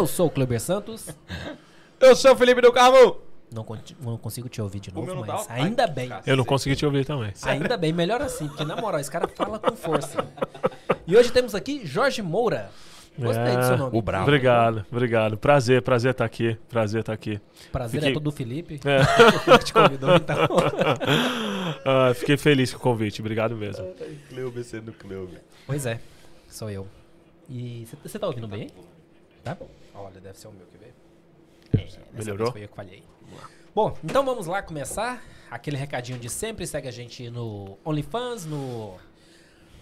Eu sou o Kleber Santos. Eu sou o Felipe do Carmo. Não, não consigo te ouvir de novo, mas tá? ainda Ai, bem. cacete. Eu não consegui te ouvir também. Ainda bem, melhor assim, porque na moral, esse cara fala com força. E hoje temos aqui Jorge Moura. Gostei do seu É, nome. o brabo. Obrigado, obrigado. Prazer, prazer estar aqui. Prazer estar aqui. Prazer é Fiquei- todo do Felipe. É. que te convidou, então. Ah, fiquei feliz com o convite. Obrigado mesmo. Cleuber sendo Cleuber. Pois é, sou eu. E você tá ouvindo bem? Tá? Olha, deve ser o meu, quer ver? É, Melhorou? Foi eu que falhei. Bom, então vamos lá começar. Aquele recadinho de sempre. Segue a gente no OnlyFans, no.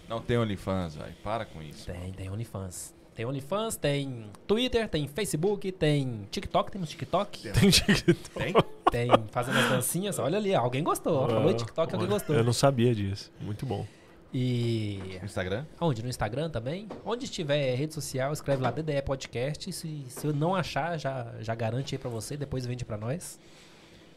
Não tem OnlyFans, velho. Para com isso. Tem, tem OnlyFans. Tem OnlyFans, tem Twitter, tem Facebook, tem TikTok. Temos TikTok? Tem TikTok. Tem? Tem fazendo as dancinhas. Olha ali, alguém gostou. ó. Falou TikTok, alguém gostou. Eu não sabia disso. Muito bom. E. Instagram? Onde? No Instagram também? Onde tiver rede social, escreve lá DDE Podcast. Se, se eu não achar, já, já garante aí pra você, depois vende pra nós.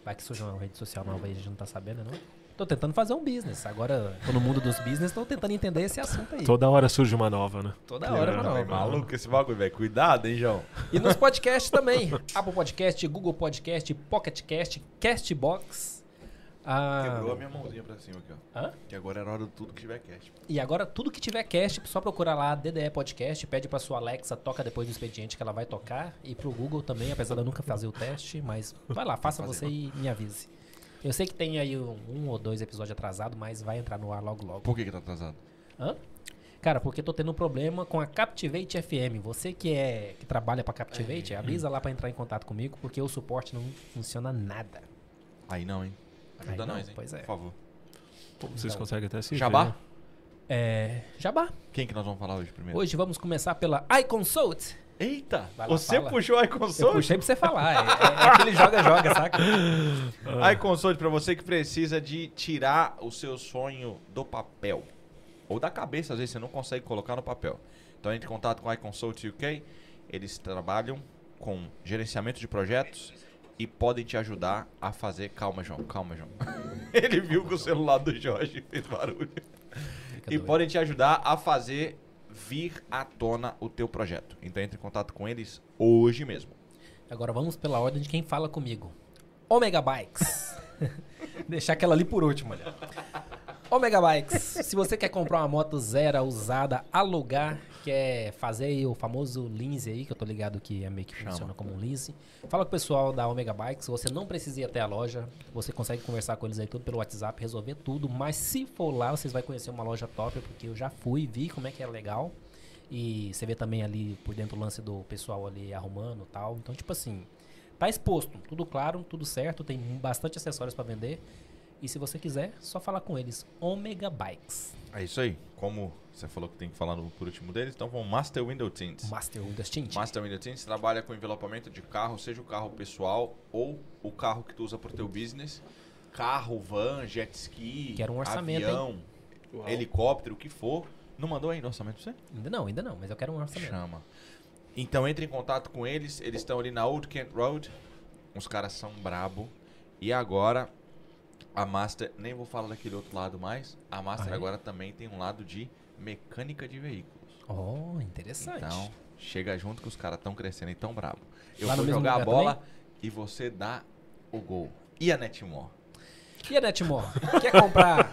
Vai que surge uma rede social nova aí, a gente não tá sabendo, não? Tô tentando fazer um business. Agora, tô no mundo dos business, tô tentando entender esse assunto aí. Toda hora surge uma nova, né? Toda hora, É, uma nova. maluco esse bagulho, velho. Cuidado, hein, João. E nos podcasts também. Apple Podcast, Google Podcast, Pocket Cast, Castbox. Ah, Quebrou a minha mãozinha pra cima aqui, ó. Hã? Que agora era hora de tudo que tiver cast. E agora, tudo que tiver cast, só procurar lá DDE Podcast, pede pra sua Alexa, toca depois do expediente que ela vai tocar. E pro Google também, apesar de eu nunca fazer o teste, mas vai lá, faça você e me avise. Eu sei que tem aí um, um ou dois episódios atrasados, mas vai entrar no ar logo logo. Por que que tá atrasado? Hã? Cara, porque tô tendo um problema com a Captivate FM. Você que é que trabalha pra Captivate, avisa lá pra entrar em contato comigo, porque o suporte não funciona nada. Aí não, hein? Ajuda não, nós, hein? pois é. Por favor. Pô, Vocês Então, conseguem até se Jabá? ver, né? É. Jabá. Quem que nós vamos falar hoje primeiro? Hoje vamos começar pela iConsult. Eita! Lá, Você fala. puxou a Eu iConsult? puxei pra você falar. É, é, é aquele joga-joga, saca? IConsult pra você que precisa de tirar o seu sonho do papel. Ou da cabeça, às vezes você não consegue colocar no papel. Então entre em contato com a iConsult UK. Eles trabalham com gerenciamento de projetos e podem te ajudar a fazer. Calma, João, calma, João. Ele viu que o celular do Jorge fez barulho. Fica E doido. podem te ajudar a fazer vir à tona o teu projeto. Então entre em contato com eles hoje mesmo. Agora vamos pela ordem de quem fala comigo. Omega Bikes. Deixar aquela ali por último, olha. Omega Bikes. Se você quer comprar uma moto zero usada, alugar, quer fazer aí o famoso lease aí, que eu tô ligado que é meio que Chama. funciona como um lease. Fala com o pessoal da Omega Bikes, você não precisa ir até a loja, você consegue conversar com eles aí tudo pelo WhatsApp, resolver tudo, mas se for lá, vocês vão conhecer uma loja top, porque eu já fui, vi como é que é legal. E você vê também ali por dentro o lance do pessoal ali arrumando e tal. Então, tipo assim, tá exposto, tudo claro, tudo certo, tem bastante acessórios para vender. E se você quiser, só falar com eles. Omega Bikes. É isso aí. Como você falou que tem que falar no, por último deles, então vamos Master Window Tints. Master Windows Tint. Master Window Tints trabalha com envelopamento de carro, seja o carro pessoal ou o carro que tu usa pro teu business. Carro, van, jet ski, Quero um orçamento, avião, helicóptero, o que for. Não mandou ainda orçamento pra você? Ainda não, ainda não, mas eu quero um orçamento. Chama. Então entre em contato com eles. Eles estão ali na Old Kent Road. Os caras são brabo. E agora a Master, nem vou falar daquele outro lado mais. A Master Ah, é? agora também tem um lado de mecânica de veículos. Oh, interessante. Então, chega junto que os caras estão crescendo e tão brabo. Eu Lá vou jogar a bola e você dá o gol. E a Netmore? E a Netmore? Quer comprar?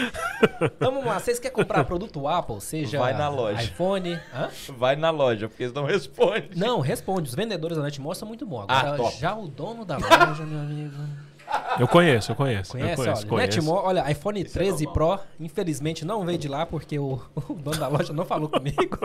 vamos lá, vocês querem comprar produto Apple, seja Vai na loja. iPhone? Hã? Vai na loja, porque eles não respondem. Não, responde. Os vendedores da Netmore são muito bons. Agora, Ah, já o dono da loja, meu amigo. Eu conheço, eu conheço. Conhece? eu conheço, olha, conheço. Netmore, olha, iPhone Isso é 13 normal. Pro, infelizmente não veio de lá porque o, o dono da loja não falou comigo.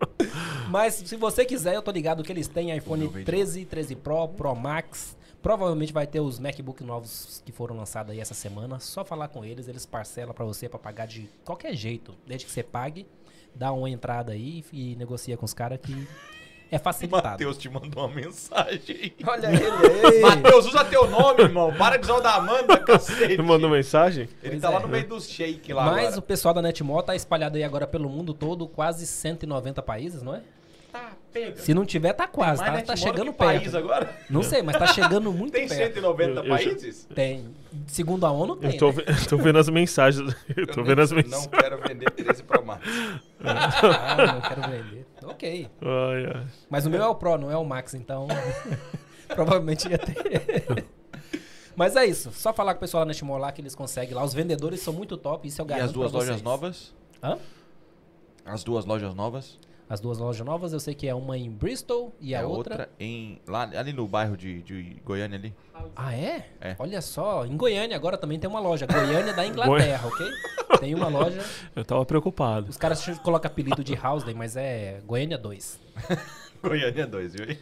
Mas se você quiser, eu tô ligado que eles têm iPhone meu veio de 13, 13 Pro, Pro Max. Provavelmente vai ter os MacBook novos que foram lançados aí essa semana. Só falar com eles, eles parcelam pra você pra pagar de qualquer jeito. Desde que você pague, dá uma entrada aí e negocia com os caras que é facilitado. Matheus te mandou uma mensagem. Olha ele aí. Matheus, usa teu nome, irmão. Para de usar o da Amanda, cacete. Ele mandou mensagem? Ele Pois tá lá é. no meio dos shake lá Mas agora. o pessoal da Netmore tá espalhado aí agora pelo mundo todo, quase 190 países, não é? Tá, pega. Se não tiver, tá quase, tá, tá chegando que perto. país agora? Não sei, mas tá chegando muito Tem perto. 190 Eu- eu já- países? Tem. Segundo a ONU, tem. Eu tô, né? tô vendo as mensagens. Eu tô Eu vendo as mensagens. Não quero vender 13 Pro Max. Ah, não quero vender. Ok. Ai, ai. Mas o meu é o Pro, não é o Max, então. provavelmente ia ter. Mas é isso. Só falar com o pessoal lá na Netmore lá que eles conseguem lá. Os vendedores são muito top, isso eu E garanto as duas lojas novas? Hã? As duas lojas novas? As duas lojas novas, eu sei que é uma em Bristol e a, a outra... em. Lá, ali no bairro de, de Goiânia ali. Ah, é? É. Olha só, em Goiânia agora também tem uma loja. Goiânia da Inglaterra, ok? Tem uma loja. Eu tava preocupado. Os caras colocam apelido de Housden, mas é Goiânia 2. Goiânia 2, viu?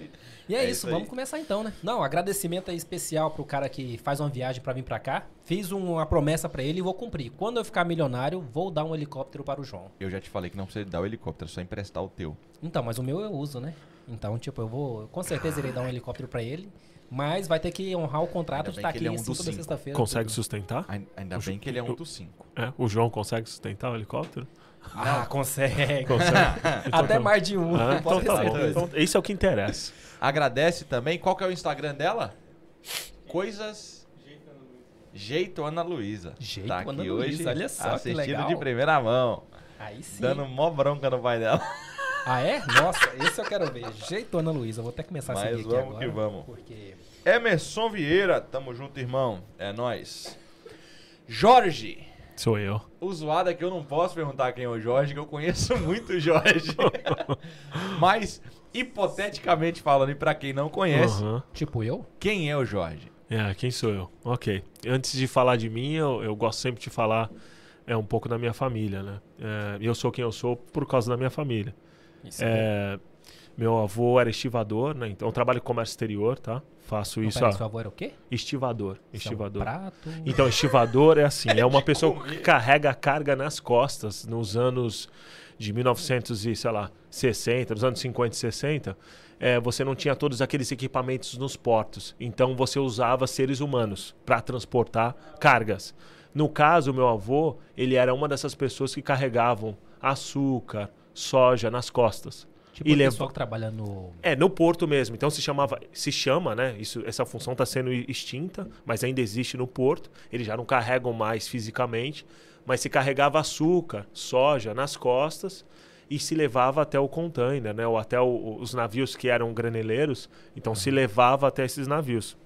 E é, É isso, isso vamos começar então, né? Não, agradecimento aí especial pro cara que faz uma viagem pra vir pra cá. Fiz um- uma promessa pra ele e vou cumprir. Quando eu ficar milionário, vou dar um helicóptero para o João. Eu já te falei que não precisa dar o helicóptero, é só emprestar o teu. Então, mas o meu eu uso, né? Então, tipo, eu vou. Com certeza irei dar um helicóptero pra ele. Mas vai ter que honrar o contrato Ainda de estar que aqui é um toda sexta-feira. Consegue tudo. sustentar? Ain- Ainda bem que ele é um dos cinco. É, o João consegue sustentar o helicóptero? Ah, consegue. Consegue. Então Até tá- mais de um. Ah, então pode tá bom. Então, isso é o que interessa. Agradece também. Qual que é o Instagram dela? Coisas. Jeito Ana Luísa. Jeito tá aqui Ana hoje Luísa, olha só que assistindo legal. de primeira mão. Aí sim. Dando mó bronca no pai dela. Ah, é? Nossa, esse eu quero ver. Jeito Ana Luísa. Vou até começar a Mas seguir aqui vamos agora. que vamos. Porque. Emerson Vieira, tamo junto, irmão. É nóis. Jorge. Sou eu. O zoado é que eu não posso perguntar quem é o Jorge, que eu conheço muito o Jorge. Mas, hipoteticamente falando, e pra quem não conhece. Tipo eu? quem é o Jorge? É, quem sou eu? Ok. Antes de falar de mim, eu, eu gosto sempre de falar é, um pouco da minha família, né? É, eu sou quem eu sou por causa da minha família. Isso É, meu avô era estivador, né? Então eu trabalho com comércio exterior, tá? Faço Não, isso, pera, ó. seu avô era o quê? Estivador. Isso é um Estivador. prato. Então, estivador é assim, é uma de pessoa que carrega a carga nas costas nos anos de 1900 e, sei lá, 60, nos anos 50 e 60, é, você não tinha todos aqueles equipamentos nos portos. Então, você usava seres humanos para transportar cargas. No caso, meu avô, ele era uma dessas pessoas que carregavam açúcar, soja nas costas. Tipo e o pessoal que trabalha no. É, no porto mesmo. Então se chamava, se chama, né? Isso, essa função está sendo extinta, mas ainda existe no porto. Eles já não carregam mais fisicamente, mas se carregava açúcar, soja nas costas e se levava até o container, né? Ou até o- os navios que eram graneleiros. Então se levava até esses navios.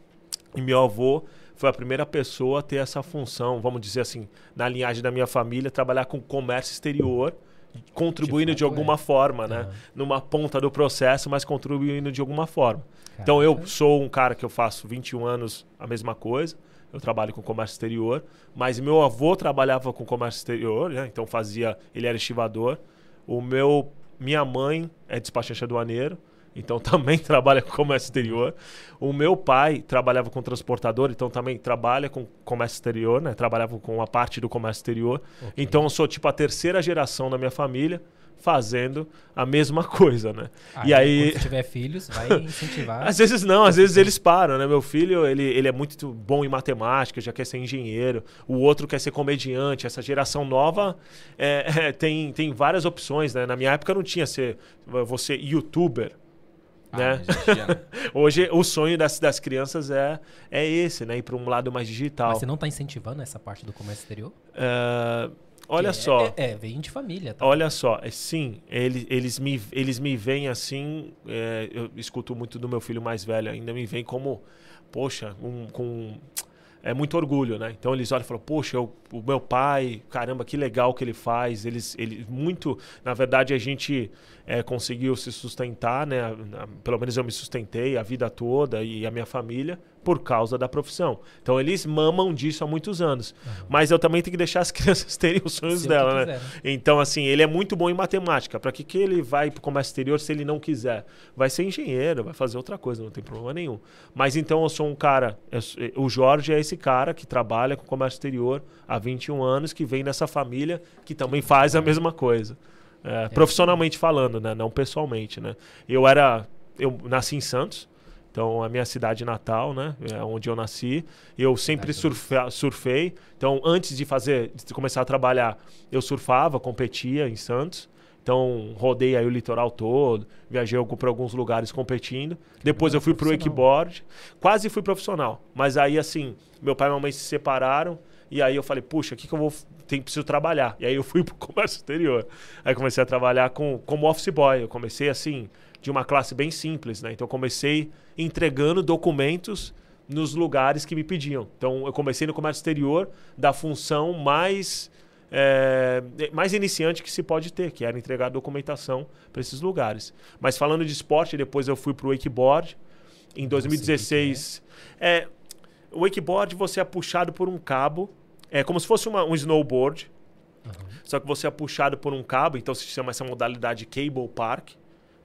E meu avô foi a primeira pessoa a ter essa função, vamos dizer assim, na linhagem da minha família, trabalhar com comércio exterior, contribuindo de, fato, alguma é. forma, né? Numa ponta do processo, mas contribuindo de alguma forma. Então eu sou um cara que eu faço 21 anos a mesma coisa. Eu trabalho com comércio exterior, mas meu avô trabalhava com comércio exterior, né? Então fazia, ele era estivador. O meu minha mãe é despachante aduaneiro, então também trabalha com comércio exterior. O meu pai trabalhava com transportador, então também trabalha com comércio exterior, né? Trabalhava com a parte do comércio exterior. Ok. Então eu sou tipo a terceira geração da minha família fazendo a mesma coisa, né? e aí Quando tiver filhos, vai incentivar. às vezes não, às vezes eles param, né? Meu filho, ele, ele é muito bom em matemática, já quer ser engenheiro. O outro quer ser comediante. Essa geração nova é, é, tem, tem várias opções, né? Na minha época não tinha ser você youtuber, Ah, né? Hoje o sonho das, das crianças é, é esse, né? Ir para um lado mais digital. Mas você não está incentivando essa parte do comércio exterior? É, olha Que é- só. É, é, vem de família. Tá? Olha só, é, sim, eles, eles, me, eles me veem assim. é, eu escuto muito do meu filho mais velho ainda, me veem como, poxa, um, com. É muito orgulho, né? Então eles olham e falam, poxa, eu- o meu pai, caramba, que legal que ele faz. Eles, ele, muito, na verdade, a gente é, conseguiu se sustentar, né? Pelo menos eu me sustentei a vida toda e a minha família por causa da profissão. Então eles mamam disso há muitos anos. Mas eu também tenho que deixar as crianças terem os sonhos Se dela, né? né? Então, assim, ele é muito bom em matemática. Para que, que ele vai para o comércio exterior se ele não quiser? Vai ser engenheiro, vai fazer outra coisa, não tem problema nenhum. Mas então eu sou um cara. eu sou- o Jorge é esse cara que trabalha com comércio exterior há 21 anos, que vem dessa família que também faz a mesma coisa. É, profissionalmente falando, né? Não pessoalmente, né? Eu era eu nasci em Santos, então a minha cidade natal, né? É onde eu nasci. Eu sempre surfa, surfei. Então, antes de fazer, de começar a trabalhar, eu surfava, competia em Santos. Então, rodei aí o litoral todo, viajei para alguns lugares competindo. Depois eu fui pro wakeboard. Quase fui profissional. Mas aí, assim, meu pai e minha mãe se separaram. E aí eu falei, puxa, o que, que eu vou. Tem, preciso trabalhar. E aí eu fui pro comércio exterior. Aí comecei a trabalhar com, como office boy. Eu comecei assim, de uma classe bem simples, né? Então eu comecei entregando documentos nos lugares que me pediam. Então eu comecei no comércio exterior da função mais é, mais iniciante que se pode ter, que era entregar documentação para esses lugares. Mas falando de esporte, depois eu fui para o wakeboard. Em 2016, é, o wakeboard você é puxado por um cabo, é como se fosse uma, um snowboard, uhum. só que você é puxado por um cabo, então se chama essa modalidade cable park,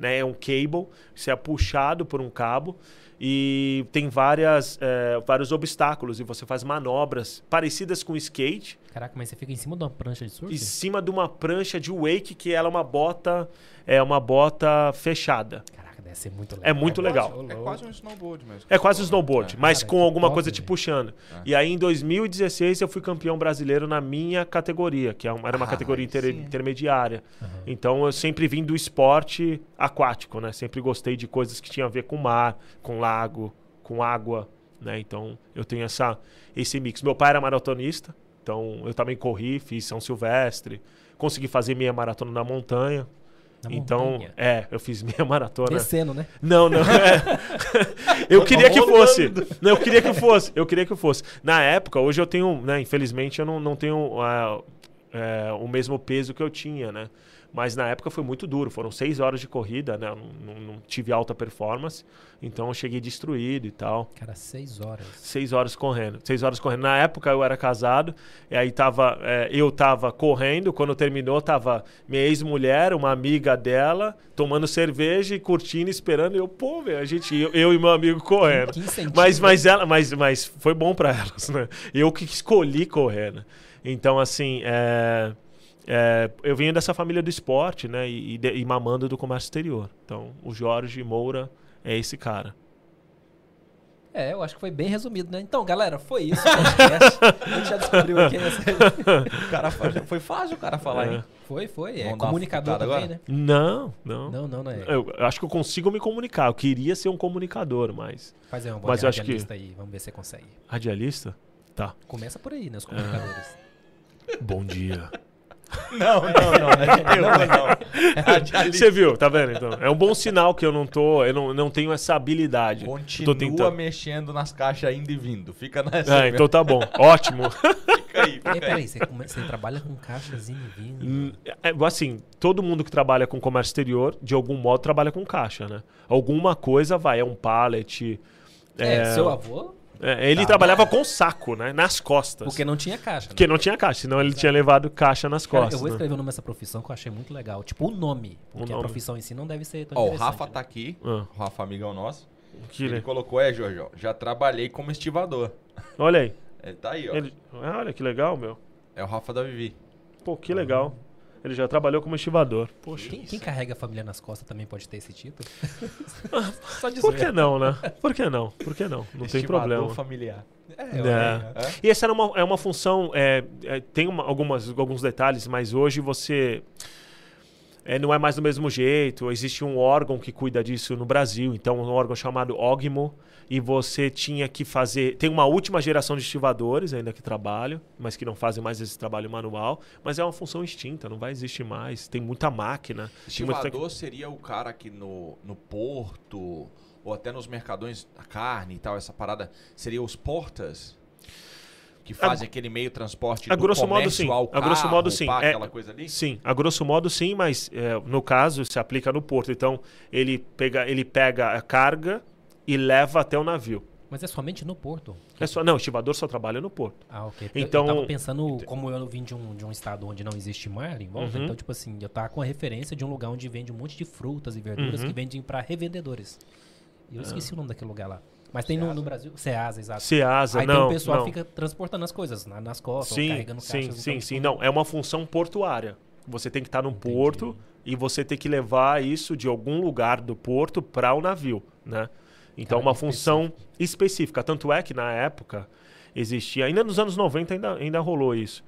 né? É um cable, você é puxado por um cabo e tem várias, é, vários obstáculos e você faz manobras parecidas com skate. Caraca, mas você fica em cima de uma prancha de surf? Em cima de uma prancha de wake que ela é uma bota é uma bota fechada. Caraca, deve ser muito legal. É muito é legal. Quase, é quase um snowboard mesmo. É quase um snowboard, é. mas Cara, com alguma top, coisa te puxando. É. E aí em 2016 eu fui campeão brasileiro na minha categoria, que é era uma ah, categoria inter intermediária. Uhum. Então eu sempre vim do esporte aquático, né? Sempre gostei de coisas que tinham a ver com mar, com lago, com água, né? Então eu tenho essa esse mix. Meu pai era maratonista, então eu também corri, fiz São Silvestre, consegui fazer minha maratona na montanha. Na então, montanha. é, eu fiz minha maratona. Descendo, né? Não, não. É. eu queria que fosse. Não, eu queria que fosse. Eu queria que fosse. Na época, hoje eu tenho, né? Infelizmente, eu não, não tenho uh, uh, o mesmo peso que eu tinha, né? Mas na época foi muito duro. Foram seis horas de corrida, né? Não, não, não, tive alta performance. Então eu cheguei destruído e tal. Cara, seis horas. Seis horas correndo. Seis horas correndo. Na época eu era casado. E aí tava. É, eu tava correndo. Quando terminou, tava minha ex-mulher, uma amiga dela, tomando cerveja e curtindo, esperando. E eu, pô, velho, a gente, eu, eu, e meu amigo correndo. Que mas, mas ela, mas, mas foi bom para elas, né? Eu que escolhi correr, né? Então, assim, é. É, eu venho dessa família do esporte, né? E, e, e, mamando do comércio exterior. Então, o Jorge Moura é esse cara. É, eu acho que foi bem resumido, né? Então, galera, foi isso. a gente já descobriu aqui nessa... o cara foi fácil o cara falar, é. hein? Foi, foi. É comunicador também, agora? né? Não, não. Não, não, não é. Eu, eu, acho que eu consigo me comunicar. Eu queria ser um comunicador, mas. Faz aí um mas eu acho que... aí, vamos ver se você consegue. Radialista? Tá. Começa por aí, né? Os comunicadores. É. Bom dia. Não, não, não. É não, não. É Você viu, tá vendo? Então, é um bom sinal que eu não tô, eu não, não tenho essa habilidade. Continua mexendo nas caixas indo e vindo. Fica nessa. É, então tá bom. Ótimo. fica aí, fica aí. Peraí, você, você, trabalha com caixas indo e vindo? Hum, é, assim, todo mundo que trabalha com comércio exterior, de algum modo, trabalha com caixa, né? Alguma coisa vai, é um pallet. É, é seu avô é, ele tá. trabalhava com saco, né? Nas costas. Porque não tinha caixa. Né? Porque não tinha caixa, senão ele Exato. tinha levado caixa nas Cara, costas. eu vou né? escrever o nome dessa profissão que eu achei muito legal. Tipo, o nome. Porque o nome. a profissão em si não deve ser tão Ó, O Rafa né? tá aqui. Ah. O Rafa, amigão nosso. Que ele colocou, é, Jorge, já trabalhei como estivador. Olha aí. Ele tá aí, ó. Ele... Olha que legal, meu. É o Rafa da Vivi. Pô, que legal. Ele já trabalhou como estivador. Poxa. Quem, quem, carrega a família nas costas também pode ter esse título? Só dizer. Por que não, né? Por que não? Por que não? Não tem problema. familiar. É, é. é. E essa era uma, é uma função. É, é, tem uma, algumas, alguns detalhes, mas hoje você. É, não é mais do mesmo jeito. Existe um órgão que cuida disso no Brasil, então um órgão chamado OGMO, e você tinha que fazer. Tem uma última geração de estivadores ainda que trabalham, mas que não fazem mais esse trabalho manual, mas é uma função extinta, não vai existir mais. Tem muita máquina. Estivador muita... seria o cara que no, no porto ou até nos mercadões da carne e tal, essa parada, seria os portas? Que fazem a, aquele meio transporte a grosso modo, sim. carro, a grosso modo, sim. Pá, é, aquela coisa ali? Sim, a grosso modo, sim, mas é, no caso se aplica no porto. Então, ele pega, ele pega a carga e leva até o navio. Mas é somente no porto? É só, não, o estivador só trabalha no porto. Ah, ok. Então, eu tava pensando, como eu vim de um, de um estado onde não existe mar em volta, uhum. então, tipo assim, eu tava com a referência de um lugar onde vende um monte de frutas e verduras uhum. que vendem para revendedores. E eu esqueci o nome daquele lugar lá. Mas tem no, no, Brasil. Ceasa, exato. Ceasa, Aí não. Aí tem o pessoal não. fica transportando as coisas nas costas, sim, carregando sim, caixas. Sim, sim, sim. Não, é uma função portuária. Você tem que estar no Entendi. porto e você ter que levar isso de algum lugar do porto para o navio, né? Então, Cara, uma função específica. Tanto é que na época existia, ainda nos anos 90 ainda, ainda rolou isso,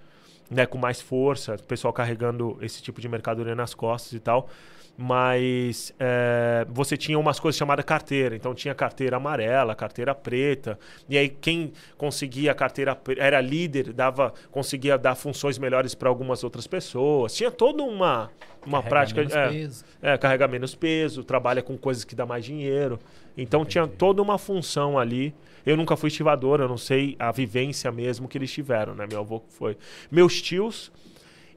né? Com mais força, o pessoal carregando esse tipo de mercadoria nas costas e tal. Mas é, você tinha umas coisas chamadas carteira. Então tinha carteira amarela, carteira preta. E aí quem conseguia a carteira era líder, dava, conseguia dar funções melhores para algumas outras pessoas. Tinha toda uma, uma Carrega prática. menos é, peso. é, carrega menos peso, trabalha com coisas que dá mais dinheiro. Então tinha toda uma função ali. Eu nunca fui estivador, eu não sei a vivência mesmo que eles tiveram, né? Meu avô foi. Meus tios,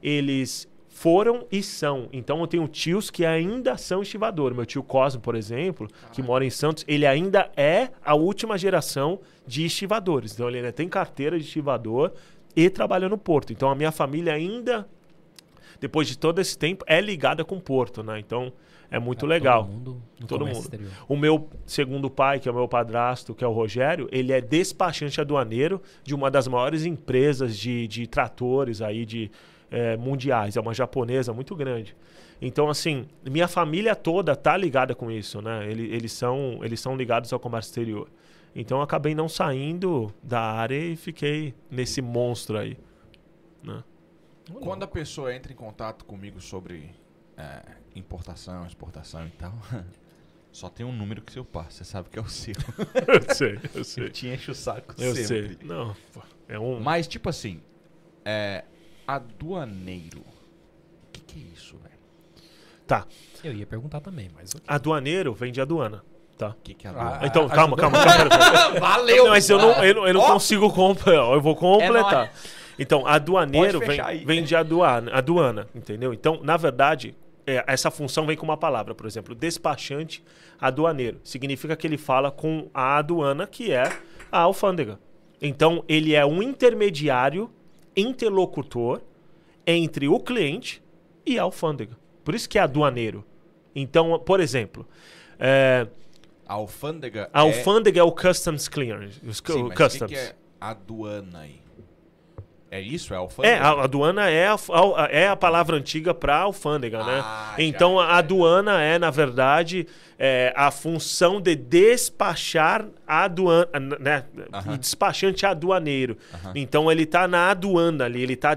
eles foram e são. Então eu tenho tios que ainda são estivador. Meu tio Cosmo, por exemplo, que mora em Santos, ele ainda é a última geração de estivadores. Então ele ainda tem carteira de estivador e trabalha no porto. Então a minha família ainda depois de todo esse tempo, é ligada com o Porto, né? Então é muito Todo legal. mundo no Todo mundo. exterior. O meu segundo pai, que é o meu padrasto, que é o Rogério, ele é despachante aduaneiro de uma das maiores empresas de, de tratores aí de eh, mundiais. É uma japonesa muito grande. Então, assim, minha família toda tá ligada com isso, né? Ele- eles, são, eles são ligados ao comércio exterior. Então, eu acabei não saindo da área e fiquei nesse monstro aí. Né? Quando a pessoa entra em contato comigo sobre é, importação, exportação e tal, só tem um número que eu passo. Você sabe que é o seu. eu sei, eu sei. Eu te enche o saco Eu sempre. sei. Não, é um. Mas, tipo assim, é, aduaneiro. O que, que é isso, velho? Tá. Eu ia perguntar também, mas. ok. Aduaneiro vem de aduana. Tá. O que, que é Ah? Então, ah, calma, ajudou. calma, calma. pera, pera. Valeu! Não, mas eu não, eu não, eu não Ó, consigo completar. Eu vou completar. Então, aduaneiro vem, aí. vem de aduana, aduana, entendeu? Então, na verdade, é, essa função vem com uma palavra, por exemplo, despachante aduaneiro. Significa que ele fala com a aduana, que é a alfândega. Então, ele é um intermediário, interlocutor entre o cliente e a alfândega. Por isso que é aduaneiro. Então, por exemplo, é, A alfândega a é... alfândega é o customs clearance, os Sim, mas customs. o que, que é aduana aí? É isso? É alfândega? É, a aduana é a, a- é a palavra antiga para alfândega, né? Ah, já, Então já, a aduana é, na verdade, é, a função de despachar a aduana, né? Aham. O despachante aduaneiro. Aham. Então ele está na aduana ali, ele está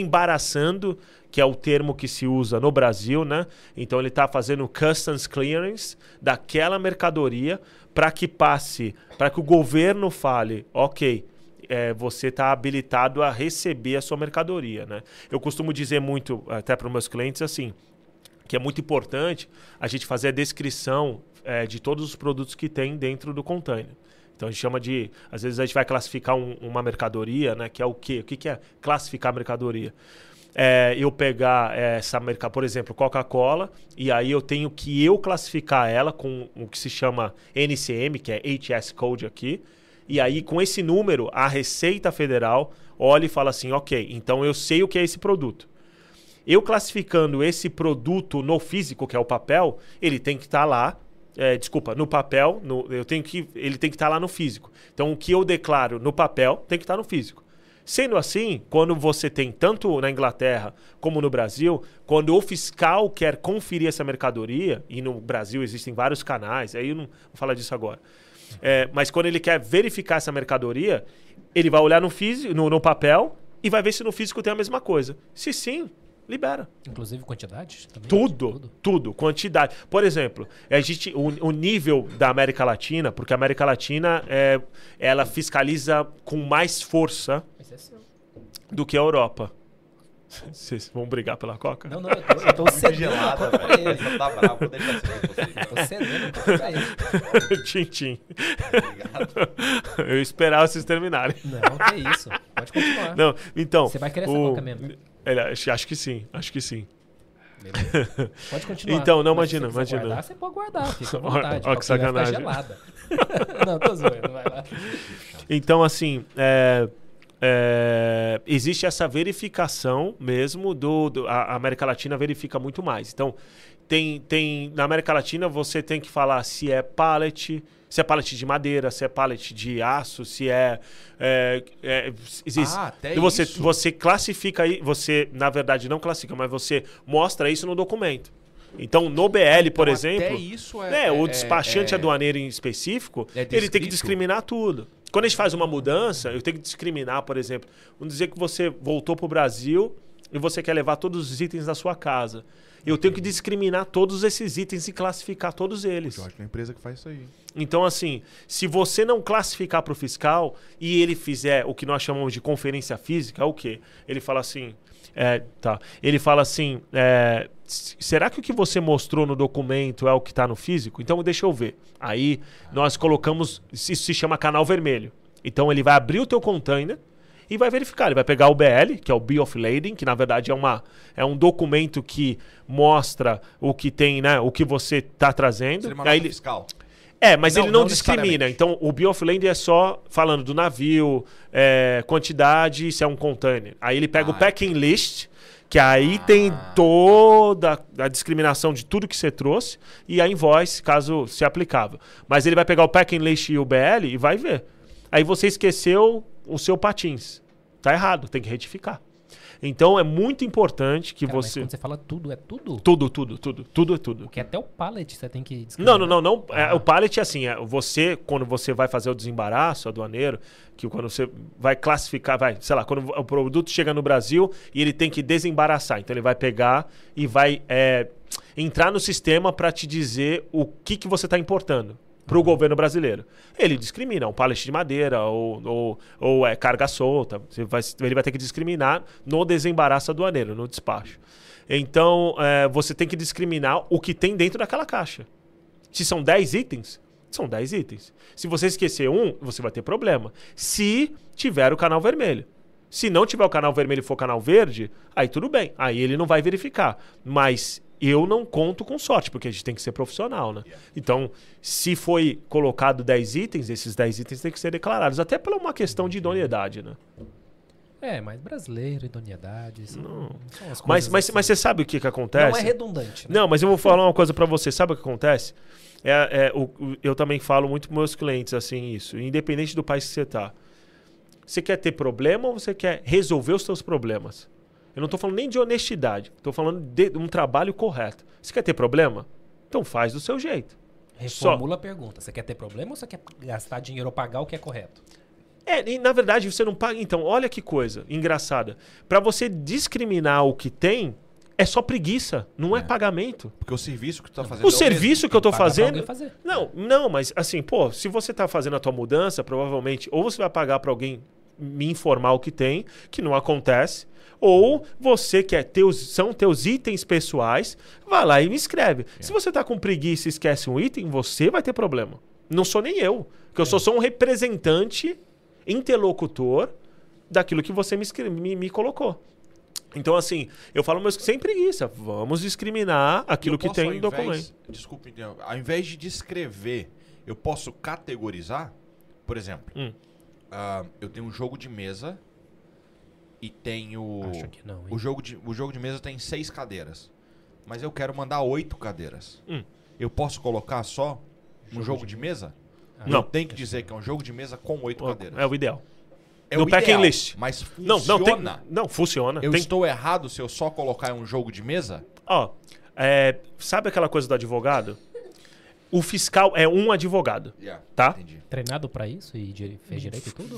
desembaraçando, que é o termo que se usa no Brasil, né? Então ele está fazendo customs clearance daquela mercadoria para que passe, para que o governo fale, ok, é, você está habilitado a receber a sua mercadoria, né? Eu costumo dizer muito até para os meus clientes assim, que é muito importante a gente fazer a descrição é, de todos os produtos que tem dentro do container. Então a gente chama de, às vezes a gente vai classificar um- uma mercadoria, né? Que é o quê? O que, que é classificar mercadoria? É, eu pegar essa mercadoria, por exemplo, Coca-Cola, e aí eu tenho que eu classificar ela com o que se chama NCM, que é HS Code aqui, e aí com esse número a Receita Federal olha e fala assim, ok, então eu sei o que é esse produto. Eu classificando esse produto no físico, que é o papel, ele tem que estar lá. é, desculpa, no papel, no- eu tenho que, ele tem que estar lá no físico. Então, o que eu declaro no papel tem que estar no físico. Sendo assim, quando você tem tanto na Inglaterra como no Brasil, quando o fiscal quer conferir essa mercadoria, e no Brasil existem vários canais, aí eu não vou falar disso agora. É, mas quando ele quer verificar essa mercadoria, ele vai olhar no, físico, no, no papel e vai ver se no físico tem a mesma coisa. Se sim, libera. Inclusive quantidade? Também? Tudo, tudo, quantidade. Por exemplo, a gente, o, o nível da América Latina, porque a América Latina é, ela fiscaliza com mais força é do que a Europa. Vocês vão brigar pela Coca? Não, não, eu tô, eu tô cedendo gelada, pra velho. ele. Só tá bravo, vou deixar você. Eu tô cedendo pra ele. tchim, tchim. Obrigado. Eu esperava vocês terminarem. Não, que isso. Pode continuar. Não, então. Você vai querer essa o- Coca mesmo? Ele- acho, acho que sim, acho que sim. Beleza. Pode continuar. Então, não, Mas se imagina, você quiser imagina. Guardar, você pode guardar, fica à vontade. ó, que sacanagem. gelada. não, tô zoando, vai lá. Então, assim, é, é, existe essa verificação mesmo do, do, a América Latina verifica muito mais. Então tem, tem na América Latina você tem que falar se é pallet, se é pallet de madeira, se é pallet de aço, se é, é, é existe, Ah, até você isso. você classifica aí, você na verdade não classifica, mas você mostra isso no documento. Então no BL, por Então, exemplo, Até isso é. é, o é- despachante é- aduaneiro em específico, é ele tem que discriminar tudo. Quando a gente faz uma mudança, eu tenho que discriminar, por exemplo. Vamos dizer que você voltou para o Brasil e você quer levar todos os itens da sua casa. Eu tenho que discriminar todos esses itens e classificar todos eles. Jorge, é uma empresa que faz isso aí. Então, assim, se você não classificar para o fiscal e ele fizer o que nós chamamos de conferência física, é o quê? Ele fala assim. É, tá. Ele fala assim: é, será que o que você mostrou no documento é o que está no físico? Então, deixa eu ver. Aí, nós colocamos. Isso se chama canal vermelho. Então, ele vai abrir o teu container e vai verificar. Ele vai pegar o BL, que é o Bill of Lading, que na verdade é, uma, é um documento que mostra o que tem, né? O que você está trazendo. Seria uma Aí ele, fiscal. É, mas Não, ele não, não discrimina. Então, o Bill of Lading é só falando do navio, é, quantidade, se é um container. Aí ele pega o Ah, packing list, que aí tem toda a discriminação de tudo que você trouxe, e a invoice, caso se aplicável. Mas ele vai pegar o packing list e o BL e vai ver. Aí você esqueceu o seu patins. Tá errado, tem que retificar. Então é muito importante que Cara, você. quando você fala tudo, é tudo? Tudo, tudo, tudo, tudo é tudo. Porque até o pallet você tem que Não, discriminar. não, não, não. É, Ah. o pallet é assim, é, você, quando você vai fazer o desembaraço aduaneiro, que quando você vai classificar, vai, sei lá, quando o produto chega no Brasil e ele tem que desembaraçar. Então ele vai pegar e vai é, entrar no sistema para te dizer o que, que você está importando para o governo brasileiro. Ele discrimina, um pallet de madeira ou, ou, ou é carga solta. Vai, ele vai ter que discriminar no desembaraço aduaneiro, no despacho. Então, é, você tem que discriminar o que tem dentro daquela caixa. Se são 10 itens, são 10 itens. Se você esquecer um, você vai ter problema. Se tiver o canal vermelho. Se não tiver o canal vermelho e for canal verde, aí tudo bem. Aí ele não vai verificar. Mas eu não conto com sorte, porque a gente tem que ser profissional, né? Então, se foi colocado 10 itens, esses 10 itens têm que ser declarados. Até por uma questão de idoneidade, né? É, mas brasileiro, idoneidade. São, Não. são as Mas, mas, assim. mas você sabe o que, que acontece? Não é redundante. né? Não, mas eu vou falar uma coisa pra você. Sabe o que acontece? É, é, o, o- eu também falo muito pros meus clientes assim isso. Independente do país que você tá. Você quer ter problema ou você quer resolver os seus problemas? Eu não tô falando nem de honestidade. Tô falando de um trabalho correto. Você quer ter problema? Então faz do seu jeito. Reformula a pergunta. Você quer ter problema ou você quer gastar dinheiro ou pagar o que é correto? É, e na verdade você não paga. Então, olha que coisa engraçada. Pra você discriminar o que tem, é só preguiça, não é, É. pagamento. Porque o serviço que tu tá fazendo. O é serviço mesmo. que eu tô fazendo. Não, não, mas assim, pô, se você tá fazendo a tua mudança, provavelmente, ou você vai pagar pra alguém me informar o que tem, que não acontece, ou você quer teus, são teus itens pessoais, vai lá e me escreve. Se você tá com preguiça e esquece um item, você vai ter problema. Não sou nem eu, que eu sou só um representante, interlocutor daquilo que você me, me, me colocou. Então, assim, eu falo mas sem preguiça. Vamos discriminar aquilo Eu que posso, tem no documento. Desculpa, interromper. ao invés de descrever, eu posso categorizar. Por exemplo, Hum. ah, eu tenho um jogo de mesa e tenho. Acho que não. hein? O jogo, de, o jogo de mesa tem seis cadeiras. Mas eu quero mandar oito cadeiras. Hum. Eu posso colocar só um jogo de mesa? Ah, Não. Tenho que dizer que é um jogo de mesa com oito cadeiras. É o ideal. É no o packing ideal, list. Mas Não, funciona. não, tem, não, funciona. Eu Tem- estou errado se eu só colocar um jogo de mesa? Ó, é, sabe aquela coisa do advogado? O fiscal é um advogado, tá? Entendi. Treinado pra isso e fez direito e tudo?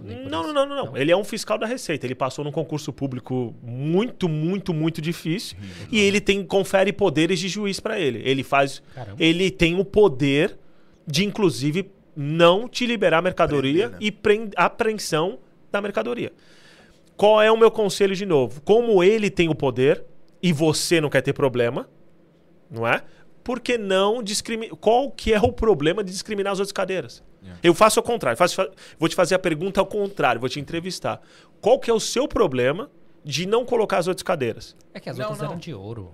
Não, não, não, não, não. Ele é um fiscal da Receita. Ele passou num concurso público muito, muito, muito difícil. E ele tem confere poderes de juiz pra ele. Ele faz. Caramba. Ele tem o poder de, inclusive, não te liberar a mercadoria Prender, né? e apreensão da mercadoria. Qual é o meu conselho de novo? Como ele tem o poder e você não quer ter problema, não é? Por que não discriminar? Qual que é o problema de discriminar as outras cadeiras? Yeah. Eu faço ao contrário. faço- fa- vou te fazer a pergunta ao contrário. Vou te entrevistar. Qual que é o seu problema de não colocar as outras cadeiras? É que as Não, outras não. eram de ouro.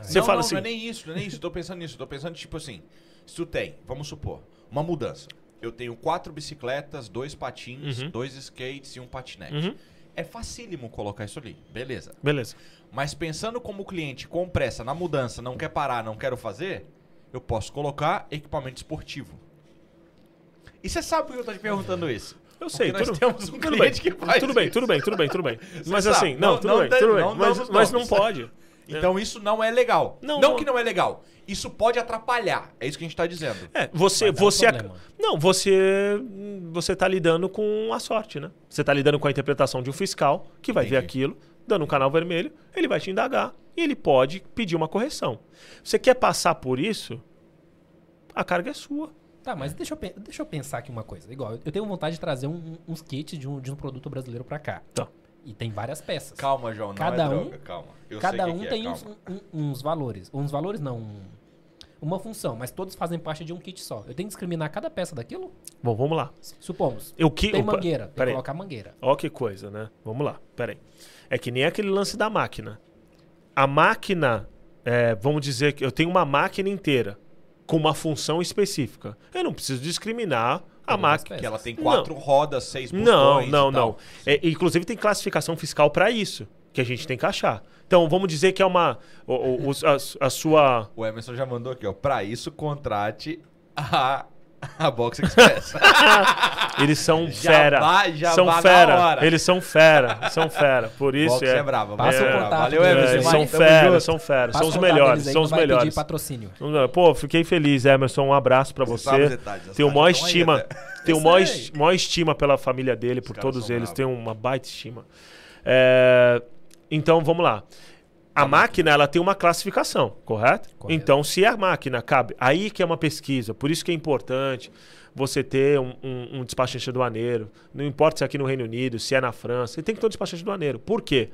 Você não, fala não, assim- não é nem isso, não é nem isso. Tô pensando nisso. Tô pensando, tipo assim, se tu tem, vamos supor, uma mudança. eu tenho quatro bicicletas, dois patins, Uhum. dois skates e um patinete. Uhum. É facílimo colocar isso ali, beleza. Beleza. Mas pensando como o cliente com pressa na mudança, não quer parar, não quero fazer, eu posso colocar equipamento esportivo. E você sabe por que eu tô te perguntando isso? Eu sei, tudo, temos um tudo cliente bem. que faz tudo bem, tudo bem, tudo bem, tudo bem. Mas sabe, assim, não, não- tudo não bem, tudo bem. não mas, mas não pode. Então isso não é legal. Não, Não, não. que não é legal. Isso pode atrapalhar. É isso que a gente tá dizendo. É, você, um você, problema. não, você, você tá lidando com a sorte, né? Você tá lidando com a interpretação de um fiscal que vai ver Entendi. aquilo, dando um canal vermelho, ele vai te indagar e ele pode pedir uma correção. Você quer passar por isso? A carga é sua. Tá, mas deixa eu, deixa eu pensar aqui uma coisa. Igual, eu tenho vontade de trazer um- uns kits de um, de um produto brasileiro pra cá. Tá. E tem várias peças. Calma, João. Não Cada é um- droga. Calma. Eu Cada um que que tem é, uns, um- uns valores. Uns valores não. um- uma função, mas todos fazem parte de um kit só. Eu tenho que discriminar cada peça daquilo? Bom, vamos lá. Supomos. Eu que, Tem opa, mangueira, tem que colocar mangueira. Ó que coisa, né? Vamos lá, peraí. É que nem aquele lance da máquina. A máquina, é, vamos dizer que eu tenho uma máquina inteira com uma função específica. Eu não preciso discriminar a peças. Que ela tem quatro rodas, seis botões Não, não, não. É, inclusive tem classificação fiscal para isso, que a gente tem que achar. Então vamos dizer que é uma. o- o- a, a sua. O Emerson já mandou aqui, ó. Pra isso, contrate a, a Box Express. Eles são fera. já são fera. Eles são fera. São fera. Por isso Box é. é brava. Passa o é brava. contato Valeu, é, Emerson. eles vai, são fera, são fera. Passa São o os melhores. São os melhores. patrocínio. Pô, fiquei feliz, Emerson. Um abraço pra Você você. detalhes, as Tenho maior estão aí estima. Tenho maior, maior estima pela família dele, por todos eles. bravos. Tenho uma baita estima. É, então, vamos lá. A máquina, ela tem uma classificação, correto? Correto. Então, se a máquina cabe... Aí que é uma pesquisa. Por isso que é importante você ter um, um, um despachante aduaneiro. Não importa se é aqui no Reino Unido, se é na França. Você tem que ter um despachante aduaneiro. Por quê?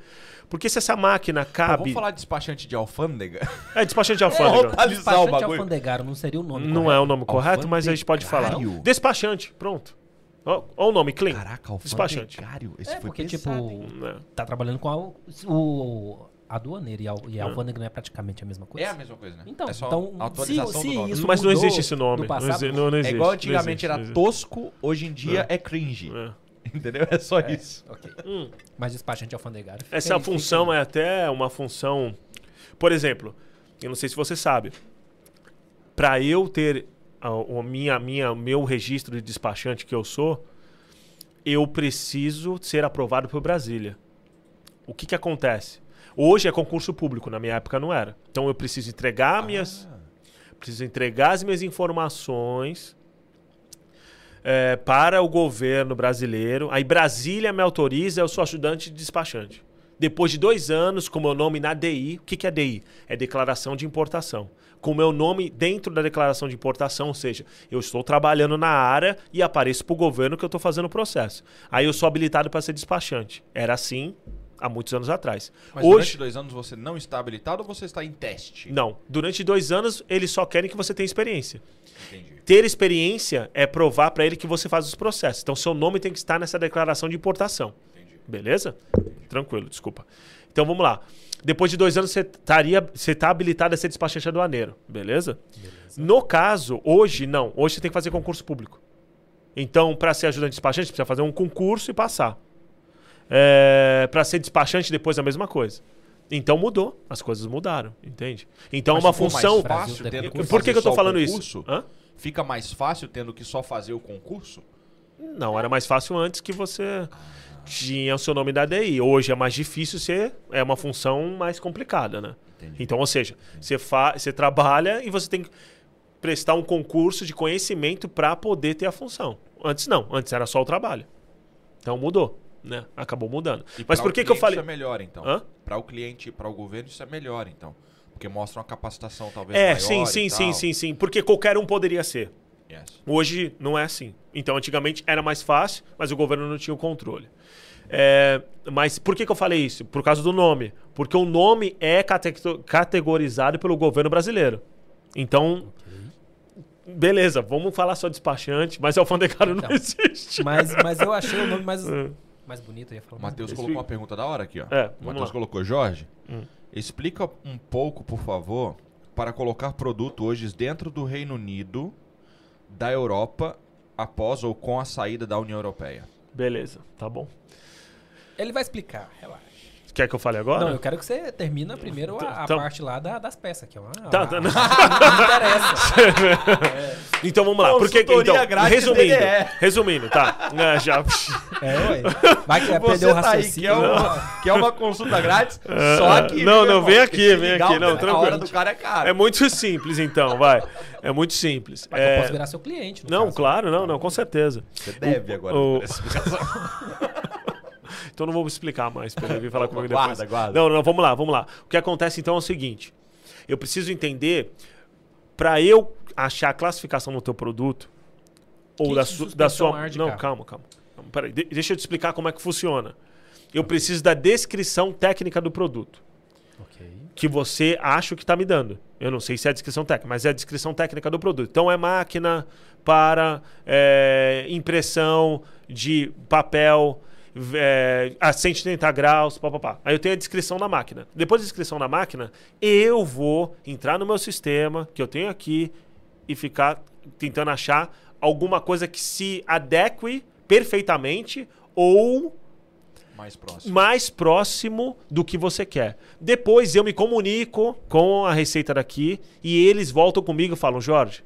Porque se essa máquina Pô, cabe... vamos falar de despachante de alfândega? É despachante de alfândega. o Despachante bagulho. alfandegaro não seria o nome Não é o nome correto, mas a gente pode falar. Alfandegário? Despachante, pronto. Ó o nome, clean. Caraca, Despachante. alfandegário. Esse É, foi porque, pesado, hein? tipo, É. tá trabalhando com a, o aduaneiro e a, e a alfândega não é praticamente a mesma coisa? É a mesma coisa, né? Então, é só então a atualização se, se do nome. isso Mas não existe esse nome. do Não passado, exi- não- não É existe, igual antigamente existe, era existe. tosco, hoje em dia é, cringe. É. Entendeu? É só isso. Ok. Hum. Mas despachante alfandegário. Essa aí, fica função aí. é até uma função. Por exemplo, eu não sei se você sabe. Para eu ter a, o minha, minha, meu registro de despachante que eu sou, eu preciso ser aprovado por Brasília. O que, que acontece? Hoje é concurso público, na minha época não era. Então eu preciso entregar minhas. Preciso entregar as minhas informações é, para o governo brasileiro. Aí Brasília me autoriza, eu sou ajudante de despachante. Depois de dois anos, com meu nome na DI, o que, que é DI? É declaração de importação. Com meu nome dentro da declaração de importação, ou seja, eu estou trabalhando na área e apareço para o governo que eu estou fazendo o processo. Aí eu sou habilitado para ser despachante. Era assim há muitos anos atrás. Mas Hoje, durante dois anos você não está habilitado ou você está em teste? não. Durante dois anos, eles só querem que você tenha experiência. Entendi. Ter experiência é provar para ele que você faz os processos. Então, seu nome tem que estar nessa declaração de importação. Entendi. Beleza? Tranquilo, desculpa. Então, vamos lá. Depois de dois anos, você estaria, você está habilitado a ser despachante aduaneiro. Beleza? No caso, hoje, não. Hoje você tem que fazer concurso público. Então, para ser ajudante de despachante, você precisa fazer um concurso e passar. É, para ser despachante, depois a mesma coisa. Então mudou, as coisas mudaram, entende? Então Mas uma função. mais fácil que Por que, fazer que eu o falando concurso? isso? Hã? Fica mais fácil tendo que só fazer o concurso? Não, era mais fácil antes que você tinha o seu nome da DI. Hoje é mais difícil ser, é uma função mais complicada, né? Entendi. Então, ou seja, você, fa você trabalha e você tem que prestar um concurso de conhecimento para poder ter a função. Antes não, antes era só o trabalho. Então mudou, né? Acabou mudando. E Mas por que, que eu falei? Isso é melhor, então. Para o cliente e para o governo, isso é melhor, então. Porque mostra uma capacitação talvez É, maior sim, e sim, sim, tal. sim, sim. Porque qualquer um poderia ser. Yes. Hoje não é assim. Então, antigamente era mais fácil, mas o governo não tinha o controle. É, mas por que, que eu falei isso? Por causa do nome. Porque o nome é cate- categorizado pelo governo brasileiro. Então, beleza, vamos falar só despachante, mas alfandegário não Então. existe. Mas, mas eu achei o nome mais, É. mais bonito. Eu ia falar Matheus colocou uma pergunta da hora aqui, ó. É, Matheus colocou, Jorge, Hum. explica um pouco, por favor, para colocar produto hoje dentro do Reino Unido, da Europa após ou com a saída da União Europeia. Beleza, tá bom. Ele vai explicar, relaxa. Quer que eu fale agora? Não, eu quero que você termina primeiro a, a Então- parte lá da- das peças, que é uma. Tá, tá, a- não. não interessa. Então vamos lá. Porque, então, grátis resumindo, resumindo, tá. É, já. É, ué. Vai que vai Você perder o tá aí, raciocínio. quer uma, quer uma consulta grátis? Só aqui. não, viu, não, irmão? vem aqui, vem aqui, não, A hora tranquilo. do cara é cara. É muito simples, então, vai. É muito simples. Mas eu É, posso virar seu cliente. Não, caso. claro, não, não, com certeza. Você deve agora. o- por essa explicação. Então não vou explicar mais pra ele vir falar comigo Guarda, depois. guarda. Não, não, vamos lá, vamos lá. O que acontece então é o seguinte: eu preciso entender para eu achar a classificação no teu produto ou da, su- da sua. Não, calma, calma. Peraí, de- deixa eu te explicar como é que funciona. Eu preciso da descrição técnica do produto Ok. que você acha que está me dando. Eu não sei se é a descrição técnica, mas é a descrição técnica do produto. Então é máquina para é, impressão de papel é, a 180 graus, papapá. Aí eu tenho a descrição da máquina. Depois da descrição da máquina, eu vou entrar no meu sistema que eu tenho aqui e ficar tentando achar alguma coisa que se adeque perfeitamente ou Mais próximo. mais próximo do que você quer. Depois eu me comunico com a receita daqui e eles voltam comigo e falam: Jorge,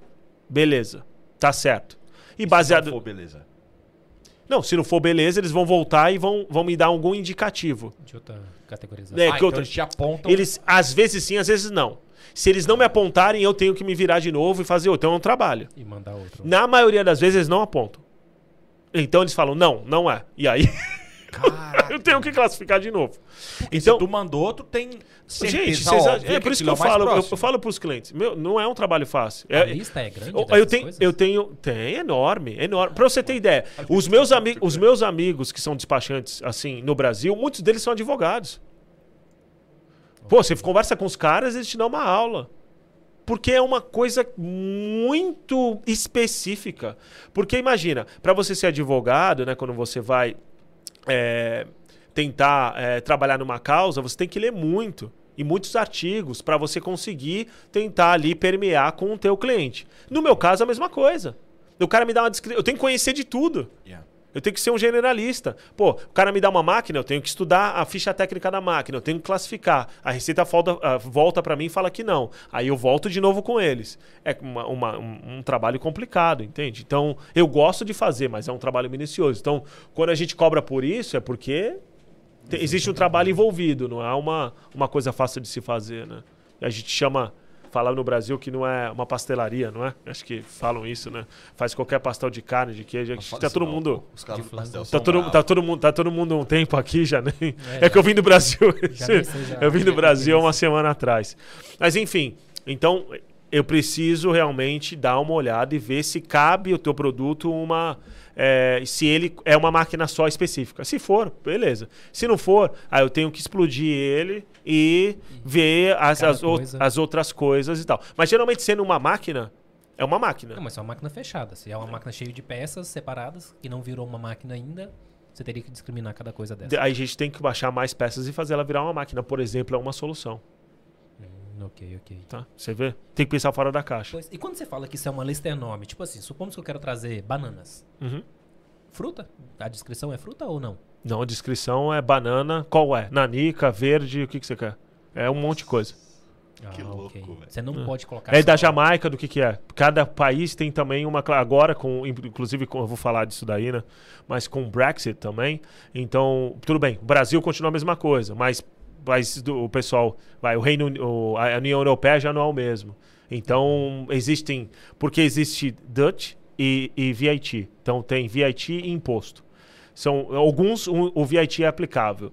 beleza, tá certo. E Se baseado. não for, beleza. Não, se não for beleza, eles vão voltar e vão, vão me dar algum indicativo. De outra categorização. É, ah, que então outra- eles te apontam. Eles, às vezes sim, às vezes não. Se eles não me apontarem, eu tenho que me virar de novo e fazer outro. Então é um trabalho. E mandar outro. Na maioria das vezes eles não apontam. Então eles falam, não, não é. E aí eu tenho que classificar de novo. Então, Então, se tu mandou, tu tem certeza Gente, vocês é por isso que eu é mais falo, eu, eu falo pros clientes, meu, não é um trabalho fácil. A É- lista é grande eu, eu tenho, coisas? eu tenho, tem enorme, enorme. Pra você ter ideia, os meus, ami os meus amigos que são despachantes, assim, no Brasil, muitos deles são advogados. Pô, você conversa com os caras, eles te dão uma aula. Porque é uma coisa muito específica. Porque imagina, para você ser advogado, né, quando você vai é, tentar é, trabalhar numa causa, você tem que ler muito e muitos artigos para você conseguir tentar ali permear com o teu cliente. No meu caso, a mesma coisa. O cara me dá uma descrição, eu tenho que conhecer de tudo. Yeah. Eu tenho que ser um generalista. Pô, o cara me dá uma máquina, eu tenho que estudar a ficha técnica da máquina, eu tenho que classificar. A receita volta, ah, volta para mim e fala que não. Aí eu volto de novo com eles. É uma- uma- um, um trabalho complicado, entende? Então, eu gosto de fazer, mas é um trabalho minucioso. Então, quando a gente cobra por isso, é porque te- existe um trabalho envolvido, não é uma, uma coisa fácil de se fazer, né? A gente chama, fala no Brasil que não é uma pastelaria, não é? Acho que falam isso, né? Faz qualquer pastel de carne, de queijo, tá todo não, mundo... Os caras do pastel. Tá todo, tá, todo mundo, tá todo mundo um tempo aqui já, nem. É, já. que eu vim do Brasil. Já já. eu vim do Brasil uma semana atrás. Mas enfim, então eu preciso realmente dar uma olhada e ver se cabe o teu produto uma. é, se ele é uma máquina só específica. Se for, beleza. Se não for, aí eu tenho que explodir ele e ver as, as, coisa. as outras coisas e tal. Mas geralmente sendo uma máquina, é uma máquina. Não, mas é uma máquina fechada. Se é uma máquina cheia de peças separadas, que não virou uma máquina ainda, você teria que discriminar cada coisa dessa. Aí a gente tem que baixar mais peças e fazer ela virar uma máquina, por exemplo, é uma solução. Ok, ok. Tá? Você vê? Tem que pensar fora da caixa. Pois, e quando você fala que isso é uma lista enorme, tipo assim, supomos que eu quero trazer bananas. Uhum. Fruta? A descrição é fruta ou não? Não, a descrição é banana. Qual é? Nanica, verde, o que, que você quer? É um monte de coisa. Que Ah, louco, ok. velho. Você não É. pode colocar. É da Jamaica, do que, que é? Cada país tem também uma. Agora, com, inclusive, com- eu vou falar disso daí, né? Mas com o Brexit também. Então, tudo bem. O Brasil continua a mesma coisa, mas, mas do- o pessoal. Vai, o Reino o, a União Europeia já não é o mesmo. Então, existem. Porque existe Dutch e, e VIT. Então, tem VIT e imposto. São alguns o, o VIT é aplicável.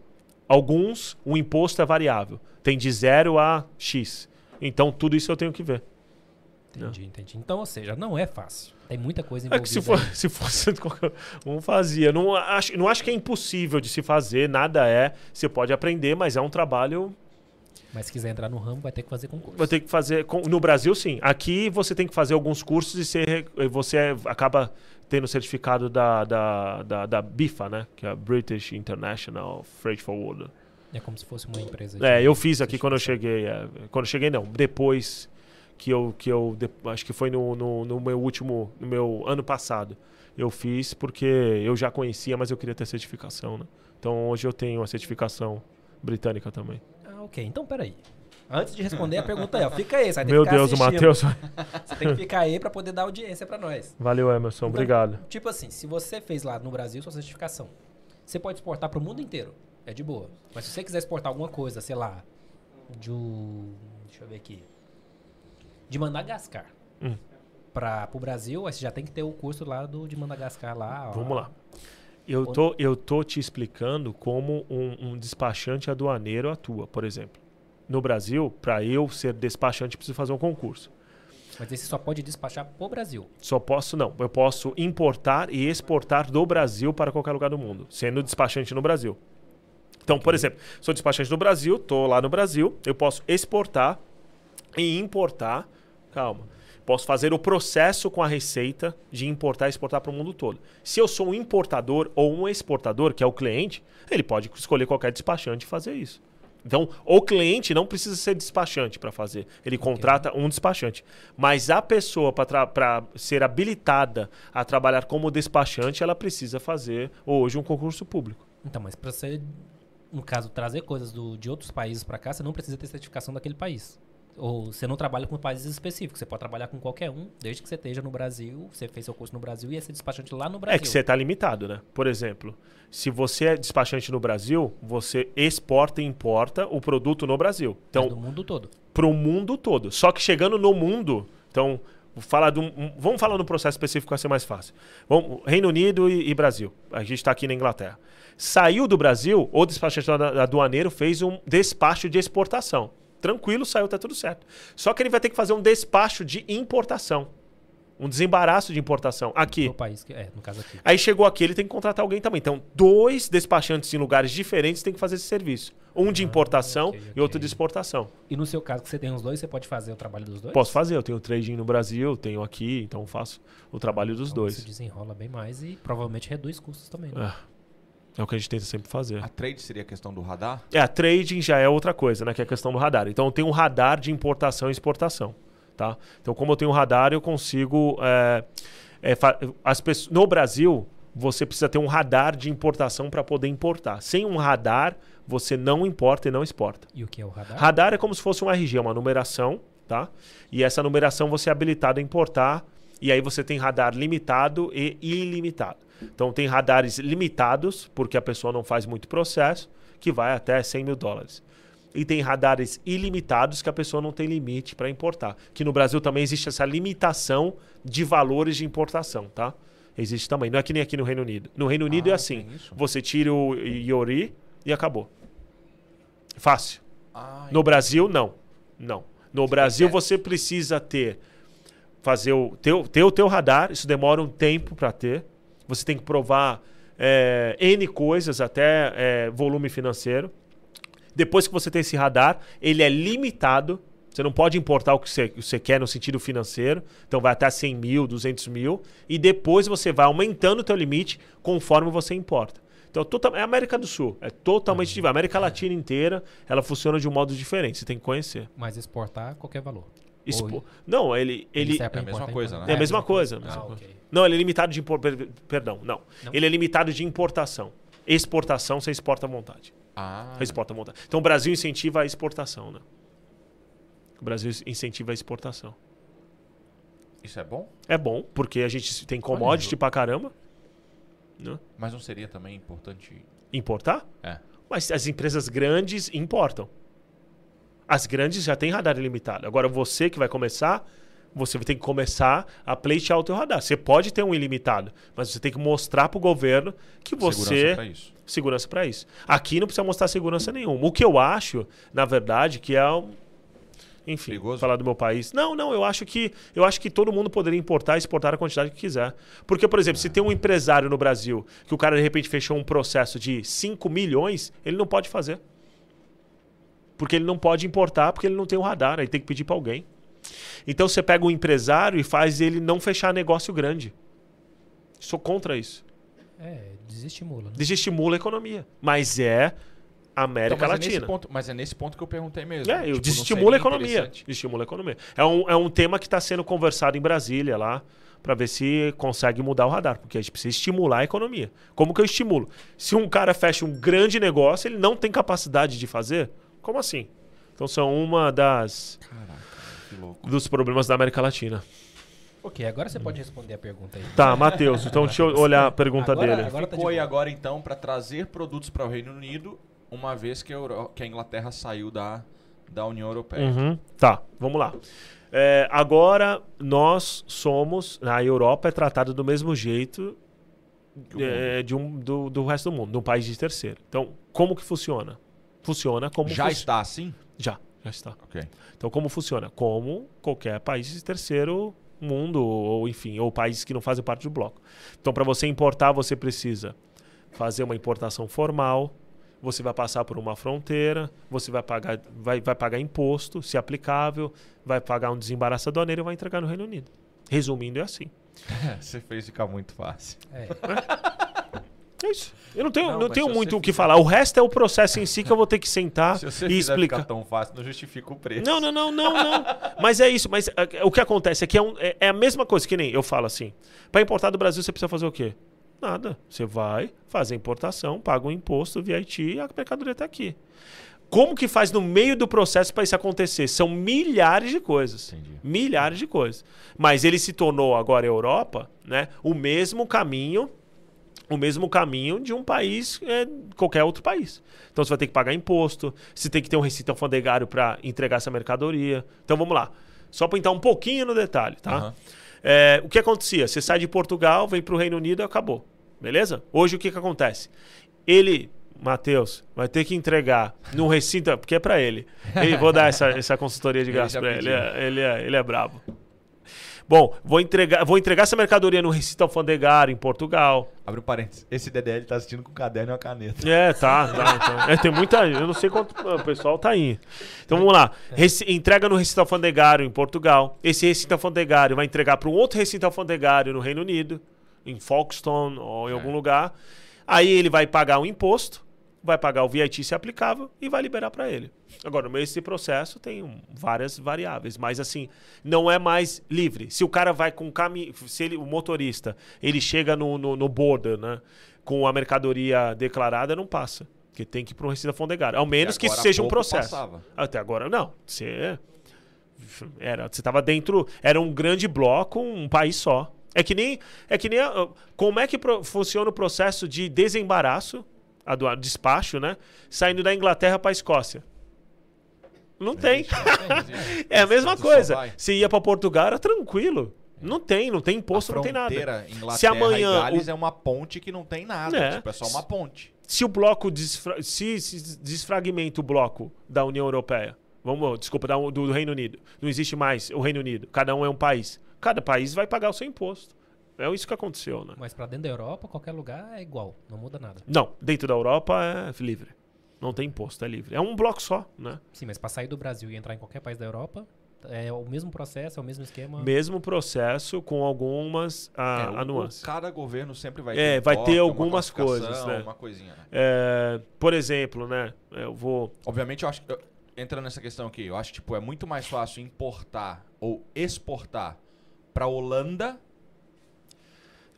Alguns o imposto é variável. Tem de 0 a X. Então tudo isso eu tenho que ver. Entendi, entendi. Então, ou seja, não é fácil. Tem muita coisa É envolvida. que se, for, se fosse qualquer um fazia. Não acho, não acho que é impossível de se fazer, nada é. Você pode aprender, mas é um trabalho. Mas se quiser entrar no ramo, vai ter que fazer concurso. Vai ter que fazer. No Brasil, sim. Aqui você tem que fazer alguns cursos e você, você acaba tendo o certificado da, da, da, da BIFA, né? Que é a British International Freight Forwarder. É como se fosse uma empresa. É, eu fiz aqui quando eu cheguei. é, quando eu cheguei, não. Depois que eu. Que eu acho que foi no, no, no meu último. No meu ano passado. eu fiz porque eu já conhecia, mas eu queria ter certificação, né? Então hoje eu tenho a certificação britânica também. Ah, ok. Então, peraí. Antes de responder a pergunta aí, ó, fica aí. Você Meu Deus, o assistindo. Matheus. Você tem que ficar aí pra poder dar audiência pra nós. Valeu, Emerson. Então, Obrigado. Tipo assim, se você fez lá no Brasil sua certificação, você pode exportar pro mundo inteiro. É de boa. Mas se você quiser exportar alguma coisa, sei lá, de um- Deixa eu ver aqui. De Madagascar. Hum. Pra, pro Brasil, aí você já tem que ter o curso lá do, de Madagascar lá. Vamos lá. Eu tô, eu tô te explicando como um, um despachante aduaneiro atua, por exemplo. No Brasil, para eu ser despachante, preciso fazer um concurso. Mas esse só pode despachar pro Brasil. Só posso, não. Eu posso importar e exportar do Brasil para qualquer lugar do mundo, sendo despachante no Brasil. Então, por exemplo, sou despachante no Brasil, estou lá no Brasil, eu posso exportar e importar. Calma. Posso fazer o processo com a receita de importar e exportar para o mundo todo. Se eu sou um importador ou um exportador, que é o cliente, ele pode escolher qualquer despachante e fazer isso. Então, o cliente não precisa ser despachante para fazer. Ele contrata um despachante. Mas a pessoa, para ser habilitada a trabalhar como despachante, ela precisa fazer hoje um concurso público. Então, mas pra você, no caso, trazer coisas do, de outros países pra cá, você não precisa ter certificação daquele país. Ou você não trabalha com países específicos, você pode trabalhar com qualquer um, desde que você esteja no Brasil, você fez seu curso no Brasil e ia ser despachante lá no Brasil. É que você está limitado, né? Por exemplo, se você é despachante no Brasil, você exporta e importa o produto no Brasil. Então, do mundo todo. para o mundo todo. Só que chegando no mundo, então, falar de um- um- vamos falar no processo específico vai ser mais fácil. Vamos, Reino Unido e, e Brasil. A gente está aqui na Inglaterra. Saiu do Brasil, o despachante adu- aduaneiro fez um despacho de exportação. Tranquilo, saiu, tá tudo certo. Só que ele vai ter que fazer um despacho de importação. Um desembaraço de importação. Aqui. Do país é, no caso aqui. Aí chegou aqui, ele tem que contratar alguém também. Então, dois despachantes em lugares diferentes têm que fazer esse serviço. Um de importação ok, e outro de exportação. E no seu caso, que você tem os dois, você pode fazer o trabalho dos dois? Posso fazer, eu tenho trading no Brasil, tenho aqui, então faço o trabalho dos Então, dois. Isso desenrola bem mais e provavelmente reduz custos também. Né? É. É o que a gente tenta sempre fazer. A trade seria a questão do radar? É, a trading já é outra coisa, né? Que é a questão do radar. Então eu tenho um radar de importação e exportação. Tá? Então, como eu tenho um radar, eu consigo. é, é, as pessoas, no Brasil, você precisa ter um radar de importação para poder importar. Sem um radar, você não importa e não exporta. E o que é o radar? Radar é como se fosse um RG, uma numeração, tá? E essa numeração você é habilitado a importar, e aí você tem radar limitado e ilimitado. Então tem radares limitados, porque a pessoa não faz muito processo, que vai até 100 mil dólares. E tem radares ilimitados que a pessoa não tem limite para importar. Que no Brasil também existe essa limitação de valores de importação, tá? Existe também. Não é que nem aqui no Reino Unido. No Reino Unido Ah, é assim: você tira o IORI e acabou. Fácil. Ah, No Brasil, não. Não. No Brasil, você precisa ter. Fazer o teu, ter o teu radar, isso demora um tempo para ter. Você tem que provar é, N coisas, até é, volume financeiro. Depois que você tem esse radar, ele é limitado. Você não pode importar o que você, que você quer no sentido financeiro. Então vai até 100 mil, 200 mil. E depois você vai aumentando o teu limite conforme você importa. Então total- é a América do Sul. É totalmente diferente. A América Latina inteira, ela funciona de um modo diferente. Você tem que conhecer. Mas exportar qualquer valor. Expo- Não, ele... ele... pra É a mesma coisa, né? É a mesma coisa. a Ah, mesma coisa. ok. Não, ele é limitado de impor... per- Perdão, não. Não? Ele é limitado de importação. Exportação, você exporta à vontade. Ah, Exporta à vontade. Então o Brasil incentiva a exportação, né? O Brasil incentiva a exportação. isso é bom? É bom, porque a gente tem commodity pra caramba. Né? Mas não seria também importante... Importar? É. Mas as empresas grandes importam. As grandes já têm radar ilimitado. Agora você que vai começar, você vai ter que começar a pleitear o teu radar. Você pode ter um ilimitado, mas você tem que mostrar para o governo que você Segurança pra isso. segurança para isso. Aqui não precisa mostrar segurança nenhuma. O que eu acho, na verdade, que é um enfim, Perigoso? falar do meu país. Não, não, eu acho que eu acho que todo mundo poderia importar e exportar a quantidade que quiser. Porque, por exemplo, se tem um empresário no Brasil que o cara de repente fechou um processo de 5 milhões, ele não pode fazer. Porque ele não pode importar porque ele não tem um radar, aí tem que pedir para alguém. Então você pega um empresário e faz ele não fechar negócio grande. Sou contra isso. É, desestimula. Né? Desestimula a economia. Mas é América Então, mas, é nesse Latina. ponto, mas é nesse ponto que eu perguntei mesmo. É, Tipo, desestimula a economia. Estimula a economia. É um, é um tema que está sendo conversado em Brasília lá, para ver se consegue mudar o radar, porque a gente precisa estimular a economia. Como que eu estimulo? Se um cara fecha um grande negócio, ele não tem capacidade de fazer? Como assim? Então são uma das Caraca, que louco. dos problemas da América Latina. Ok, agora você pode responder a pergunta aí. Tá, Matheus, então deixa eu olhar a pergunta Agora- dele. agora- tá Ficou de aí boa. agora então para trazer produtos para o Reino Unido, uma vez que a, Euro- que a Inglaterra saiu da, da União Europeia. Uhum, Tá, vamos lá. É, agora nós somos, a Europa é tratada do mesmo jeito é, de um, do, do resto do mundo, de um país de terceiro. Então, como que funciona? Funciona como Já fun- está assim? Já, já está. Ok. Então, como funciona? Como qualquer país de terceiro mundo, ou enfim, ou países que não fazem parte do bloco. Então, para você importar, você precisa fazer uma importação formal, você vai passar por uma fronteira, você vai pagar, vai, vai pagar imposto, se aplicável, vai pagar um desembaraço aduaneiro e vai entregar no Reino Unido. Resumindo, é assim. Você fez ficar muito fácil. É. É isso. Eu não tenho, Não, não, tenho muito o que fizer- falar. O resto é o processo em si que eu vou ter que sentar Se você e explicar. ficar tão fácil, não justifica o preço. Não, não, não, não, não. Mas é isso. Mas é, o que acontece é que é, um- é- é a mesma coisa que nem eu falo assim. Para importar do Brasil, você precisa fazer o quê? Nada. Você vai fazer a importação, paga o imposto, VAT e a mercadoria está aqui. Como que faz no meio do processo para isso acontecer? São milhares de coisas. Entendi. Milhares de coisas. Mas ele se tornou agora a Europa, né? O mesmo caminho, o mesmo caminho de um país, é, qualquer outro país. Então você vai ter que pagar imposto, você tem que ter um receita alfandegário para entregar essa mercadoria. Então vamos lá. Só para entrar um pouquinho no detalhe, tá? Aham. É, o que acontecia? Você sai de Portugal, vem para o Reino Unido e acabou. Beleza? Hoje o que, que acontece? Ele, Matheus, vai ter que entregar no recinto, porque é para ele. ele. Vou dar essa, essa consultoria de Ele gasto para ele. pediu. É, ele, é, ele é brabo. Bom, vou entregar, vou entregar essa mercadoria no recinto alfandegário em Portugal. Abre um parênteses. Esse DDL tá assistindo com um caderno e uma caneta. É, tá, tá. então. É, tem muita. Eu não sei quanto o pessoal tá aí. Então vamos lá. Reci- entrega no recinto alfandegário em Portugal. Esse recinto alfandegário vai entregar para um outro recinto alfandegário no Reino Unido, em Folkestone ou em É. algum lugar. Aí ele vai pagar o imposto, vai pagar o VAT se aplicável e vai liberar para ele. Agora, no meio desse processo tem várias variáveis, mas assim, não é mais livre. Se o cara vai com caminho, se ele, o motorista, ele chega no, no, no border, né, com a mercadoria declarada, não passa. Porque tem que ir para um receita alfandegário. Ao menos que isso seja um processo. passava. Até agora não. Você era, você estava dentro, era um grande bloco, um país só. É que nem, é que nem como é que funciona o processo de desembaraço, adua- despacho, né? Saindo da Inglaterra para a Escócia. Não tem. É a mesma coisa. Se ia para Portugal era tranquilo. Não tem, não tem imposto, não tem nada. Inglaterra Se amanhã e Gales o- é uma ponte que não tem nada. É. Tipo, é só uma ponte. se o bloco desfra- se, se desfragmenta o bloco da União Europeia, vamos, desculpa, do, do Reino Unido, não existe mais o Reino Unido, cada um é um país. Cada país vai pagar o seu imposto. É isso que aconteceu, né? Mas pra dentro da Europa, qualquer lugar é igual, não muda nada. Não, dentro da Europa é livre. Não tem imposto, é livre. É um bloco só, né? Sim, mas pra sair do Brasil e entrar em qualquer país da Europa, é o mesmo processo, é o mesmo esquema. Mesmo processo com algumas ah, É, o- a nuances. cada governo sempre vai É, ter. um vai toque, ter uma algumas coisas, né? Uma coisinha. né? É, por exemplo, né? Eu vou. Obviamente, eu acho que. Entrando nessa questão aqui, eu acho que tipo, é muito mais fácil importar ou exportar pra Holanda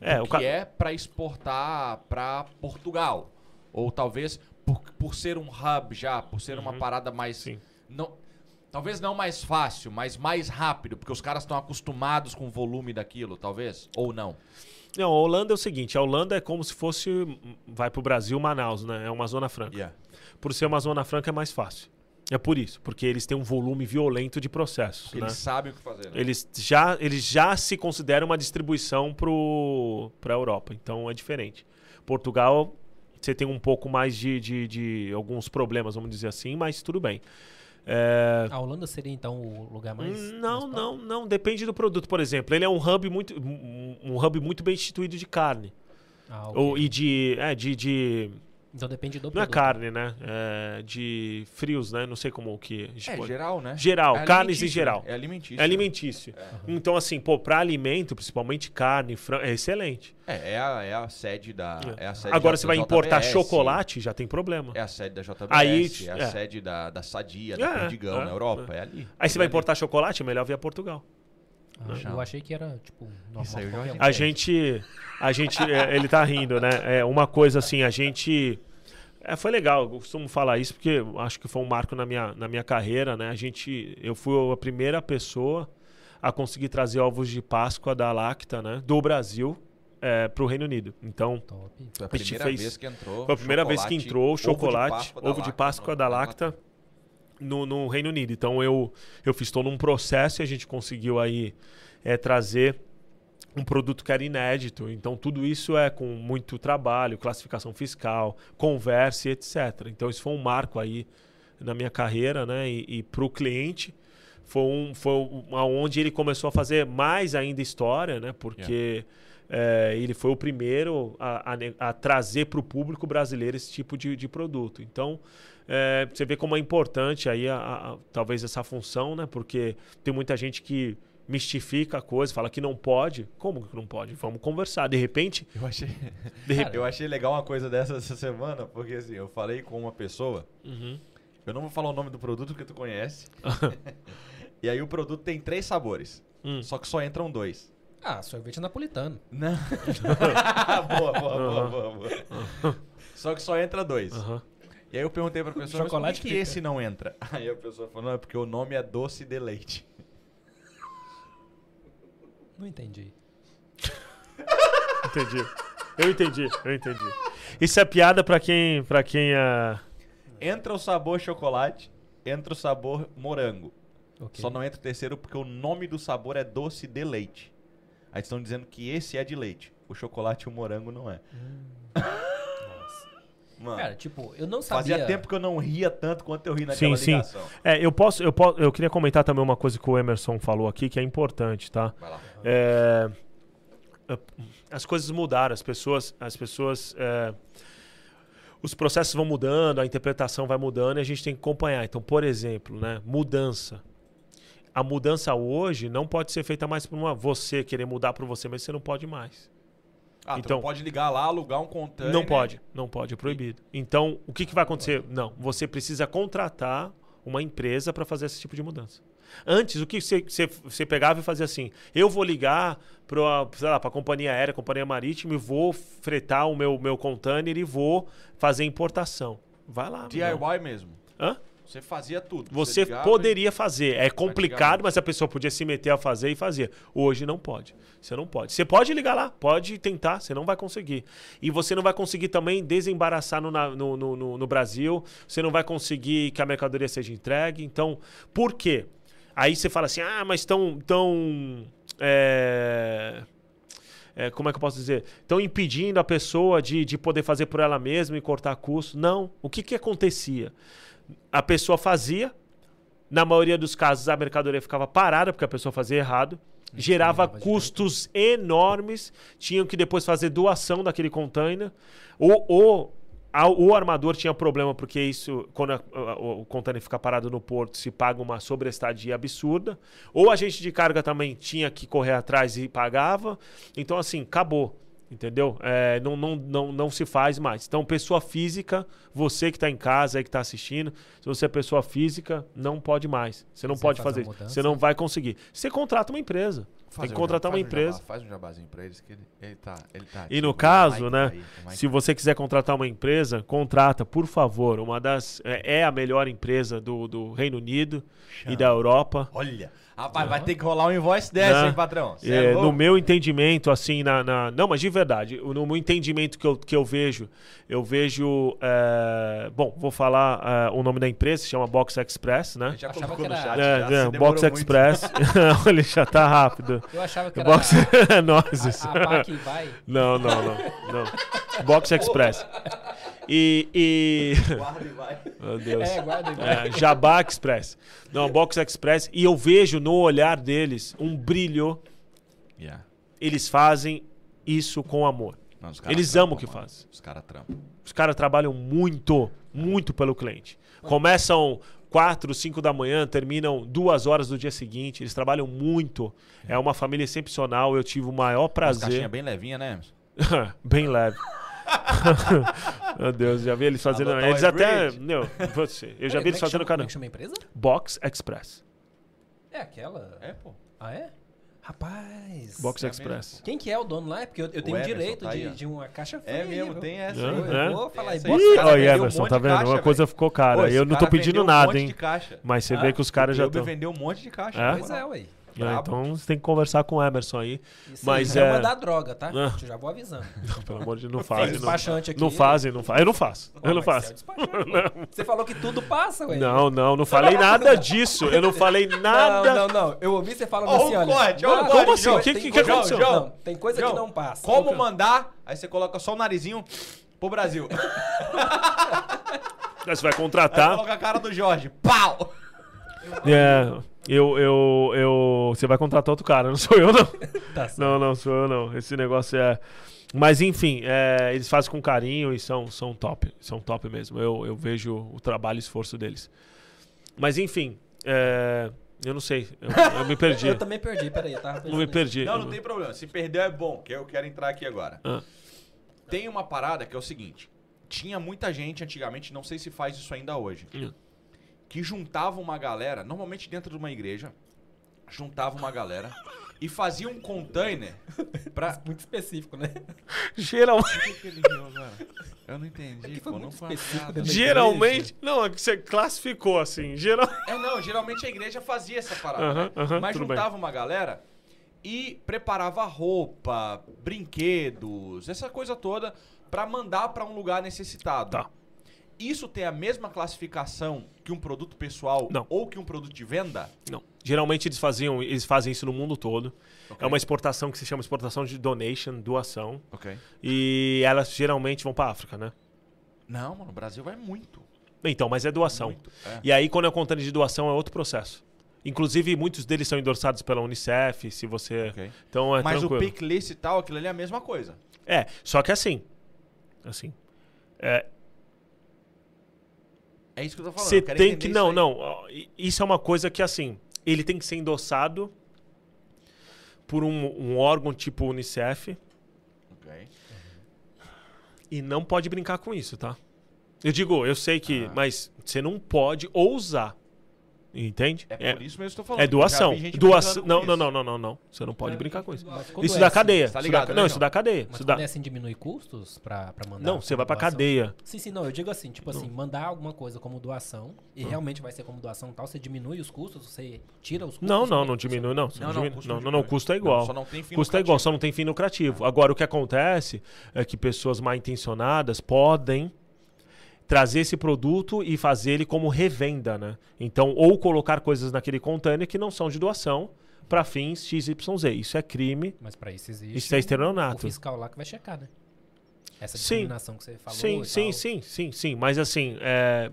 É, o que ca- é pra exportar pra Portugal. Ou talvez por, por ser um hub já, por ser uma parada mais. Uhum. Sim. Não, talvez não mais fácil, mas mais rápido, porque os caras estão acostumados com o volume daquilo, talvez. Ou não. Não, a Holanda é o seguinte: a Holanda é como se fosse. Vai pro Brasil, Manaus, né? É uma zona franca. Yeah. Por ser uma zona franca é mais fácil. É por isso, porque eles têm um volume violento de processos. Porque né? eles sabem o que fazer. né? Eles já, eles já se consideram uma distribuição para a Europa, então é diferente. Portugal, você tem um pouco mais de, de, de alguns problemas, vamos dizer assim, mas tudo bem. É, A Holanda seria então o lugar mais. não, mais não, não, depende do produto. Por exemplo, ele é um hub muito, um, hub muito bem instituído de carne. Ah, ok. Ou, e de, é, de, de, Então depende do Não é produto. carne, né? É de frios, né? Não sei como que. É, pode- geral, né? Geral, É carnes em geral. É alimentício. É alimentício. Então, assim, pô, pra alimento, principalmente carne, frango, é excelente. É, é a, é a sede da. É. a sede Agora da- você vai importar JBS, chocolate, já tem problema. É a sede da JBS, Aí, é a é. sede da, da Sadia, É, da Perdigão é, na Europa. É, ali. Aí você vai ali. importar chocolate, é melhor vir a Portugal. Ah, eu achei que era, tipo, normal. Isso aí eu já qualquer um. A gente. A gente. é, ele tá rindo, né? É uma coisa assim, a gente. É, foi legal, eu costumo falar isso porque eu acho que foi um marco na minha, na minha carreira, né? A gente. Eu fui a primeira pessoa a conseguir trazer ovos de Páscoa da Lacta, né? Do Brasil é, pro Reino Unido. Então, Foi Top. a A primeira fez- vez que entrou. Foi a primeira vez que chocolate, entrou o ovo de chocolate, Páscoa da ovo de Lacta Páscoa no- da Lacta no, no Reino Unido. Então eu, eu fiz todo um processo e a gente conseguiu aí é, trazer um produto que era inédito. Então tudo isso é com muito trabalho, classificação fiscal, conversa e etc. Então isso foi um marco aí na minha carreira, né? E, e para o cliente foi um, foi um, onde ele começou a fazer mais ainda história, né? Porque é, ele foi o primeiro a, a a trazer para o público brasileiro esse tipo de, de produto. Então, é, você vê como é importante aí a- a- talvez essa função, né? Porque tem muita gente que mistifica a coisa, fala que não pode. Como que não pode? Vamos conversar. De repente, Eu achei, de repente. eu achei legal uma coisa dessa essa semana, porque assim, eu falei com uma pessoa, Uhum. eu não vou falar o nome do produto porque tu conhece. e aí o produto tem três sabores, Hum. só que só entram dois. Ah, sorvete napolitano. Não. boa, boa, boa, boa, boa. Só que só entra dois. Aham. E aí eu perguntei pra pessoa, Chocolate por que, que esse não entra? Aí a pessoa falou, não, é porque o nome é doce de leite. Não entendi. Entendi. Eu entendi, eu entendi. Isso é piada pra quem, pra quem é... Entra o sabor chocolate, entra o sabor morango. Ok. Só não entra o terceiro porque o nome do sabor é doce de leite. Aí estão dizendo que esse é de leite. O chocolate e o morango não é. Mano, Cara, tipo, eu não sabia... fazia tempo que eu não ria tanto quanto eu ri naquela Sim, sim. ligação. É, eu posso, eu posso, eu queria comentar também uma coisa que o Emerson falou aqui que é importante, tá? Vai lá. É, as coisas mudaram, as pessoas, as pessoas, é, os processos vão mudando, a interpretação vai mudando e a gente tem que acompanhar. Então, por exemplo, né, mudança. A mudança hoje não pode ser feita mais por uma você querer mudar por você, mas você não pode mais. Ah, Então- não pode ligar lá, alugar um container. Não pode, não pode, é proibido. Então, o que, que vai acontecer? Não, você precisa contratar uma empresa para fazer esse tipo de mudança. Antes, o que você, pegava e fazia assim: eu vou ligar para a companhia aérea, companhia marítima, e vou fretar o meu, meu container e vou fazer importação. Vai lá. DIY mesmo. Hã? Você fazia tudo. Você ligava poderia fazer. É complicado, mas a pessoa podia se meter a fazer e fazer. Hoje não pode. Você não pode. Você pode ligar lá, pode tentar, você não vai conseguir. E você não vai conseguir também desembaraçar no, no, no, no- Brasil, você não vai conseguir que a mercadoria seja entregue. Então, por quê? Aí você fala assim, ah, mas estão. Tão, é, é, como é que eu posso dizer? Estão impedindo a pessoa de, de poder fazer por ela mesma e cortar custo. Não. O que, que acontecia? A pessoa fazia, na maioria dos casos a mercadoria ficava parada porque a pessoa fazia errado, gerava custos enormes, tinham que depois fazer doação daquele container, ou, ou o armador tinha problema porque isso, quando a- a- o container fica parado no porto, se paga uma sobrestadia absurda, ou a agente de carga também tinha que correr atrás e pagava, então assim, acabou. Entendeu? É, não, não, não, não se faz mais. Então, pessoa física, você que está em casa aí que está assistindo, se você é pessoa física, não pode mais. Você não Quiser pode fazer mudança. você não vai conseguir. Você contrata uma empresa. Tem que um contratar jabá- uma faz um empresa. jabá- faz um jabazinho pra eles que ele, ele tá. Ele tá E no caso, né, tá aí, Se você quiser contratar uma empresa, contrata, por favor. Uma das é, é a melhor empresa do, do Reino Unido e da Europa. Olha, rapaz, vai ter que rolar um invoice dessa, Né? hein, patrão? É, é no meu entendimento, assim, na, na- Não, mas de verdade, no meu entendimento que eu, que eu vejo, eu vejo. é, Bom, vou falar é, o nome da empresa, se chama Box Express, né? Já Achava colocou que no era- chat, É, já, é, Box muito. Express. Ele já tá rápido. Eu achava que era Box. Nós. a, a vai. Não, não, não, não. Box Express. E. e... Guarda e vai. Meu Deus. É, guarda e vai. É, Jabá Express. Não, Box Express. E eu vejo no olhar deles um brilho. Yeah. Eles fazem isso com amor. Não, Eles trampam, amam o que mano. fazem. Os caras trampam. Os caras trabalham muito, muito pelo cliente. Começam 4, 5 da manhã, terminam duas horas do dia seguinte. Eles trabalham muito. É uma família excepcional. Eu tive o maior As caixinhas prazer. bem levinha, né, Emerson? Bem leve. Meu Deus, já vi eles fazendo. Alô, Eles até. Bridge. Não, você. Eu já Peraí, vi eles é fazendo chama- Como é canal. que chama a empresa? Box Express. É aquela. É, pô. Ah, é? Rapaz. Box É Express. Quem que é o dono lá? É porque eu, eu tenho Emerson, direito tá de, de uma caixa É fria, mesmo, viu? tem essa. É, aí. Eu, é? eu vou falar. Box Ih, olha, um Emerson, tá vendo? caixa, Uma coisa ficou cara. Pô, eu não tô pedindo um nada, monte hein? de caixa. Mas você Ah, vê que os caras o já estão. vendeu um monte de caixa. É? Pois é, ué. Então você tem que conversar com o Emerson aí. Isso Mas aí, é- mandar droga, tá? Ah. Eu já vou avisando. Não, pelo amor de Deus, não fazem. Não, despachante aqui. não fazem, não fazem. Eu não faço. Eu não é o faço. Você falou que tudo passa, ué. Não, não, não falei nada disso. Eu não falei nada. Não, não, não. Eu ouvi você falando Ó, assim, o olha. corte, ó, não, o não, corte, assim? João. Que- que- que aconteceu? Não, tem coisa que não passa. Como mandar? Aí você coloca só o narizinho pro Brasil. Aí Você vai contratar. coloca a cara do Jorge. Pau! É, eu, eu, eu. Você vai contratar outro cara, não sou eu, não. Tá. Não, não, sou eu, não. Esse negócio é. Mas enfim, é, eles fazem com carinho e são, são top. São top mesmo. Eu, eu vejo o trabalho e esforço deles. Mas enfim, é, eu não sei. Eu, eu me perdi. Eu também perdi, peraí, eu tava Não me perdi. Não, não tem problema. Se perder é bom, que eu quero entrar aqui agora. Ah. Tem uma parada que é o seguinte. Tinha muita gente antigamente, não sei se faz isso ainda hoje, Hum. Que juntava uma galera, normalmente dentro de uma igreja, juntava uma galera e fazia um container pra... Muito específico, né? Geral, Por que que ele riu agora? Eu não entendi, É que foi pô, não foi da geralmente. Não, é que você classificou assim. Geral. É, não, geralmente a igreja fazia essa parada. Aham, né? aham, Mas tudo bem. juntava uma galera e preparava roupa, brinquedos, essa coisa toda pra mandar pra um lugar necessitado. Tá. Isso tem a mesma classificação que um produto pessoal Não. ou que um produto de venda? Não. Geralmente eles faziam, eles fazem isso no mundo todo. Ok. É uma exportação que se chama exportação de donation, doação. Ok. E elas geralmente vão pra África, né? Não, mano, o Brasil vai muito. Então, mas é doação. Muito. É. E aí, quando é contando de doação, é outro processo. Inclusive, muitos deles são endossados pela Unicef, se você. Ok. Então é Mas tranquilo. o pick list e tal, aquilo ali é a mesma coisa. É, só que assim. Assim. É, É isso que eu tô falando. você tem que. Não, não. Isso é uma coisa que, assim. Ele tem que ser endossado por um, um órgão tipo Unicef Ok. e não pode brincar com isso, tá? Eu digo, eu sei que. Ah. Mas você não pode ousar. Entende? É por isso mesmo que eu tô falando. É doação. Doação. Não, não, não, não, não, não. Você não pode brincar com isso. Isso é dá assim- cadeia. Tá né, não, isso dá cadeia. Mas Isso quando dá... é assim, diminui custos pra, pra mandar? Não, você vai pra doação? cadeia. Sim, sim, não. Eu digo assim, tipo assim, mandar alguma coisa como doação, e realmente vai ser como doação e tal, você diminui os custos, você tira os custos. Não, não, é não diminui, não. Não, Não, não, custo é igual. só não tem fim custo é igual, só não tem fim lucrativo. Agora, o que acontece é que pessoas mal intencionadas podem trazer esse produto e fazer ele como revenda, né? Então, ou colocar coisas naquele container que não são de doação para fins XYZ. Isso é crime, Mas pra isso existe isso é o estelionato. fiscal lá que vai checar, né? Essa Sim. discriminação que você falou Sim, sim, sim, sim, sim. Mas assim, é,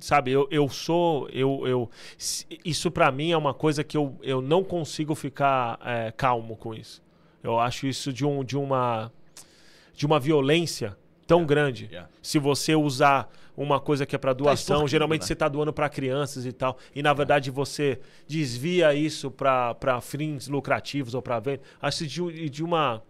sabe, eu, eu sou. Eu, eu, isso pra mim é uma coisa que eu, eu não consigo ficar é, calmo com isso. Eu acho isso de, um, de uma. De uma violência tão grande. Yeah. Se você usar uma coisa que é pra doação, extorquindo, geralmente né? você tá doando pra crianças e tal, e na verdade você desvia isso pra pra fins lucrativos ou pra venda. Acho de, de uma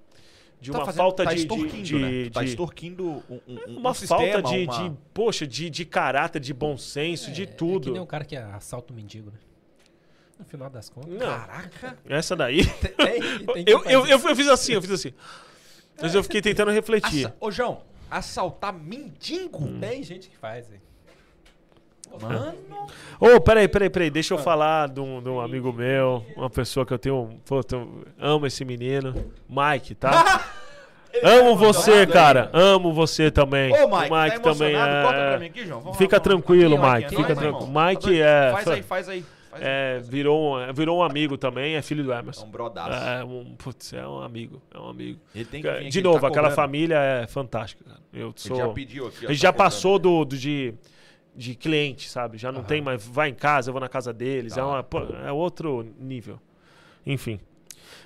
de Tá uma fazendo- falta tá de, de, extorquindo, de, né? Tu Tá de- extorquindo um, um, um uma sistema, falta de, uma- de poxa, de, de caráter, de bom senso, de É, É que tudo. nem o cara que assalta o mendigo, né? No final das contas. Não, Caraca! essa daí. Tem, tem eu, eu, eu, eu fiz assim, eu fiz assim. Mas eu fiquei tentando refletir. Assa... Ô, João, assaltar mendigo? Hum. Tem gente que faz, hein? Mano... Ô, peraí, peraí, peraí. Deixa eu falar de um, de um amigo meu, uma pessoa que eu tenho. Pô, eu amo esse menino. Mike, tá? amo você, emocionado cara. Amo você também. Ô, o Mike, Mike tá também é. Mim aqui, João. Vamos Fica lá, tranquilo, Aqui, Mike. aqui, Fica é tranquilo. Mike é. Faz aí, faz aí. É virou, um- virou um amigo também, é filho do É Emerson. um brodaço. É um, putz, é um amigo, é um amigo. Ele tem que vir aqui, De ele novo, tá aquela cobrando. família é fantástica, cara. Eu sou. Ele já pediu aqui. ó, a gente tá já cobrando. passou do, do de, de cliente, sabe? Já não Aham. tem mais. Vai em casa, eu vou na casa deles. Da É, uma, é outro nível. Enfim.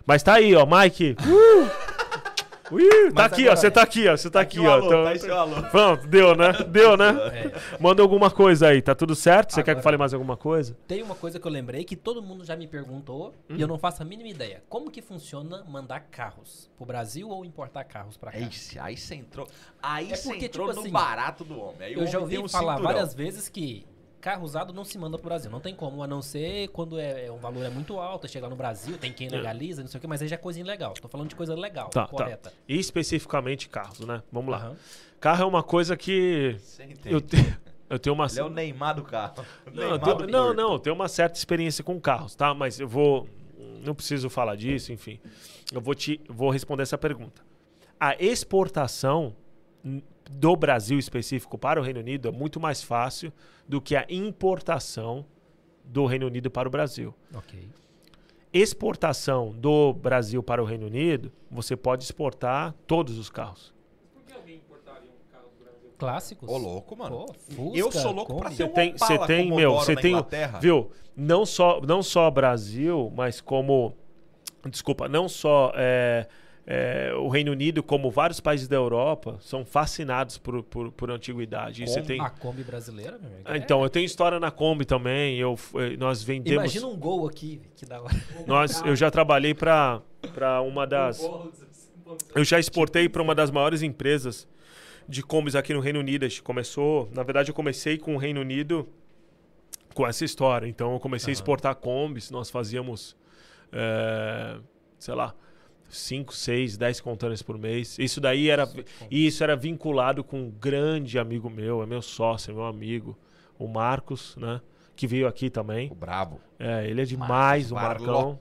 Mas tá aí, ó, Mike. Uh! Ui, tá aqui, agora- ó. Você tá aqui, ó. Você tá aqui, o ó. alô, Então- tá aí seu alô. Pronto, deu, né? Deu, né? É. Manda alguma coisa aí, tá tudo certo? Você quer que Agora- fale mais alguma coisa? Tem uma coisa que eu lembrei que todo mundo já me perguntou e Hum. eu não faço a mínima ideia. Como que funciona mandar carros pro Brasil ou importar carros pra cá? Ixi, aí você entrou. Aí É você porque, entrou tipo no assim, barato do homem. Aí Eu já ouvi um falar cinturão. várias vezes que carro usado não se manda pro Brasil. Não tem como, a não ser quando é, é um valor é muito alto, chega no Brasil, tem quem legaliza, não sei o que, mas aí já é coisa ilegal. Tô falando de coisa legal, Tá, correta. tá. E especificamente carros, né? Vamos lá. Aham. Carro é uma coisa que eu, te- eu tenho uma... Ele é o Neymar do carro. Não, tenho- do não, não, eu tenho uma certa experiência com carros, tá? Mas eu vou. Não preciso falar disso, enfim. Eu vou te vou responder essa pergunta. A exportação do Brasil específico para o Reino Unido é muito mais fácil do que a importação do Reino Unido para o Brasil. Ok. Exportação do Brasil para o Reino Unido, você pode exportar todos os carros. Clássicos? Ô, louco, mano. Pô, Fusca, eu sou louco ter Você um tem, você tem, meu, você na tem, Inglaterra. viu? Não só, não só Brasil, mas como, desculpa, não só é, é, o Reino Unido, como vários países da Europa são fascinados por, por, por antiguidade. Você Kombi. tem, A Kombi brasileira, meu amigo. Ah, então, eu tenho história na Kombi também. Eu, eh, nós É. vendemos, Imagina um gol aqui, que da hora. nós, eu já trabalhei para para uma das, eu já exportei para uma das maiores empresas de combis aqui no Reino Unido. A gente começou, na verdade, eu comecei com o Reino Unido com essa história. Então, eu comecei a exportar combis. Nós fazíamos, eh, sei lá, 5, 6, 10 contêineres por mês. Isso daí era, e isso era vinculado com um grande amigo meu, é meu sócio, é meu amigo, o Marcos, né? Que veio aqui também. O brabo. É, ele é demais, Marcos o Marcão.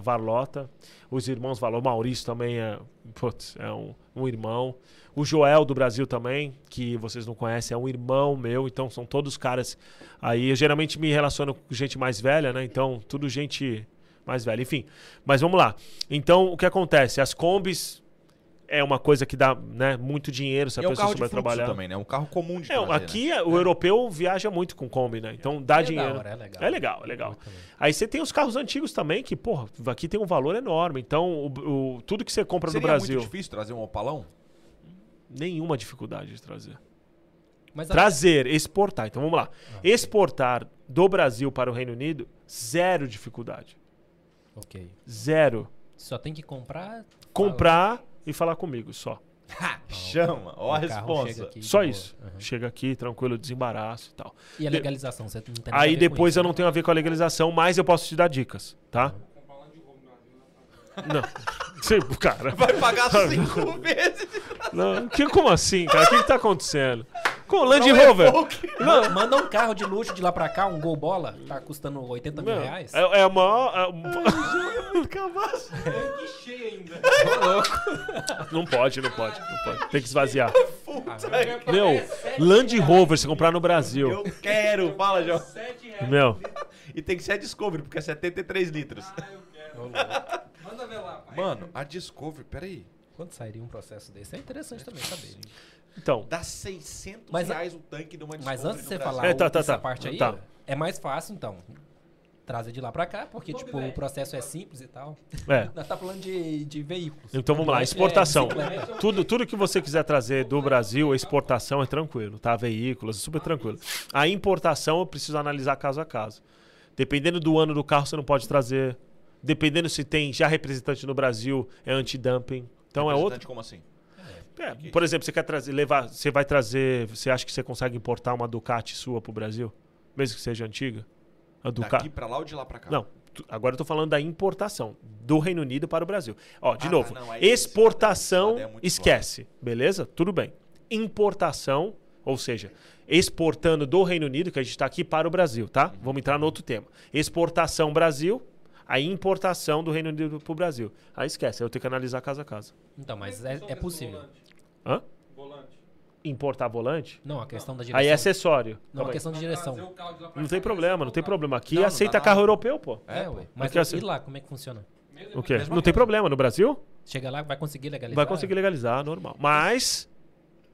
Varlota. Os irmãos Valor. O Maurício também é, putz, é um, um irmão. O Joel do Brasil também, que vocês não conhecem, é um irmão meu. Então são todos caras. Aí eu geralmente me relaciono com gente mais velha, né? Então, tudo gente mais velha. Enfim. Mas vamos lá. Então, o que acontece? As combis é uma coisa que dá né, muito dinheiro se a E é um pessoa carro de souber trabalhar. também, né? Um carro comum de É, trazer, né? aqui o europeu viaja muito com Kombi, né? Então dá É dinheiro. é legal. É legal, é legal. Aí você tem os carros antigos também, que, porra, aqui tem um valor enorme. Então, o, o- tudo que você compra Seria no Brasil, muito difícil trazer um opalão? nenhuma dificuldade de trazer. Mas a- Trazer, exportar. Então vamos lá. Exportar do Brasil para o Reino Unido, zero dificuldade. Ok. Zero. Só tem que comprar. Comprar e falar comigo, só. Ha, chama, ó a resposta. Só boa. isso. Aham. Chega aqui, tranquilo, desembaraço e tal. E a legalização? Você não tem Aí depois isso, eu né? não tenho a ver com a legalização, mas eu posso te dar dicas, tá? Não. Sim, cara. Vai pagar cinco vezes. Não, que, como assim, cara? O que, que tá acontecendo? Com o Land Não é Rover. Ma- Manda um carro de luxo de lá pra cá, um Gol Bola, tá custando 80 mil Não, reais. É, é a maior. é- não pode, não pode, não pode. Tem que esvaziar. Meu, Land Rover, se comprar no Brasil. Eu quero, fala, João. Meu, E tem que ser a Discovery, porque é 73 litros. Manda ver lá, pai. Mano, a Discovery, peraí. Quanto sairia um processo desse? É interessante também saber. então. Dá 600 Mas reais o tanque de uma Discovery Mas antes de você Brasil. falar É, tá, tá, essa tá. parte aí, Tá. é mais fácil então. Trazer de lá pra cá, porque tipo, o processo é simples e tal. É. Nós tá falando de, de veículos. Então vamos lá, É, exportação. bicicleta. Tudo, tudo que você quiser trazer do Brasil, exportação é tranquilo, tá? Veículos, é super tranquilo. A importação eu preciso analisar caso a caso. Dependendo do ano do carro, você não pode trazer. Dependendo se tem já representante no Brasil, é anti-dumping. Então é outro. Como assim? É, por exemplo, você quer trazer, levar, você vai trazer, você acha que você consegue importar uma Ducati sua pro Brasil, mesmo que seja antiga? A Daqui Ducati? pra lá ou de lá pra cá? Não, agora eu tô falando da importação do Reino Unido para o Brasil. Ó, de Ah, novo, não, exportação, é- é esquece, beleza? Tudo bem. Importação, ou seja, exportando do Reino Unido, que a gente está aqui para o Brasil, tá? Uhum. Vamos entrar no outro tema. Exportação Brasil, a importação do Reino Unido para o Brasil. Aí esquece, aí eu tenho que analisar casa a casa. Então, mas é, é possível. Hã? Volante. Importar volante? Não, a questão da direção. Aí é acessório. Não, Calma a aí. questão de direção. carro de pra Não tem problema, não tem problema. Aqui Não, não aceita dá carro europeu, pô. É, É, ué. Mas Porque assim- e lá, como é que funciona? O quê? Não tem problema. No Brasil, Chega lá, vai conseguir legalizar? vai conseguir legalizar, normal. Mas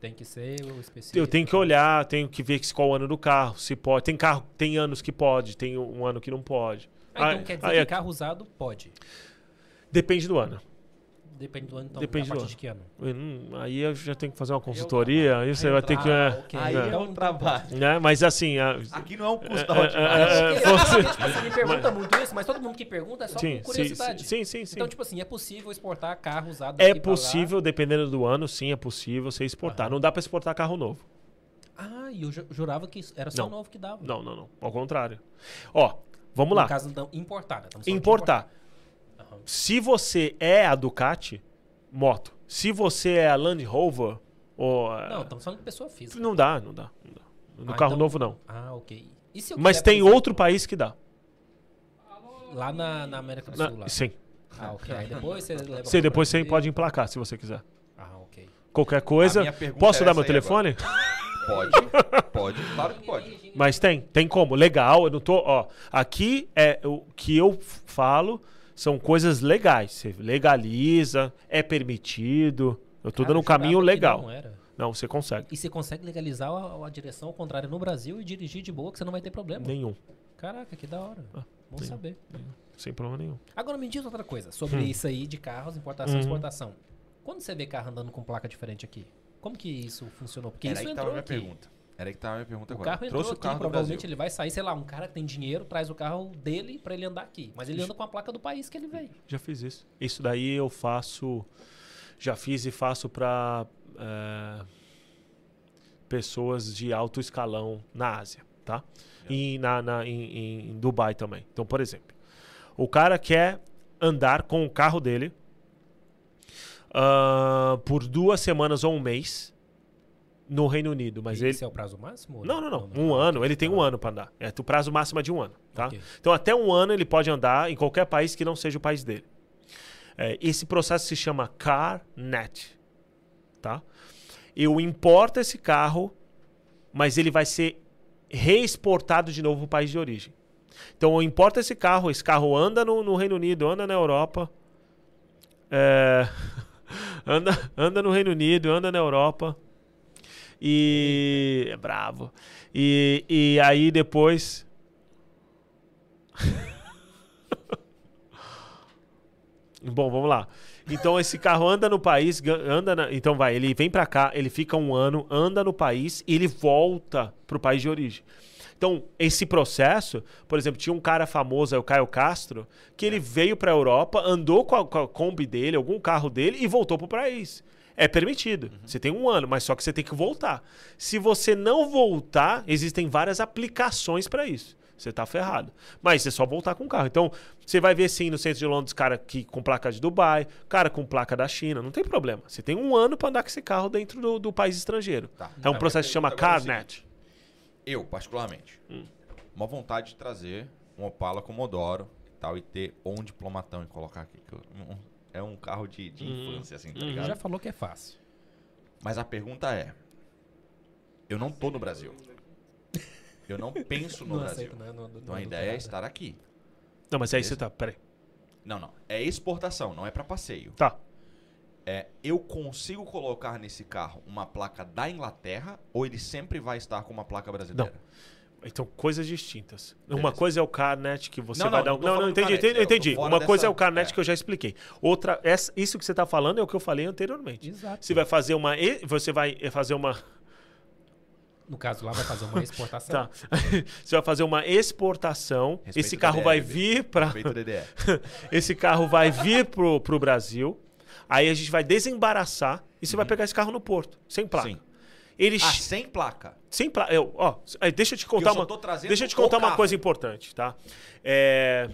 Tem que ser o específico. Eu tenho que olhar, tenho que ver qual o ano do carro, se pode. Tem carro, tem anos que pode, tem um ano que não pode. Ah, então Aí- quer dizer que é- carro usado pode. Depende do ano. Depende do ano, então. Depende a do partir ano. de que ano? Hum, Aí eu já tenho que fazer uma consultoria, aí você vai ter que. Ah, é, ok. Aí É. é um trabalho. né? Mas assim, a- Aqui não é um custo É, é, demais. é, Porque, você- tipo, me pergunta muito isso, mas todo mundo que pergunta é só sim, por curiosidade. sim, sim, sim. Então, tipo assim, é possível exportar carro usado É possível, dependendo do ano, sim, é possível você exportar. Não dá pra exportar carro novo. Ah, e eu ju- jurava que isso era só Não. novo que dava. Não, não, não. Ao contrário. Ó, vamos lá. No caso, então, importada. de Importar. Aham. Se você é a Ducati, moto. Se você é a Land Rover, ou. Não, estamos falando de pessoa física. não dá, não dá. Não dá. No Ah, carro então- novo, não. Ah, ok. Mas tem outro país que dá. Lá na, na América do Na- Sul, lá. sim. Ah, ok. Aí depois você leva pro depois você pode emplacar, se você quiser. Ah, ok. Qualquer coisa. Posso é dar meu telefone? Pode, pode, claro que pode. Mas tem, tem como. Legal, eu não tô. Ó, aqui é o que eu falo são coisas legais. Você legaliza, é permitido. Eu tô Cara, dando um caminho legal. Não era. Não, você consegue. E você consegue legalizar a, a direção ao contrário no Brasil e dirigir de boa, que você não vai ter problema. Nenhum. Caraca, que da hora. Ah, Bom nenhum. saber. Sem problema nenhum. Agora me diz outra coisa sobre Hum. isso aí de carros, importação e Uhum. exportação. Quando você vê carro andando com placa diferente aqui, como que isso funcionou? Porque Era isso aí que tava a entrou minha aqui. pergunta. Era aí que tava a minha pergunta O agora. carro entrou Trouxe o aqui, carro do provavelmente Brasil. ele vai sair, sei lá, um cara que tem dinheiro traz o carro dele pra ele andar aqui. Mas ele anda com a placa do país que ele veio. Já fiz isso. Isso daí eu faço. Já fiz e faço para pessoas de alto escalão na Ásia, tá? E na, na- em, em Dubai também. Então, por exemplo, o cara quer andar com o carro dele ah, por duas semanas ou um mês no Reino Unido, mas ele Esse é o prazo máximo? ou não, não, não. Um ano. Ele tem um ano para andar. É, o prazo máximo é de um ano, tá? Ok. Então, até um ano ele pode andar em qualquer país que não seja o país dele. É, esse processo se chama CarNet, tá? Eu importo esse carro, mas ele vai ser reexportado de novo para o país de origem. Então, eu importo esse carro, esse carro anda no, no Reino Unido, anda na Europa, é, anda, anda no Reino Unido, anda na Europa, e é bravo. E, e aí depois. Bom, vamos lá. Então esse carro anda no país, anda na- então vai, ele vem pra cá, ele fica um ano, anda no país e ele volta pro país de origem. Então, esse processo, por exemplo, tinha um cara famoso, é o Caio Castro, que ele veio pra Europa, andou com a, com a Kombi dele, algum carro dele e voltou pro país. É permitido. Você tem um ano, mas só que você tem que voltar. Se você não voltar, existem várias aplicações para isso. Você tá ferrado. Mas é só voltar com o carro. Então, você vai ver sim no centro de Londres, cara que, com placa de Dubai, cara com placa da China, não tem problema. Você tem um ano para andar com esse carro dentro do, do país estrangeiro. Tá. É um A processo que chama é o CarNet. Eu, particularmente, Hum. uma vontade de trazer um Opala Comodoro e tal, e ter ou um diplomatão e colocar aqui. que eu- um- é um carro de, de Uhum. infância, assim, tá Uhum. ligado? Já falou que é fácil. Mas a pergunta é: eu não tô no Brasil. Eu não penso no Não Brasil. aceito, né? Não- não- Então a ideia é estar aqui. Não, mas aí Esse- você tá. Peraí. Não, não. É exportação, não é pra passeio. Tá. É, eu consigo colocar nesse carro uma placa da Inglaterra ou ele sempre vai estar com uma placa brasileira? Então, coisas distintas. Uma Beleza. coisa é o CarNet que você Não, vai não, dar. não tô Não, não, do entendi, entendi, eu entendi. Uma coisa dessa- é o CarNet é. que eu já expliquei. Outra, essa, isso que você tá falando é o que eu falei anteriormente. Exato. Você vai fazer uma. Você vai fazer uma. No caso lá, vai fazer uma exportação. Tá. Você vai fazer uma exportação. Respeito esse o carro vai DDR, vir para. Esse carro vai vir pro, pro Brasil. Aí a gente vai desembaraçar e você vai pegar esse carro no porto, sem placa. Uhum. Sim. Ele Ah, sem placa. sem placa. Eu, ó, aí deixa eu te contar eu uma. Deixa eu te contar uma carro. coisa importante, tá? É.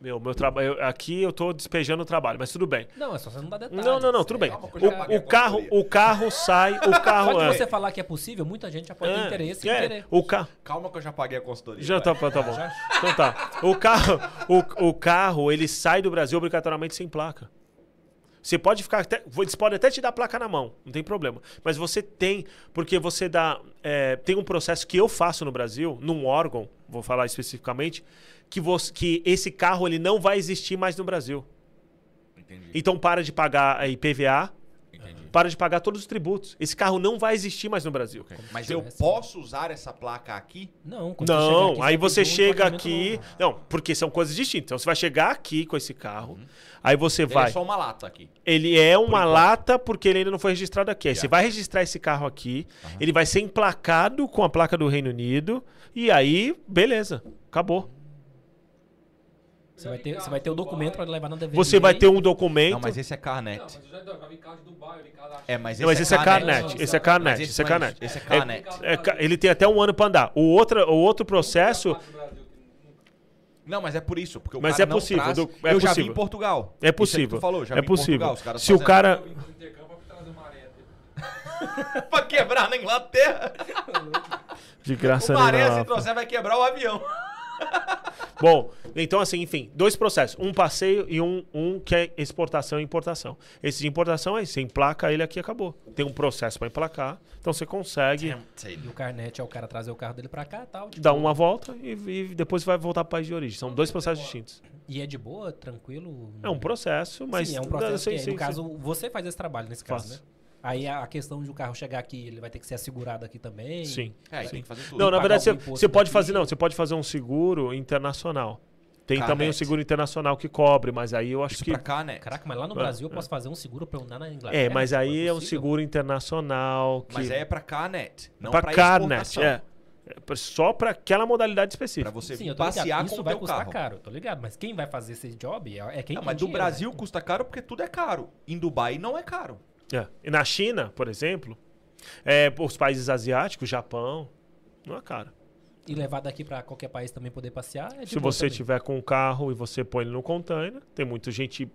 Meu, meu trabalho. Aqui eu tô despejando o trabalho, mas tudo bem. Não, é só você não dar detalhes. Não, não, não, tudo bem. já paguei O, o carro, o carro sai, o Só carro de é. você falar que é possível, muita gente já pode ter é, interesse é, em querer. o carro. Calma que eu já paguei a consultoria. Já tá, tá bom. Então tá. O carro, o, o carro, ele sai do Brasil obrigatoriamente sem placa. Você pode ficar até. Eles podem até te dar placa na mão, não tem problema. Mas você tem, porque você dá. é, tem um processo que eu faço no Brasil, num órgão, vou falar especificamente, que, você, que esse carro ele não vai existir mais no Brasil. Entendi. Então para de pagar a IPVA. Para de pagar todos os tributos. Esse carro não vai existir mais no Brasil. Mas Sim. eu posso usar essa placa aqui? Não, Não, aqui, aí você um chega aqui. novo. Não, porque são coisas distintas. Então você vai chegar aqui com esse carro, aí você Ele vai. é só uma lata aqui. Ele é uma enquanto. lata porque ele ainda não foi registrado aqui. Aí Já. você vai registrar esse carro aqui, ele vai ser emplacado com a placa do Reino Unido, e aí, beleza, acabou. Você vai ter, você vai ter o documento pra levar na DVD. Você vai ter um documento. Não, mas esse é Não, Carnet. mas eu já já vi carro de Dubai, eu vi carro da É, mas esse, Não, mas esse é Carnet. Carnet. Esse é Carnet. Esse é Carnet. Esse é Carnet. É ca- ele tem até um ano pra andar. O outro, o outro processo Não, mas é por isso. Porque o Mas cara é não possível, traz- do- é eu já vi possível. em Portugal. é possível. tu falou, já é possível. Portugal, os caras Se o cara. Pra quebrar na Inglaterra. De graça o maré, se trouxer, vai quebrar o avião. Bom, então assim, enfim, dois processos. Um passeio e um, um que é exportação e importação. Esse de importação é você emplaca ele aqui e acabou. Tem um processo pra emplacar, então você consegue E o carnet é o cara trazer o carro dele pra cá e tal. tipo, dar uma volta e, e depois vai voltar pro país de origem. São dois processos distintos. E é de boa, tranquilo? É um processo, mas... Sim, é um processo sim, que, sim, no sim. caso, você faz esse trabalho nesse caso, Faço. né? Aí a questão de o carro chegar aqui, ele vai ter que ser assegurado aqui também. Sim. É, aí sim. tem que fazer tudo. Não, na verdade, você, você pode fazer, não, você pode fazer um seguro internacional. Tem Carnet. também um seguro internacional que cobre, mas aí eu acho Isso que... pra Carnet. Caraca, mas lá no É, Brasil eu é. posso fazer um seguro pra eu andar na Inglaterra? É, mas aí é um seguro internacional que... Mas é pra Carnet, não pra pra, Carnet, é. É Só pra aquela modalidade Pra específica. você Sim, vir eu tô ligado. passear Isso com o vai teu custar carro. caro, tô ligado. Mas quem vai fazer esse job é é quem Não, tem mas do dinheiro, Brasil né? custa caro porque tudo é caro. Em Dubai não é caro. É. E na China, por exemplo, é, os países asiáticos, Japão, não é caro. E levar daqui pra qualquer país também poder passear é de Se você também. tiver com um carro e você põe ele no container, tem muita gente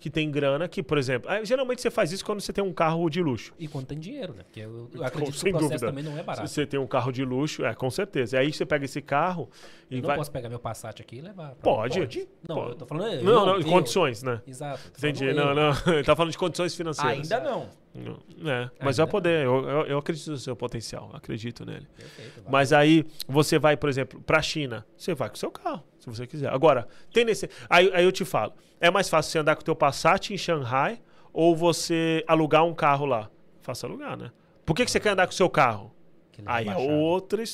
que tem grana que, por exemplo, ah, geralmente você faz isso quando você tem um carro de luxo. E quando tem dinheiro, né? Porque eu, eu acredito que Sem o processo dúvida. também não é barato. Se você tem um carro de luxo, é, com certeza. E aí você pega esse carro e Eu não vai. posso pegar meu Passat aqui e levar. pra- Pode. Pode? Não, Pode. eu tô falando. eu, Não, não, em eu. condições, né? Exato. Entendi. Não, eu. não. Ele tá falando de condições financeiras. Ainda não. É, mas vai poder. Eu, eu, eu acredito no seu potencial. Acredito nele. Perfeito. Mas aí você vai, por exemplo, pra China, você vai com o seu carro, se você quiser. Agora, tem nesse. Aí, aí eu te falo: é mais fácil você andar com o teu Passat em Shanghai ou você alugar um carro lá? Faça alugar, né? Por que, que você quer andar com o seu carro? Aí é.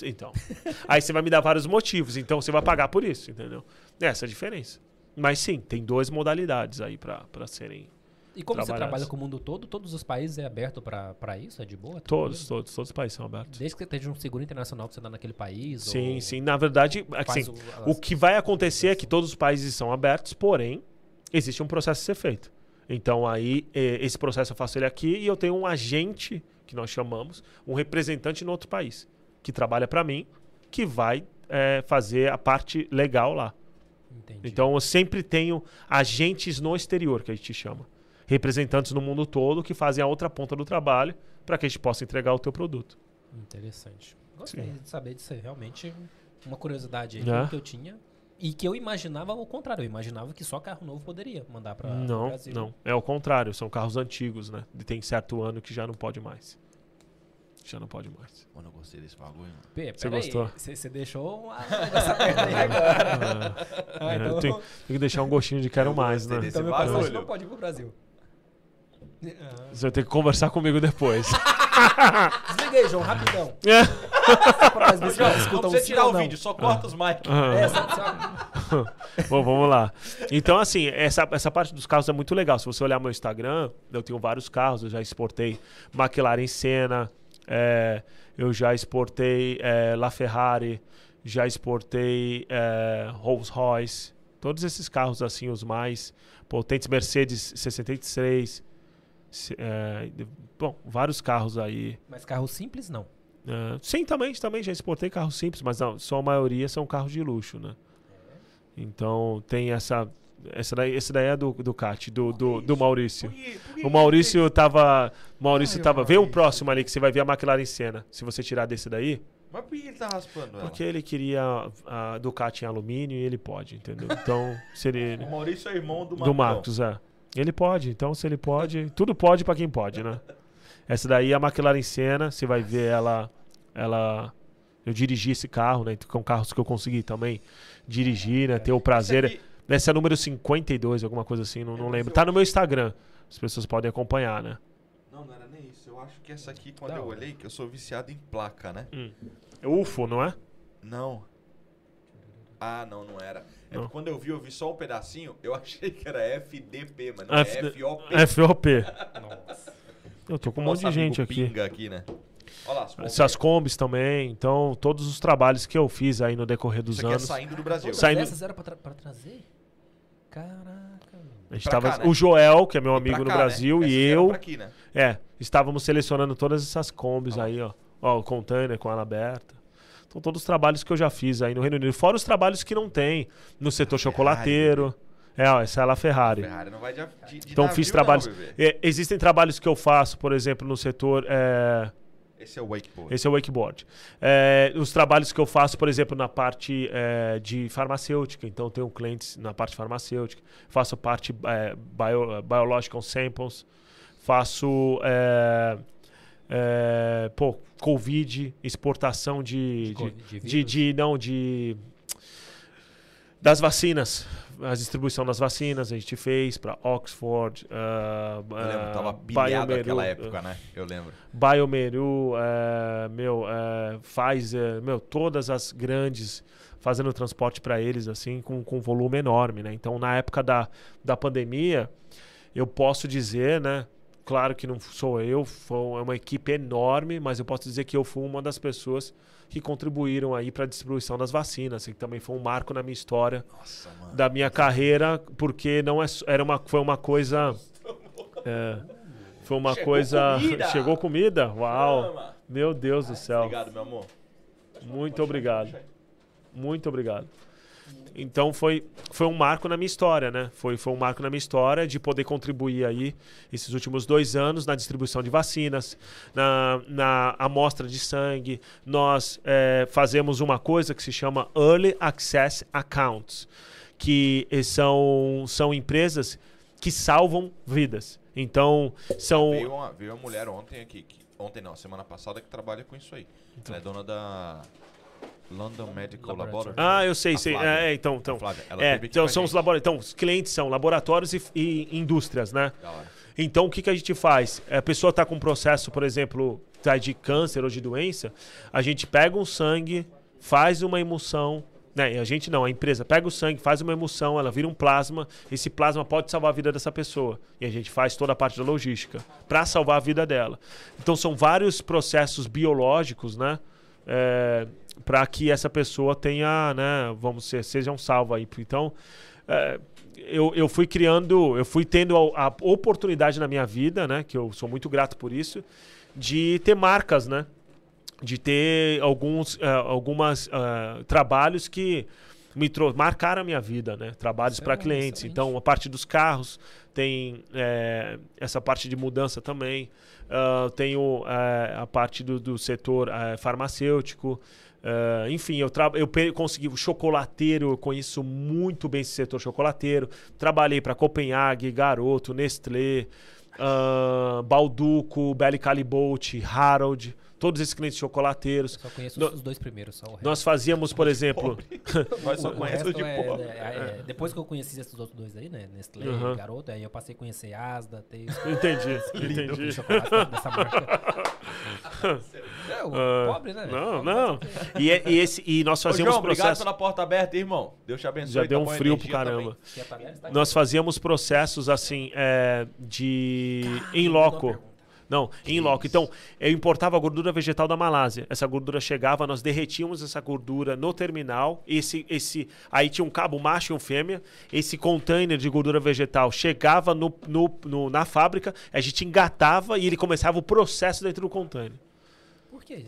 Então. aí você vai me dar vários motivos. Então você vai pagar por isso, entendeu? Essa é a diferença. Mas sim, tem duas modalidades aí pra serem. E como você trabalha com o mundo todo, todos os países é aberto pra isso? É de boa? Todos, todos, todos os países são abertos. Desde que você esteja um seguro internacional pra você andar naquele país? Sim, sim. Na verdade, assim, o- O que vai acontecer é que todos os países são abertos, porém, existe um processo a ser feito. Então, aí, eh, esse processo eu faço ele aqui e eu tenho um agente, que nós chamamos, um representante no outro país, que trabalha para mim, que vai eh, fazer a parte legal lá. Entendi. Então, eu sempre tenho agentes no exterior, que a gente chama. Representantes no mundo todo que fazem a outra ponta do trabalho para que a gente possa entregar o teu produto. Interessante. Gostei Sim. de saber disso. Realmente, uma curiosidade aí É. que eu tinha. E que eu imaginava o contrário. Eu imaginava que só carro novo poderia mandar não, pro Brasil. não. É o contrário, são carros antigos, né? E tem certo ano que já não pode mais. Já não pode mais. Mano, eu gostei desse bagulho, mano. Pê, Você gostou? Você deixou uma um negócio aberto aí agora. Ah, É, então, tem, tem que deixar um gostinho de quero mais, né? então meu. Passat não pode ir pro Brasil. Ah. Você vai ter que conversar comigo depois. Desliga aí, João, rapidão. É. Só pra nós ver se sim tirar o não. vídeo, só corta os mic. Ah. É, Bom, vamos lá. Então, assim, essa, essa parte dos carros é muito legal. Se você olhar meu Instagram, eu tenho vários carros. Eu já exportei McLaren Senna, é, eu já exportei é, LaFerrari, já exportei é, Rolls Royce. Todos esses carros, assim, os mais potentes. Mercedes 63. Se- é, bom, vários carros aí. Mas carro simples, não. É, sim, também, também já exportei carros simples, mas não, só a maioria são carros de luxo, né? Então tem essa. Essa daí, esse daí é do, do Cat, do, do, do Maurício. O Maurício tava. Maurício tava. Vê o próximo ali que você vai ver a McLaren Senna. Se você tirar desse daí. Mas por que ele tá raspando ela? Porque ele queria a Ducati em alumínio e ele pode, entendeu? Então, se ele. O Maurício é irmão do Do Marcos. Marcos, é. Ele pode, então se ele pode, tudo pode pra quem pode, né? Essa daí é a McLaren Senna, você vai ver ela, ela, eu dirigi esse carro, né? Com carros que eu consegui também dirigir, né? Ter o prazer. Esse aqui- Esse é número 52, alguma coisa assim, não, não lembro. Tá no meu Instagram, as pessoas podem acompanhar, né? Não, não era nem isso. Eu acho que essa aqui, quando Da eu hora. olhei, que eu sou viciado em placa, né? É UFO, não é? Não. Ah, não, não era. É porque quando eu vi, eu vi só um pedacinho, eu achei que era FDP, mas não F- é FOP. FOP. Nossa. Eu tô com um monte de gente aqui. Pinga aqui, né? Olha lá. Essas combis também. Então, todos os trabalhos que eu fiz aí no decorrer dos Isso aqui é anos. saindo do Brasil. Todas Saindo- essas eram pra, tra- pra trazer? Caraca. A gente tava, cá, né? O Joel, que é meu amigo pra no cá, né? Brasil, Essas e eu. aqui, né? É, estávamos selecionando todas essas combis lá. aí, ó. Ó, o container com ela aberta. Então, todos os trabalhos que eu já fiz aí no Reino Unido. Fora os trabalhos que não tem no setor chocolateiro. É, ó, essa é a La Ferrari. Ferrari não vai de, de, de Então, fiz não, trabalhos. bebê. É, existem trabalhos que eu faço, por exemplo, no setor. é, Esse é o wakeboard. Esse é o wakeboard. É, os trabalhos que eu faço, por exemplo, na parte é, de farmacêutica. Então, tenho clientes na parte farmacêutica. Faço parte é, bio, biological samples. Faço é, pô, Covid, exportação de, De de, Covid, de de, não de das vacinas. A distribuição das vacinas a gente fez para Oxford, ah, Eu lembro, ah, tava pilhado Biomeru, naquela época, né? Eu lembro. Biomeru, é, meu, é, Pfizer, meu, todas as grandes fazendo transporte para eles, assim, com, com volume enorme, né? Então, na época da, da pandemia, eu posso dizer, né? Claro que não sou eu, foi uma equipe enorme, mas eu posso dizer que eu fui uma das pessoas que contribuíram aí para a distribuição das vacinas, assim, que também foi um marco na minha história Nossa, da minha carreira, porque não é, era uma, foi uma coisa. é, foi uma Chegou coisa. comida! Chegou comida? Uau! Toma. Meu Deus do céu. Obrigado, meu amor. Muito obrigado. Muito obrigado. Então foi, foi um marco na minha história, né? Foi, foi um marco na minha história de poder contribuir aí esses últimos dois anos na distribuição de vacinas, na, na amostra de sangue. Nós eh, fazemos uma coisa que se chama Early Access Accounts, que eh, são, são empresas que salvam vidas. Então, são. Veio uma, veio uma mulher ontem aqui. que- ontem não, semana passada, que trabalha com isso aí. Ela é dona da London Medical Laboratory. Ah, eu sei, A sei. Flávia. É, então, então. Flávia, ela É, então são os gente. labora- então, os clientes são laboratórios e, e indústrias, né? Então, o que, que a gente faz? A pessoa está com um processo, por exemplo, tá de câncer ou de doença, a gente pega um sangue, faz uma emulsão, né? A gente não, a empresa pega o sangue, faz uma emulsão, ela vira um plasma, esse plasma pode salvar a vida dessa pessoa. E a gente faz toda a parte da logística para salvar a vida dela. Então, são vários processos biológicos, né? Para que essa pessoa tenha, né, vamos ser, seja um salvo aí. Então, é, eu, eu fui criando, eu fui tendo a, a oportunidade na minha vida, né, que eu sou muito grato por isso, de ter marcas, né, de ter alguns, eh, algumas ah, trabalhos que me marcaram a minha vida, né, trabalhos é para clientes. excelente. Então, a parte dos carros tem eh, essa parte de mudança também. Ah, tenho a parte do, do setor farmacêutico. Ah, enfim, eu, eu consegui o chocolateiro, eu conheço muito bem esse setor chocolateiro. Trabalhei para Copenhague, Garoto, Nestlé, ah, Balduco, Belly Calibote, Harold, todos esses clientes chocolateiros. Só conheço No- os dois primeiros, só o resto. Nós fazíamos, por exemplo, Nós só conhecemos de é- pobre. é- é- depois que eu conheci esses outros dois aí, né? Nestlé Uhum. e Garoto, aí eu passei a conhecer Asda, ter entendi, entendi. dessa marca. É, o Ah, pobre, né? Não, Pobre não. E, é- e esse, e nós Ô, fazíamos João, obrigado processos. pela porta aberta, irmão. Deus te abençoe. Já deu um frio pro caramba. Nós fazíamos processos assim é, de em loco. Não, em loco. Então, eu importava a gordura vegetal da Malásia. Essa gordura chegava, nós derretíamos essa gordura no terminal. Esse, esse, aí tinha um cabo macho e um fêmea. Esse container de gordura vegetal chegava no, no, no- na fábrica, a gente engatava e ele começava o processo dentro do container. Por quê?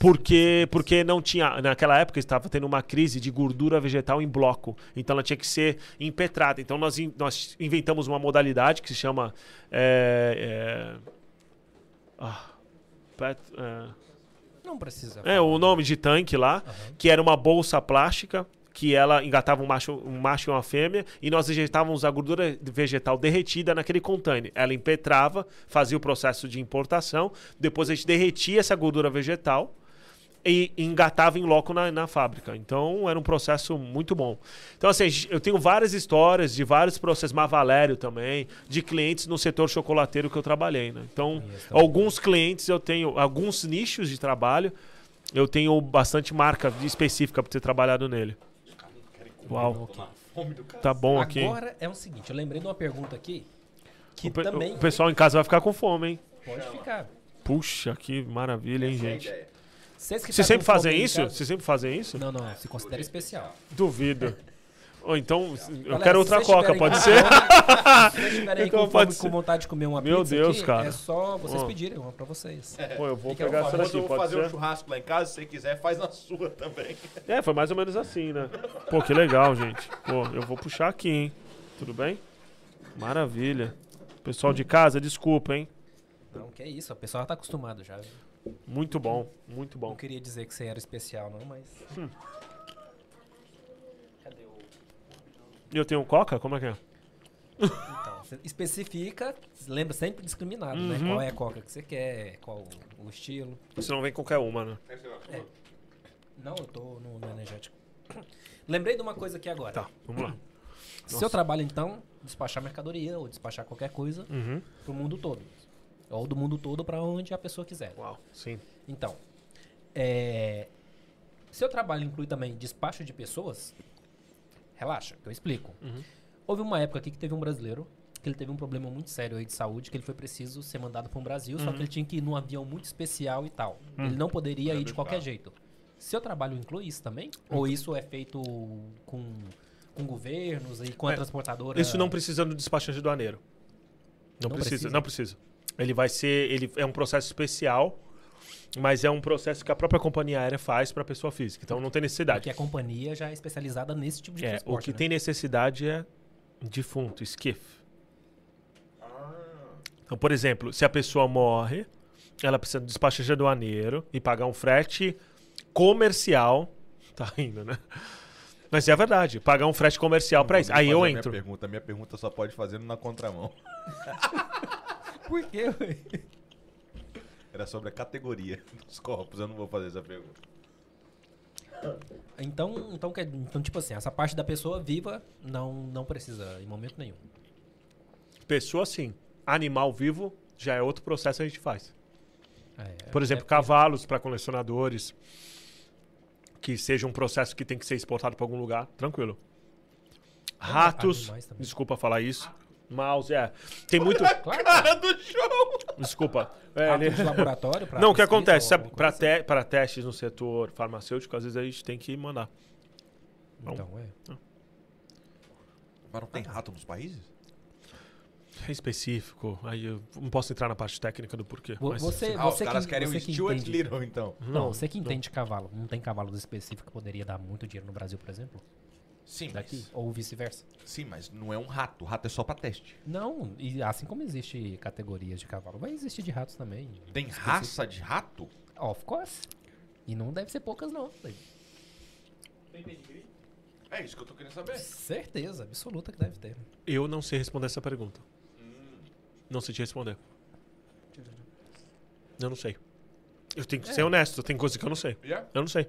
Porque, porque não tinha. Naquela época estava tendo uma crise de gordura vegetal em bloco. Então ela tinha que ser impetrada. Então nós, in- nós inventamos uma modalidade que se chama. é, é, ah, é, Não precisa. é, o nome de tanque lá, Aham. que era uma bolsa plástica que ela engatava um macho, um macho e uma fêmea e nós injetávamos a gordura vegetal derretida naquele container. Ela impetrava, fazia o processo de importação, depois a gente derretia essa gordura vegetal, e engatava em loco na, na fábrica. Então era um processo muito bom. Então, assim, eu tenho várias histórias de vários processos, Mavalério também, de clientes no setor chocolateiro que eu trabalhei. Né? Então, alguns clientes eu tenho, alguns nichos de trabalho, eu tenho bastante marca específica por ter trabalhado nele. Uau, tá bom aqui. Agora é o seguinte, eu lembrei de uma pergunta aqui que O, pe- também o pessoal em casa vai ficar com fome, hein? pode ficar. Puxa, que maravilha, hein, é gente? Vocês, que tá sempre fazem isso? Vocês sempre fazem isso? Não, não, se considera especial. Duvido. Ou então, eu Galera, quero outra coca, pode ser? Se vocês estiverem aí Então com, vontade de comer uma Meu pizza Deus, aqui, cara. é só vocês pedirem uma pra vocês. Pô, eu vou Fica pegar essa daqui, eu vou fazer um ser? churrasco lá em casa, se você quiser, faz na sua também. É, foi mais ou menos assim, né? Pô, que legal, gente. Pô, eu vou puxar aqui, hein? Tudo bem? Maravilha. Pessoal de casa, desculpa, hein? Não, que é isso, o pessoal tá acostumado já. Muito bom, muito Não bom. queria dizer que você era especial, não, mas. Hum. Cadê o. E eu tenho coca? Como é que é? Então, você especifica, lembra sempre discriminado, né? Uhum. Qual é a coca que você quer, qual o, estilo. Você não vem qualquer uma, né? Não, eu tô no, no energético. Lembrei de uma coisa aqui agora. Tá, vamos lá. Seu trabalho, então, despachar mercadoria ou despachar qualquer coisa Uhum. pro mundo todo. Ou do mundo todo para onde a pessoa quiser. Uau, sim. Então, é, seu trabalho inclui também despacho de pessoas? Relaxa, que eu explico. Uhum. Houve uma época aqui que teve um brasileiro que ele teve um problema muito sério aí de saúde, que ele foi preciso ser mandado para o Brasil, só Uhum. que ele tinha que ir num avião muito especial e tal. Hum. Ele não poderia ir de deixar. qualquer jeito. Seu trabalho inclui isso também? Ou isso é feito com, com governos e com a É, transportadora? Isso não precisa do despachante aduaneiro. Não, Não precisa, precisa? não precisa. Ele vai ser, ele é um processo especial, mas é um processo que a própria companhia aérea faz para pessoa física. Então não tem necessidade. Porque a companhia já é especializada nesse tipo de É, transporte. o que né? tem necessidade é defunto, skiff. Então, por exemplo, se a pessoa morre, ela precisa de despachante aduaneiro e pagar um frete comercial. Tá rindo, né? Mas é verdade, pagar um frete comercial pra isso. Aí eu entro. Minha pergunta, minha pergunta só pode fazer na contramão. Por quê? ué? Era sobre a categoria dos corpos, eu não vou fazer essa pergunta. Então, então, então, tipo assim, essa parte da pessoa viva não, não precisa em momento nenhum. Pessoa sim. Animal vivo já é outro processo que a gente faz. É, Por exemplo, é- cavalos para colecionadores, que seja um processo que tem que ser exportado para algum lugar, tranquilo. Ratos, animais também. desculpa falar isso. Mouse, é. Tem muito. Claro, Cara do show! Desculpa. É, ele- de laboratório pra Não, o que pesquisa acontece? ou Sabe, alguma para coisa assim. te, testes no setor farmacêutico, às vezes a gente tem que mandar. Então, é. Mas não tem rato nos países? É específico. Aí eu não posso entrar na parte técnica do porquê. Vo- mas- Você, Ah, os você caras que, querem você o que Stuart entende, Little, então. Não, você que entende cavalo. Não tem cavalo específico que poderia dar muito dinheiro no Brasil, por exemplo? Sim, Daqui? mas, Ou vice-versa? sim, mas não é um rato. O rato é só pra teste. Não, e assim como existe categorias de cavalo, vai existir de ratos também. Tem raça de rato? Of course. E não deve ser poucas, não. É isso que eu tô querendo saber. Certeza, absoluta que deve ter. Eu não sei responder essa pergunta. Não sei te responder. Eu não sei. Eu tenho que É. ser honesto, tem coisa que eu não sei. Yeah? Eu não sei.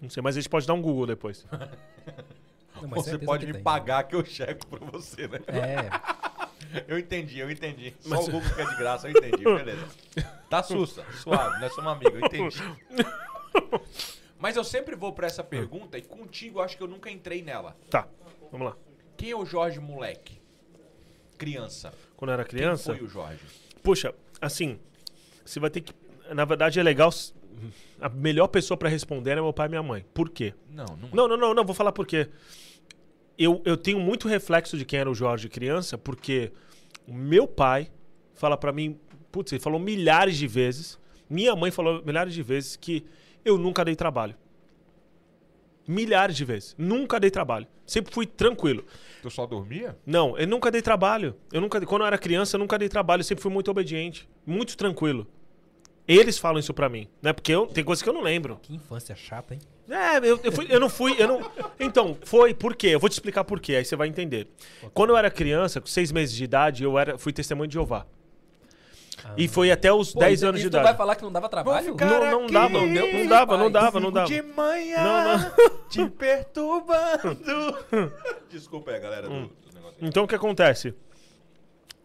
Não sei, mas a gente pode dar um Google depois. Não, mas Você pode me tem. pagar que eu checo pra você, né? É, Eu entendi, eu entendi. Só Mas- o Google que é de graça, eu entendi, beleza. Tá sussa, suave, nós somos amigos, eu entendi. Mas eu sempre vou pra essa pergunta e contigo acho que eu nunca entrei nela. Tá, vamos lá. Quem é o Jorge moleque? Criança. Quando eu era criança. Quem foi o Jorge? Puxa, assim, você vai ter que. Na verdade, é legal. A melhor pessoa pra responder é meu pai e minha mãe. Por quê? Não, não. Não, não, não, não, vou falar por quê. Eu, eu tenho muito reflexo de quem era o Jorge criança, porque o meu pai fala pra mim, putz, ele falou milhares de vezes, minha mãe falou milhares de vezes que eu nunca dei trabalho. Milhares de vezes. Nunca dei trabalho. Sempre fui tranquilo. Tu só dormia? Não, eu nunca dei trabalho. Eu nunca, quando eu era criança, eu nunca dei trabalho. Eu sempre fui muito obediente, muito tranquilo. Eles falam isso pra mim, né? Porque eu, tem coisas que eu não lembro. que infância chata, hein? É, eu, eu, fui- eu não fui, eu não. Então, foi por quê? Eu vou te explicar por quê, aí você vai entender. Quando eu era criança, com seis meses de idade, eu era, fui testemunho de Jeová. E foi até os Pô, 10 e- anos de tu idade. vai falar que não dava trabalho? Não, não dava, não, deu- não dava, não dava, não dava. De manhã, Não, te perturbando. Desculpa aí, galera, do, do negócio. Então o que acontece?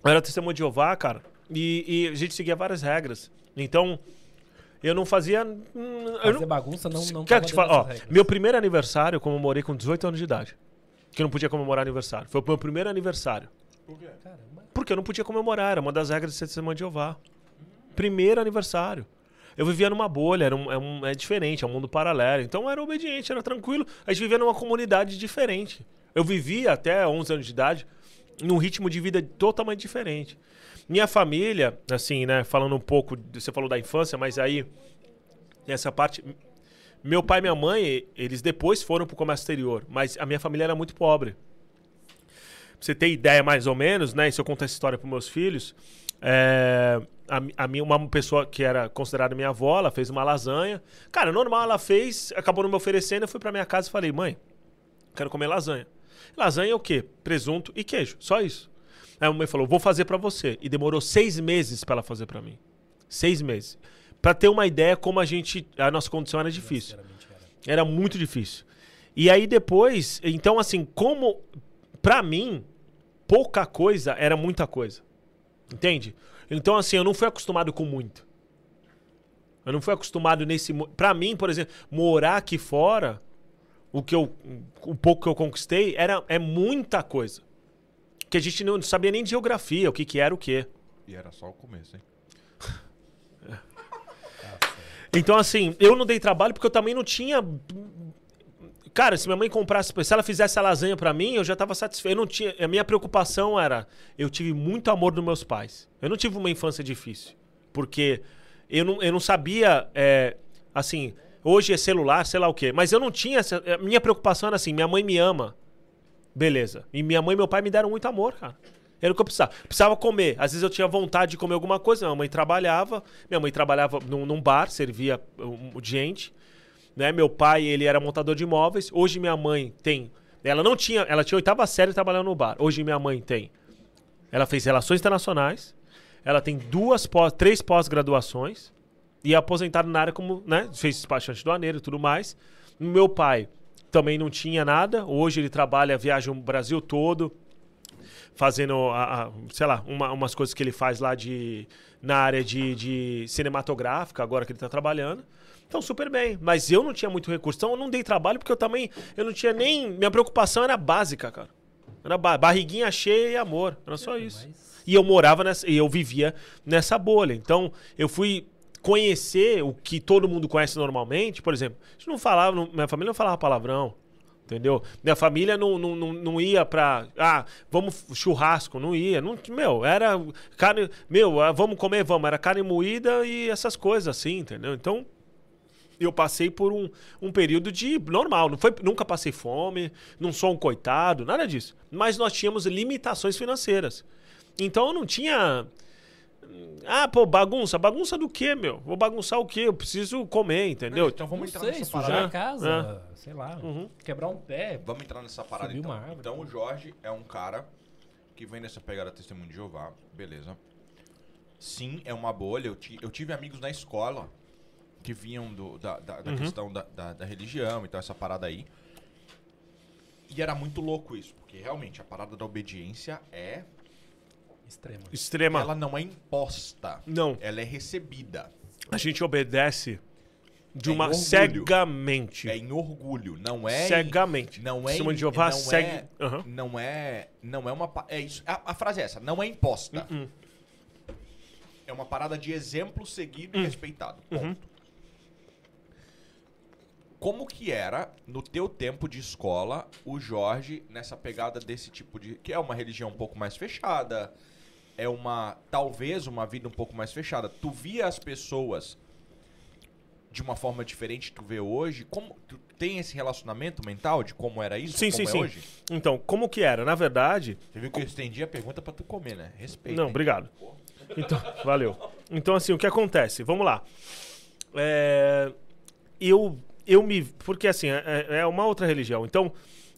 Eu era testemunho de Jeová, cara, e, e a gente seguia várias regras. Então, eu não fazia. hum, Eu Fazer não, bagunça não, não Quero te falar, ó, meu primeiro aniversário eu comemorei com 18 anos de idade. Que eu não podia comemorar aniversário. Foi o meu primeiro aniversário. Caramba. Porque eu não podia comemorar, era uma das regras de ser testemunho de Jeová. Primeiro aniversário. Eu vivia numa bolha, era um, é, um- é diferente, é um mundo paralelo. Então eu era obediente, era tranquilo. A gente vivia numa comunidade diferente. Eu vivia até 11 anos de idade num ritmo de vida totalmente diferente. Minha família, assim, né, falando um pouco, você falou da infância, mas aí, essa parte. Meu pai e minha mãe, eles depois foram pro comércio exterior, mas a minha família era muito pobre. Pra você ter ideia mais ou menos, né? E se eu contar essa história para meus filhos, é, a, a minha, uma pessoa que era considerada minha avó, ela fez uma lasanha. Cara, normal, ela fez, acabou não me oferecendo, eu fui pra minha casa e falei, mãe, quero comer lasanha. Lasanha é o quê? Presunto e queijo, só isso. Aí a mãe falou, vou fazer pra você. E demorou seis meses pra ela fazer pra mim. Seis meses. Pra ter uma ideia como a gente, a nossa condição era difícil. Era muito difícil. E aí depois, então assim, como pra mim pouca coisa era muita coisa. Entende? Então assim, eu não fui acostumado com muito. Eu não fui acostumado nesse, Pra mim, por exemplo, morar aqui fora, o que eu o pouco que eu conquistei era é muita coisa. Que a gente não sabia nem de geografia, o que que era o quê. E era só o começo, hein? Então, assim, eu não dei trabalho porque eu também não tinha. Cara, se minha mãe comprasse, se ela fizesse a lasanha pra mim, eu já tava satisfeito. Eu não tinha, a minha preocupação era, eu tive muito amor dos meus pais. Eu não tive uma infância difícil, porque eu não, eu não sabia, é, assim, hoje é celular, sei lá o quê, mas eu não tinha, essa, minha preocupação era assim, minha mãe me ama, beleza. E minha mãe e meu pai me deram muito amor, cara. Era o que eu precisava. Precisava comer. Às vezes eu tinha vontade de comer alguma coisa. Minha mãe trabalhava. Minha mãe trabalhava num, num bar, servia um, gente. Né? Meu pai, ele era montador de imóveis. Hoje minha mãe tem. Ela não tinha. Ela tinha oitava série trabalhando no bar. Hoje minha mãe tem. Ela fez relações internacionais. Ela tem duas pós, três pós-graduações. E é aposentado na área como, né? Fez despachante do aneiro e tudo mais. Meu pai também não tinha nada. Hoje ele trabalha, viaja o Brasil todo fazendo, a, a- sei lá, uma- umas coisas que ele faz lá de na área de, de cinematográfica, agora que ele tá trabalhando. Então, super bem. Mas eu não tinha muito recurso. Então, eu não dei trabalho porque eu também. Eu não tinha nem. Minha preocupação era básica, cara. Era ba- barriguinha cheia e amor. Era só isso. Mas- E eu morava nessa. E eu vivia nessa bolha. Então, eu fui conhecer o que todo mundo conhece normalmente. Por exemplo, não falava. não- minha família não falava palavrão. Entendeu? Minha família não, não, não, não ia pra. Ah, vamos churrasco, não ia. Não, meu, era carne. Meu, ah, vamos comer, vamos. Era carne moída e essas coisas assim, entendeu? Então, eu passei por um, um período de normal. Não foi, nunca passei fome, não sou um coitado, nada disso. Mas nós tínhamos limitações financeiras. Então eu não tinha. Ah, pô, bagunça. Bagunça do quê, meu? Vou bagunçar o quê? Eu preciso comer, entendeu? Então Não vamos entrar sei, nessa sujar parada. a casa, sei lá, Uhum. quebrar um pé. Vamos entrar nessa parada então. uma árvore. Então o Jorge é um cara que vem dessa pegada testemunho de Jeová, beleza. Sim, é uma bolha. Eu, ti- eu tive amigos na escola que vinham do- da, da- da Uhum. questão da, da- da religião, então essa parada aí. E era muito louco isso, porque realmente a parada da obediência é. Extrema. Extrema. Ela não é imposta, Não. ela é recebida. A gente obedece de É uma em orgulho. cegamente. É em orgulho, não é. em- Cegamente. Não é. Em- de Jeová não segue. É. Não é. Não é uma. É isso. A, a frase é essa. Não é imposta. Uhum. É uma parada de exemplo seguido Hum. e respeitado. Ponto. Uhum. Como que era, no teu tempo de escola, o Jorge nessa pegada desse tipo de. Que é uma religião um pouco mais fechada. É uma. Talvez uma vida um pouco mais fechada. Tu via as pessoas de uma forma diferente que tu vê hoje? Como. Tu tem esse relacionamento mental de como era isso? Sim, como sim, é sim. hoje? Então, como que era? Na verdade. Você viu que eu estendi a pergunta pra tu comer, né? Respeito. Não, hein? obrigado. Então, valeu. Então, assim, o que acontece? Vamos lá. É, eu, eu me. Porque, assim, é, é uma outra religião. Então,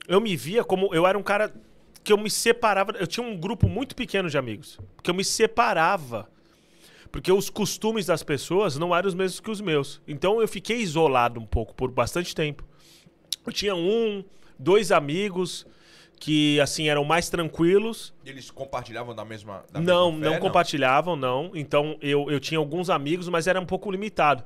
eu me via como. Eu era um cara que eu me separava. Eu tinha um grupo muito pequeno de amigos. Que eu me separava. Porque os costumes das pessoas não eram os mesmos que os meus. Então eu fiquei isolado um pouco por bastante tempo. Eu tinha um, dois amigos que assim eram mais tranquilos. Eles compartilhavam da mesma. Da Não, mesma fé, não compartilhavam, não. Então eu, eu tinha alguns amigos, mas era um pouco limitado.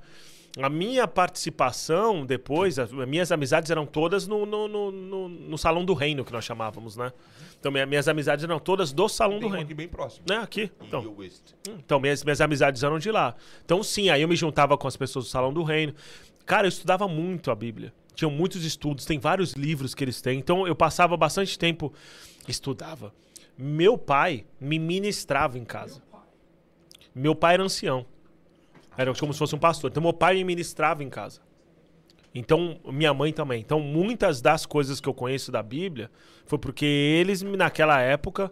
A minha participação depois, as minhas amizades eram todas no, no, no, no- no Salão do Reino, que nós chamávamos, né? Então minha- minhas amizades eram todas do Salão Tem do um Reino. aqui bem próximo. Né? Aqui. Então. West. Então, minhas, minhas amizades eram de lá. Então, sim, aí eu me juntava com as pessoas do Salão do Reino. Cara, eu estudava muito a Bíblia. Tinham muitos estudos, tem vários livros que eles têm. Então, eu passava bastante tempo, estudava. Meu pai me ministrava em casa. Meu pai era ancião. Era como se fosse um pastor. Então, meu pai me ministrava em casa. Então, minha mãe também. Então, muitas das coisas que eu conheço da Bíblia foi porque eles, naquela época,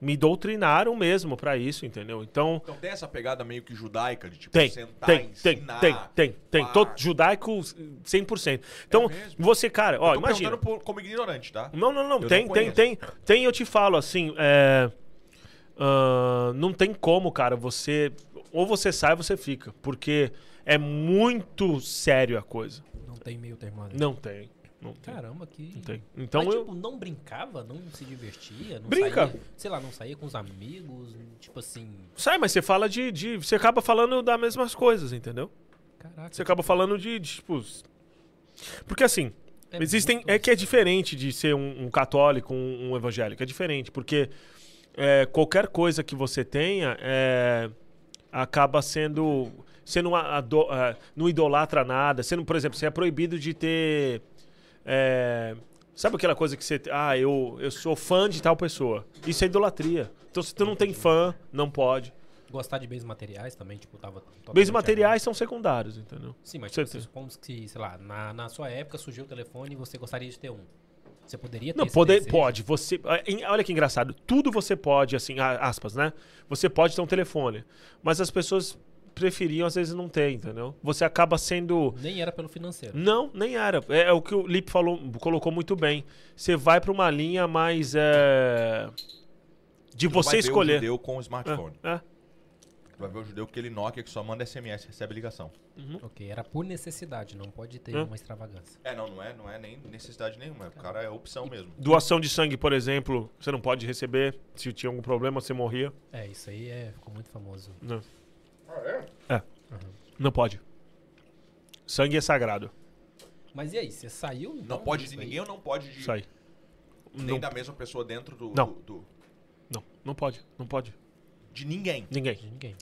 me doutrinaram mesmo pra isso, entendeu? Então, Então tem essa pegada meio que judaica de tipo tem, sentar, tem, tem, ensinar. tem, tem, tem. pá. Todo judaico 100%. Então, É você, cara, ó, Eu tô imagina. por- como ignorante, tá? Não, não, não. Eu tem, não tem, tem. Tem, eu te falo assim, é. ah, não tem como, cara, você. Ou você sai ou você fica. Porque é muito sério a coisa. Não tem meio termo ali. Não tem. Não tem. Caramba, que. Não tem. Então Mas, eu. tipo, não brincava, não se divertia, não Brinca. saía, sei lá, não saía com os amigos, tipo assim, Sai, mas você fala de, de. Você acaba falando das mesmas coisas, entendeu? caraca. Você acaba falando de, de, tipo. Porque assim, é existem. É que é diferente de ser um, um católico, um, um evangélico. É diferente, porque é, qualquer coisa que você tenha é, acaba sendo. Você não, ado- não idolatra nada. Você não, por exemplo, você é proibido de ter. é, sabe aquela coisa que você. Ah, eu, eu sou fã de tal pessoa. Isso é idolatria. Então, se tu não tem fã, não pode. Gostar de bens materiais também, tipo, tava. Bens materiais são secundários, entendeu? Sim, mas tipo, supomos que, sei lá, na, na sua época surgiu o telefone e você gostaria de ter um. Você poderia ter Não, desejo? pode. Você, em- olha que engraçado. Tudo você pode, assim, aspas, né? Você pode ter um telefone. Mas as pessoas preferiam, às vezes, não ter, entendeu? Você acaba sendo. Nem era pelo financeiro. Não, nem era. É, é o que o Lipe falou, colocou muito bem. Você vai pra uma linha mais. é, de você escolher. o judeu com o smartphone. É, é. Tu vai ver o judeu com aquele Nokia que só manda SMS, recebe ligação. Ok, era por necessidade, não pode ter Hã? uma extravagância. É, não, não é, não é nem necessidade nenhuma. O cara é opção mesmo. Doação de sangue, por exemplo, você não pode receber. Se tinha algum problema, você morria. É, isso aí é, ficou muito famoso. Não. Ah, é? Não pode. Sangue é sagrado. Mas e aí, você saiu? Não então, pode de ninguém ou não pode de aí. nem Não, da mesma pessoa dentro do, Não. do- do- não, não pode. Não pode. De ninguém. Ninguém. De ninguém.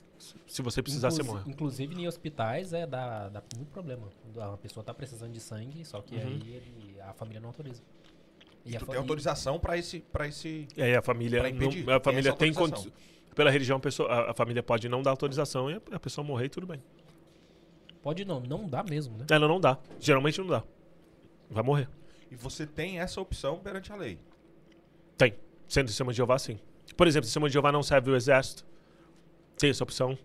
Se você precisar, você Inclusi- morre. Inclusive em hospitais é dá, dá muito problema. A pessoa tá precisando de sangue, só que Uhum. aí ele- a família não autoriza. E a Tu tem e- autorização pra esse para esse E aí a família, não, tem a família tem. Pela religião, a, pessoa- a- a família pode não dar autorização e a, a pessoa morrer e tudo bem. Pode não, não dá mesmo, né? Ela não dá. Geralmente não dá. Vai morrer. e você tem essa opção perante a lei. Tem. Sendo testemunho de Jeová, sim. Por exemplo, testemunho de Jeová não serve o exército. Tem essa opção.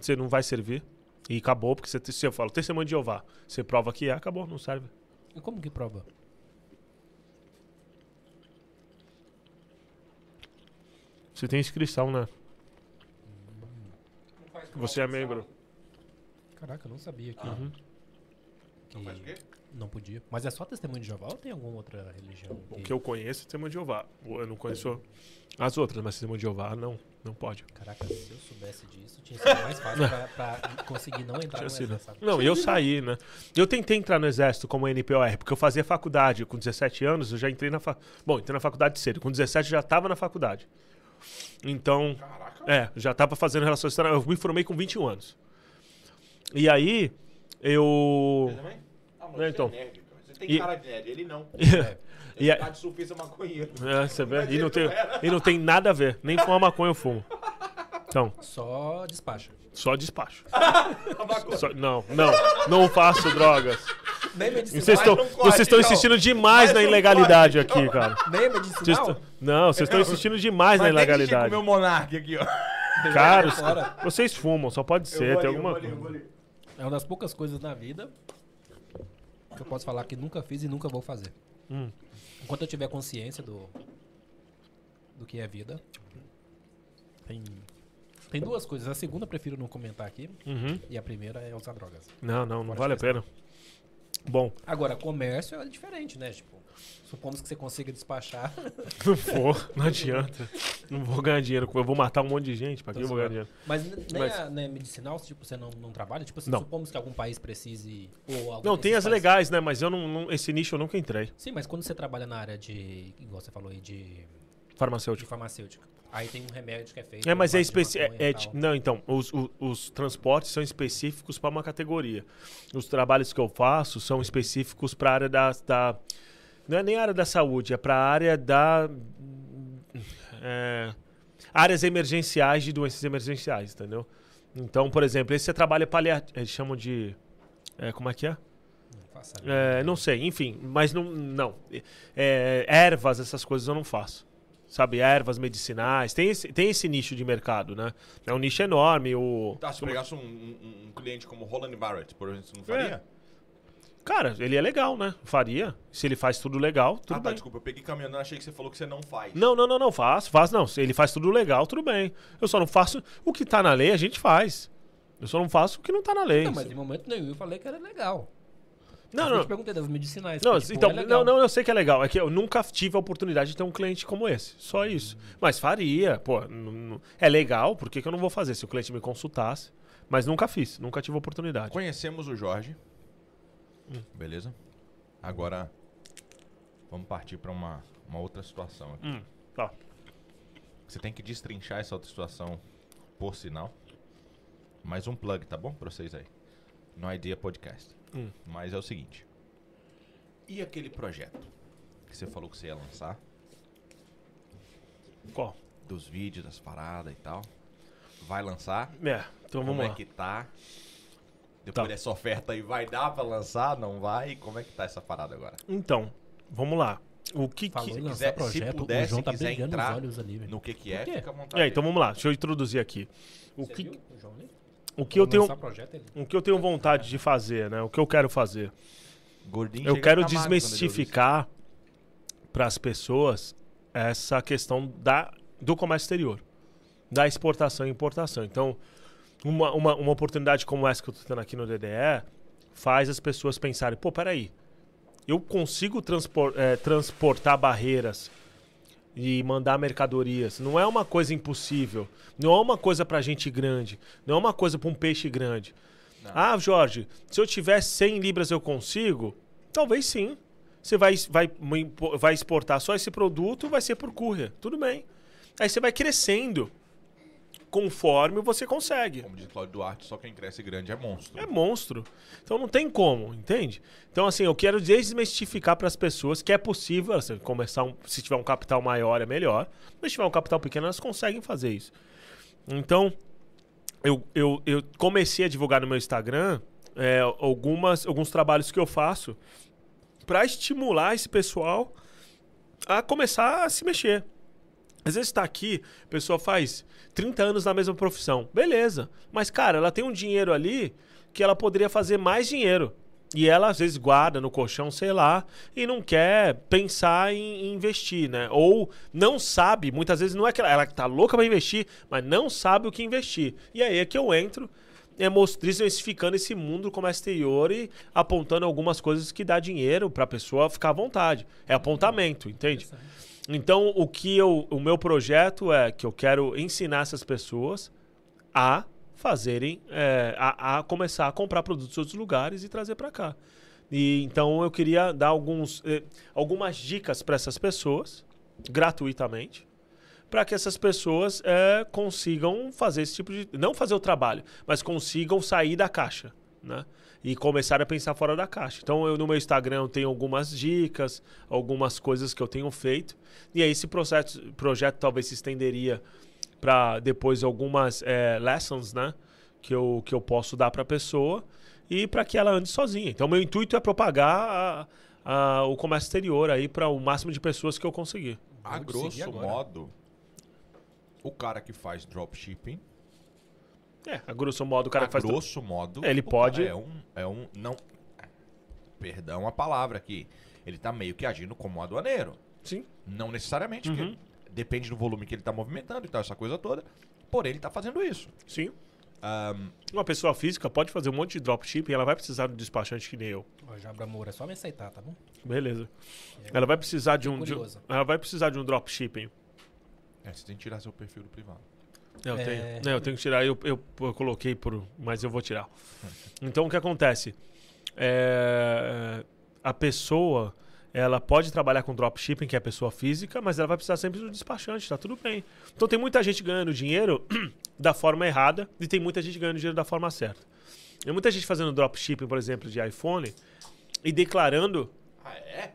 Você não vai servir. E acabou, porque você, se eu falo testemunho de Jeová, você prova que é, acabou, não serve. E como que prova? Você tem inscrição, né? Não faz Você é membro. Caraca, eu não sabia que, Uhum. Não faz o quê? Não podia. Mas é só testemunho de Jeová ou tem alguma outra religião? O que eu conheço é testemunho de Jeová. Eu não conheço as outras, mas testemunho de Jeová não, não pode. Caraca, se eu soubesse disso, tinha sido mais fácil pra, pra conseguir não entrar Tinha no sido. exército. Não, eu saí, né? Eu tentei entrar no exército como NPOR, porque eu fazia faculdade com 17 anos, eu já entrei na fa... Bom, entrei na faculdade cedo. Com 17 eu já estava na faculdade. Então, Caraca. é, já estava fazendo relações externas. Eu me formei com 21 anos. E aí, eu. Você também? Mas É, você então. é nerd, cara. Você tem E- cara de nerd, ele não. E Ele a- tá de surfista maconheiro. É, você vê? E não, tem, e não tem nada a ver. Nem fumar maconha eu fumo. Então, Só despacha. só despacho. Só- não, não, não faço drogas. Nem medicinal. Vocês estão, corte, vocês estão não. insistindo demais na ilegalidade corte, aqui, cara. Nem Vocês medicinal? estão- não, vocês estão insistindo demais na Mas que ilegalidade. comer o Monark aqui, ó. Cara, Fora. vocês fumam, só pode ser, tem alguma coisa. É uma das poucas coisas na vida que eu posso falar que nunca fiz e nunca vou fazer. Hum. Enquanto eu tiver consciência do, do que é vida, tem, Tem duas coisas. A segunda eu prefiro não comentar aqui. Uhum. E a primeira é usar drogas. Não, não, não Fora vale a pena. Bom, Agora, comércio é diferente, né? Tipo, supomos que você consiga despachar. não vou, não adianta. Não vou ganhar dinheiro. Eu vou matar um monte de gente. Pra que eu vou ganhar dinheiro? Mas nem Mas- a né, medicinal, tipo, você não, não trabalha? Tipo assim, Não. supomos que algum país precise. Ou Não, tem as países- legais, né? Mas eu não, não- esse nicho eu nunca entrei. Sim, mas quando você trabalha na área de. Igual você falou aí, de, de Farmacêutico. farmacêutica. Aí tem um remédio que é feito. É, mas é de específico. É, tal. não, então, os, o- os transportes são específicos para uma categoria. Os trabalhos que eu faço são específicos para a área da, da. Não é nem área da saúde, é para a área da. É, áreas emergenciais de doenças emergenciais, entendeu? Então, por exemplo, esse trabalho paliativo. Eles chamam de. é, como é que é? É, não sei, enfim, mas não. não. É, ervas, essas coisas eu não faço. Sabe, ervas medicinais. Tem esse, tem esse nicho de mercado, né? É um nicho enorme. O... Tá, se pegasse um, um- um cliente como Roland Barrett, por exemplo, você não faria? Cara, ele é legal, né? Faria. Se ele faz tudo legal, tudo ah, tá, bem. desculpa, eu peguei caminhando, achei que você falou que você não faz. Não, não, não, não, faz, faz não. Se ele faz tudo legal, tudo bem. Eu só não faço. O que tá na lei, a gente faz. Eu só não faço o que não tá na lei. Não, mas em momento nenhum eu falei que era legal. Não, eu não. te perguntei das medicinais. Não, que, tipo, então, é legal. não, não, eu sei que é legal. É que eu nunca tive a oportunidade de ter um cliente como esse. Só isso. Mas faria. Pô, é legal, por que, que eu não vou fazer se o cliente me consultasse? Mas nunca fiz, nunca tive a oportunidade. Conhecemos o Jorge. Beleza? Agora, vamos partir para uma, uma outra situação aqui. Hum, tá. Você tem que destrinchar essa outra situação, por sinal. Mais um plug, tá bom? Pra vocês aí. No Idea Podcast. Hum. Mas é o seguinte. E aquele projeto que você falou que você ia lançar? Qual? Dos vídeos, das paradas e tal. Vai lançar? É, então Como vamos é lá. que tá? Depois Tá. dessa oferta aí, vai dar pra lançar? Não vai? Como é que tá essa parada agora? Então, vamos lá. O que Falou que. lançar quiser- se projeto, puder, o João se tá quiser entrar os olhos ali, velho. No que que é, fica à vontade. É, então vamos lá. Deixa eu introduzir aqui. O Você que, viu o João ali? o que eu tenho, Lançar projeto, ele- o que eu tenho vontade de fazer, né? O que eu quero fazer. Gordinho Eu quero desmistificar para as pessoas essa questão da, do comércio exterior, da exportação e importação. Então, uma, uma, uma oportunidade como essa que eu estou tendo aqui no DDE faz as pessoas pensarem: pô, peraí, eu consigo transpor, eh, transportar barreiras e mandar mercadorias. Não é uma coisa impossível. Não é uma coisa para gente grande. Não é uma coisa para um peixe grande. Não. Ah, Jorge, se eu tiver 100 libras eu consigo? Talvez sim. Você vai, vai, vai exportar só esse produto, vai ser por courier. Tudo bem. Aí você vai crescendo conforme você consegue. Como diz Cláudio Duarte, só quem cresce grande é monstro. É monstro. Então não tem como, entende? Então, assim, eu quero desmistificar para as pessoas que é possível, assim, começar um- se tiver um capital maior é melhor, mas se tiver um capital pequeno, elas conseguem fazer isso. Então, eu, eu, eu comecei a divulgar no meu Instagram é, algumas, alguns trabalhos que eu faço para estimular esse pessoal a começar a se mexer. Às vezes está aqui, a pessoa faz 30 anos na mesma profissão. Beleza. Mas, cara, ela tem um dinheiro ali que ela poderia fazer mais dinheiro. E ela, às vezes, guarda no colchão, sei lá, e não quer pensar em, em investir, né? Ou não sabe, muitas vezes não é que ela, ela tá louca para investir, mas não sabe o que investir. E aí é que eu entro é desmistificando esse mundo do comércio exterior e apontando algumas coisas que dá dinheiro para a pessoa ficar à vontade. É apontamento, entende? Então, o que eu, o meu projeto é que eu quero ensinar essas pessoas a fazerem, é, a, a começar a comprar produtos de outros lugares e trazer para cá. E então eu queria dar alguns, eh, algumas dicas para essas pessoas, gratuitamente, para que essas pessoas eh, consigam fazer esse tipo de. Não fazer o trabalho, mas consigam sair da caixa. Né? E começar a pensar fora da caixa. Então, eu no meu Instagram eu tenho algumas dicas, algumas coisas que eu tenho feito. E aí, esse processo, projeto talvez se estenderia para depois algumas eh, lessons, né? Que eu, que eu posso dar para a pessoa e para que ela ande sozinha. Então, meu intuito é propagar a- a- o comércio exterior aí para o máximo de pessoas que eu conseguir. A grosso modo, o cara que faz dropshipping, É, a grosso modo, o cara a que faz. grosso modo, Ele o pode- É um, é um. Não. Perdão a palavra aqui. Ele tá meio que agindo como um aduaneiro. Sim. Não necessariamente, Uhum. porque depende do volume que ele tá movimentando e tal, essa coisa toda. por ele estar fazendo isso. Sim. Ahn, Uma pessoa física pode fazer um monte de dropshipping e ela vai precisar de um despachante que nem eu. Ó, Jabra Moura, é só me aceitar, tá bom? Beleza. Ela vai precisar de um, de um- ela vai precisar de um dropshipping. é, você tem que tirar seu perfil do privado. Eu, É. tenho, né, eu tenho que tirar, eu, eu, eu coloquei por. Mas eu vou tirar. Então o que acontece? É, a pessoa ela pode trabalhar com dropshipping, que é a pessoa física, mas ela vai precisar sempre do despachante, tá tudo bem. Então tem muita gente ganhando dinheiro da forma errada e tem muita gente ganhando dinheiro da forma certa. Tem muita gente fazendo dropshipping, por exemplo, de iPhone e declarando. Ah, é?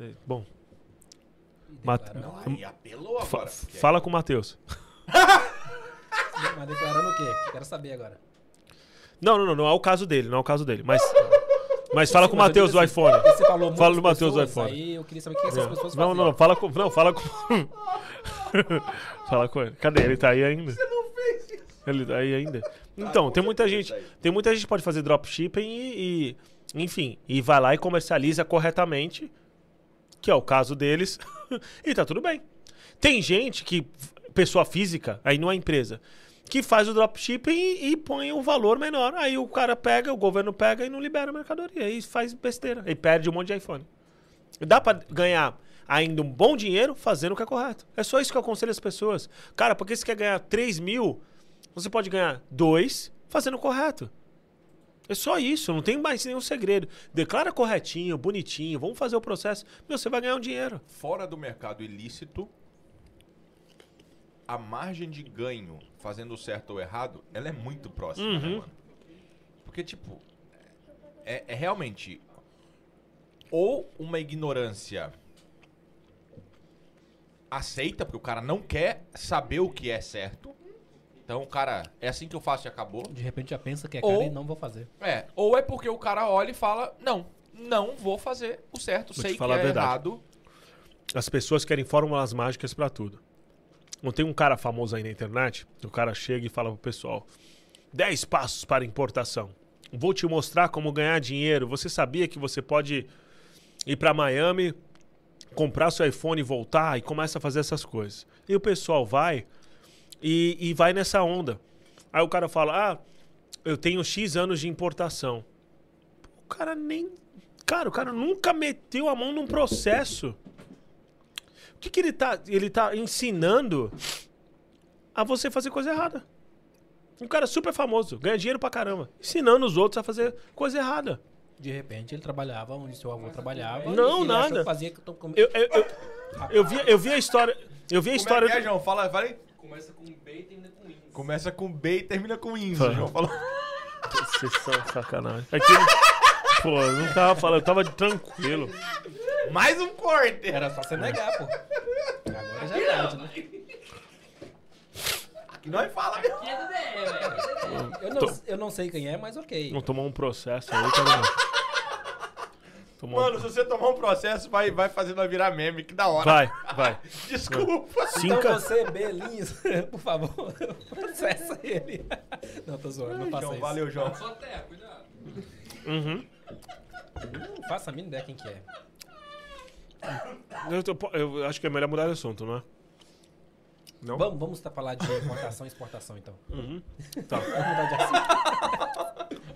eh, Bom, E Mat- declarando- Não, aí apelou fa- agora. porque- fala com o Matheus. Mas declarando o quê? Quero saber agora. Não, não, não, não é o caso dele, não é o caso dele. Mas, mas fala com o Matheus do iPhone. Você falou Fala do Matheus do iPhone. Aí eu queria saber o que essas pessoas Não, faziam. não, fala com. Não, fala com. fala com ele. Cadê? Ele tá aí ainda? Você não fez isso. Ele tá aí ainda. Então, com tem muita gente. tá aí. Tem muita gente que pode fazer dropshipping e, e. Enfim, e vai lá e comercializa corretamente. Que é o caso deles. e tá tudo bem. Tem gente que. Pessoa física, aí não é empresa. Que faz o dropshipping e, e põe um valor menor. Aí o cara pega, o governo pega e não libera a mercadoria. E faz besteira. E perde um monte de iPhone. Dá pra ganhar ainda um bom dinheiro fazendo o que é correto. É só isso que eu aconselho as pessoas. Cara, porque você quer ganhar 3 mil, você pode ganhar 2 fazendo o correto. É só isso, não tem mais nenhum segredo. Declara corretinho, bonitinho, vamos fazer o processo. Meu, você vai ganhar um dinheiro. Fora do mercado ilícito, a margem de ganho fazendo o certo ou errado, ela é muito próxima, né, Uhum. mano? Porque, tipo, é, é realmente ou uma ignorância aceita, porque o cara não quer saber o que é certo. Então, o cara, é assim que eu faço e acabou. De repente já pensa que é Ou- cara e não vou fazer. É, ou é porque o cara olha e fala, não, não vou fazer o certo, Vou sei te que é verdade. errado. As pessoas querem fórmulas mágicas pra tudo. Não tem um cara famoso aí na internet, o cara chega e fala pro pessoal: 10 passos para importação. Vou te mostrar como ganhar dinheiro. Você sabia que você pode ir pra Miami, comprar seu iPhone e voltar e começa a fazer essas coisas. E o pessoal vai e, e vai nessa onda. Aí o cara fala: "Ah, eu tenho X anos de importação". O cara nem Cara, o cara nunca meteu a mão num processo. O que, que ele tá. Ele tá ensinando a você fazer coisa errada. Um cara super famoso, ganha dinheiro pra caramba. Ensinando os outros a fazer coisa errada. De repente ele trabalhava onde seu avô trabalhava. Não, e nada. que Fazia que eu tô com... Eu, eu, eu, eu vi, eu vi a história. Eu vi a Como história. é é, João? Fala, fala aí. Começa com B e termina com INS. Começa com B e termina com Fala. João falou. Vocês são sacanagem. Aqui, pô, eu não tava falando, eu tava tranquilo. Mais um corte! Era só você negar, pô. Agora já é tarde, né? Aqui nós fala, meu. Que é do DE, velho. Eu não, eu não sei quem é, mas ok. Não tomar um processo aí, cara. Tomou Mano, se você tomar um processo, vai, vai fazer nós virar meme. Que da hora. Vai, vai. Desculpa. Então você, Belinhos, por favor, processa ele. Não, tô zoando, não faça João, isso. valeu, João. Só terra, cuidado. Uhum. Não faça a mínima ideia quem que é. Eu, tô- eu acho que é melhor mudar de assunto, não é? Não? Vamos, vamos tá falar de importação e exportação, então. Uhum. Tá. Vamos mudar de assunto.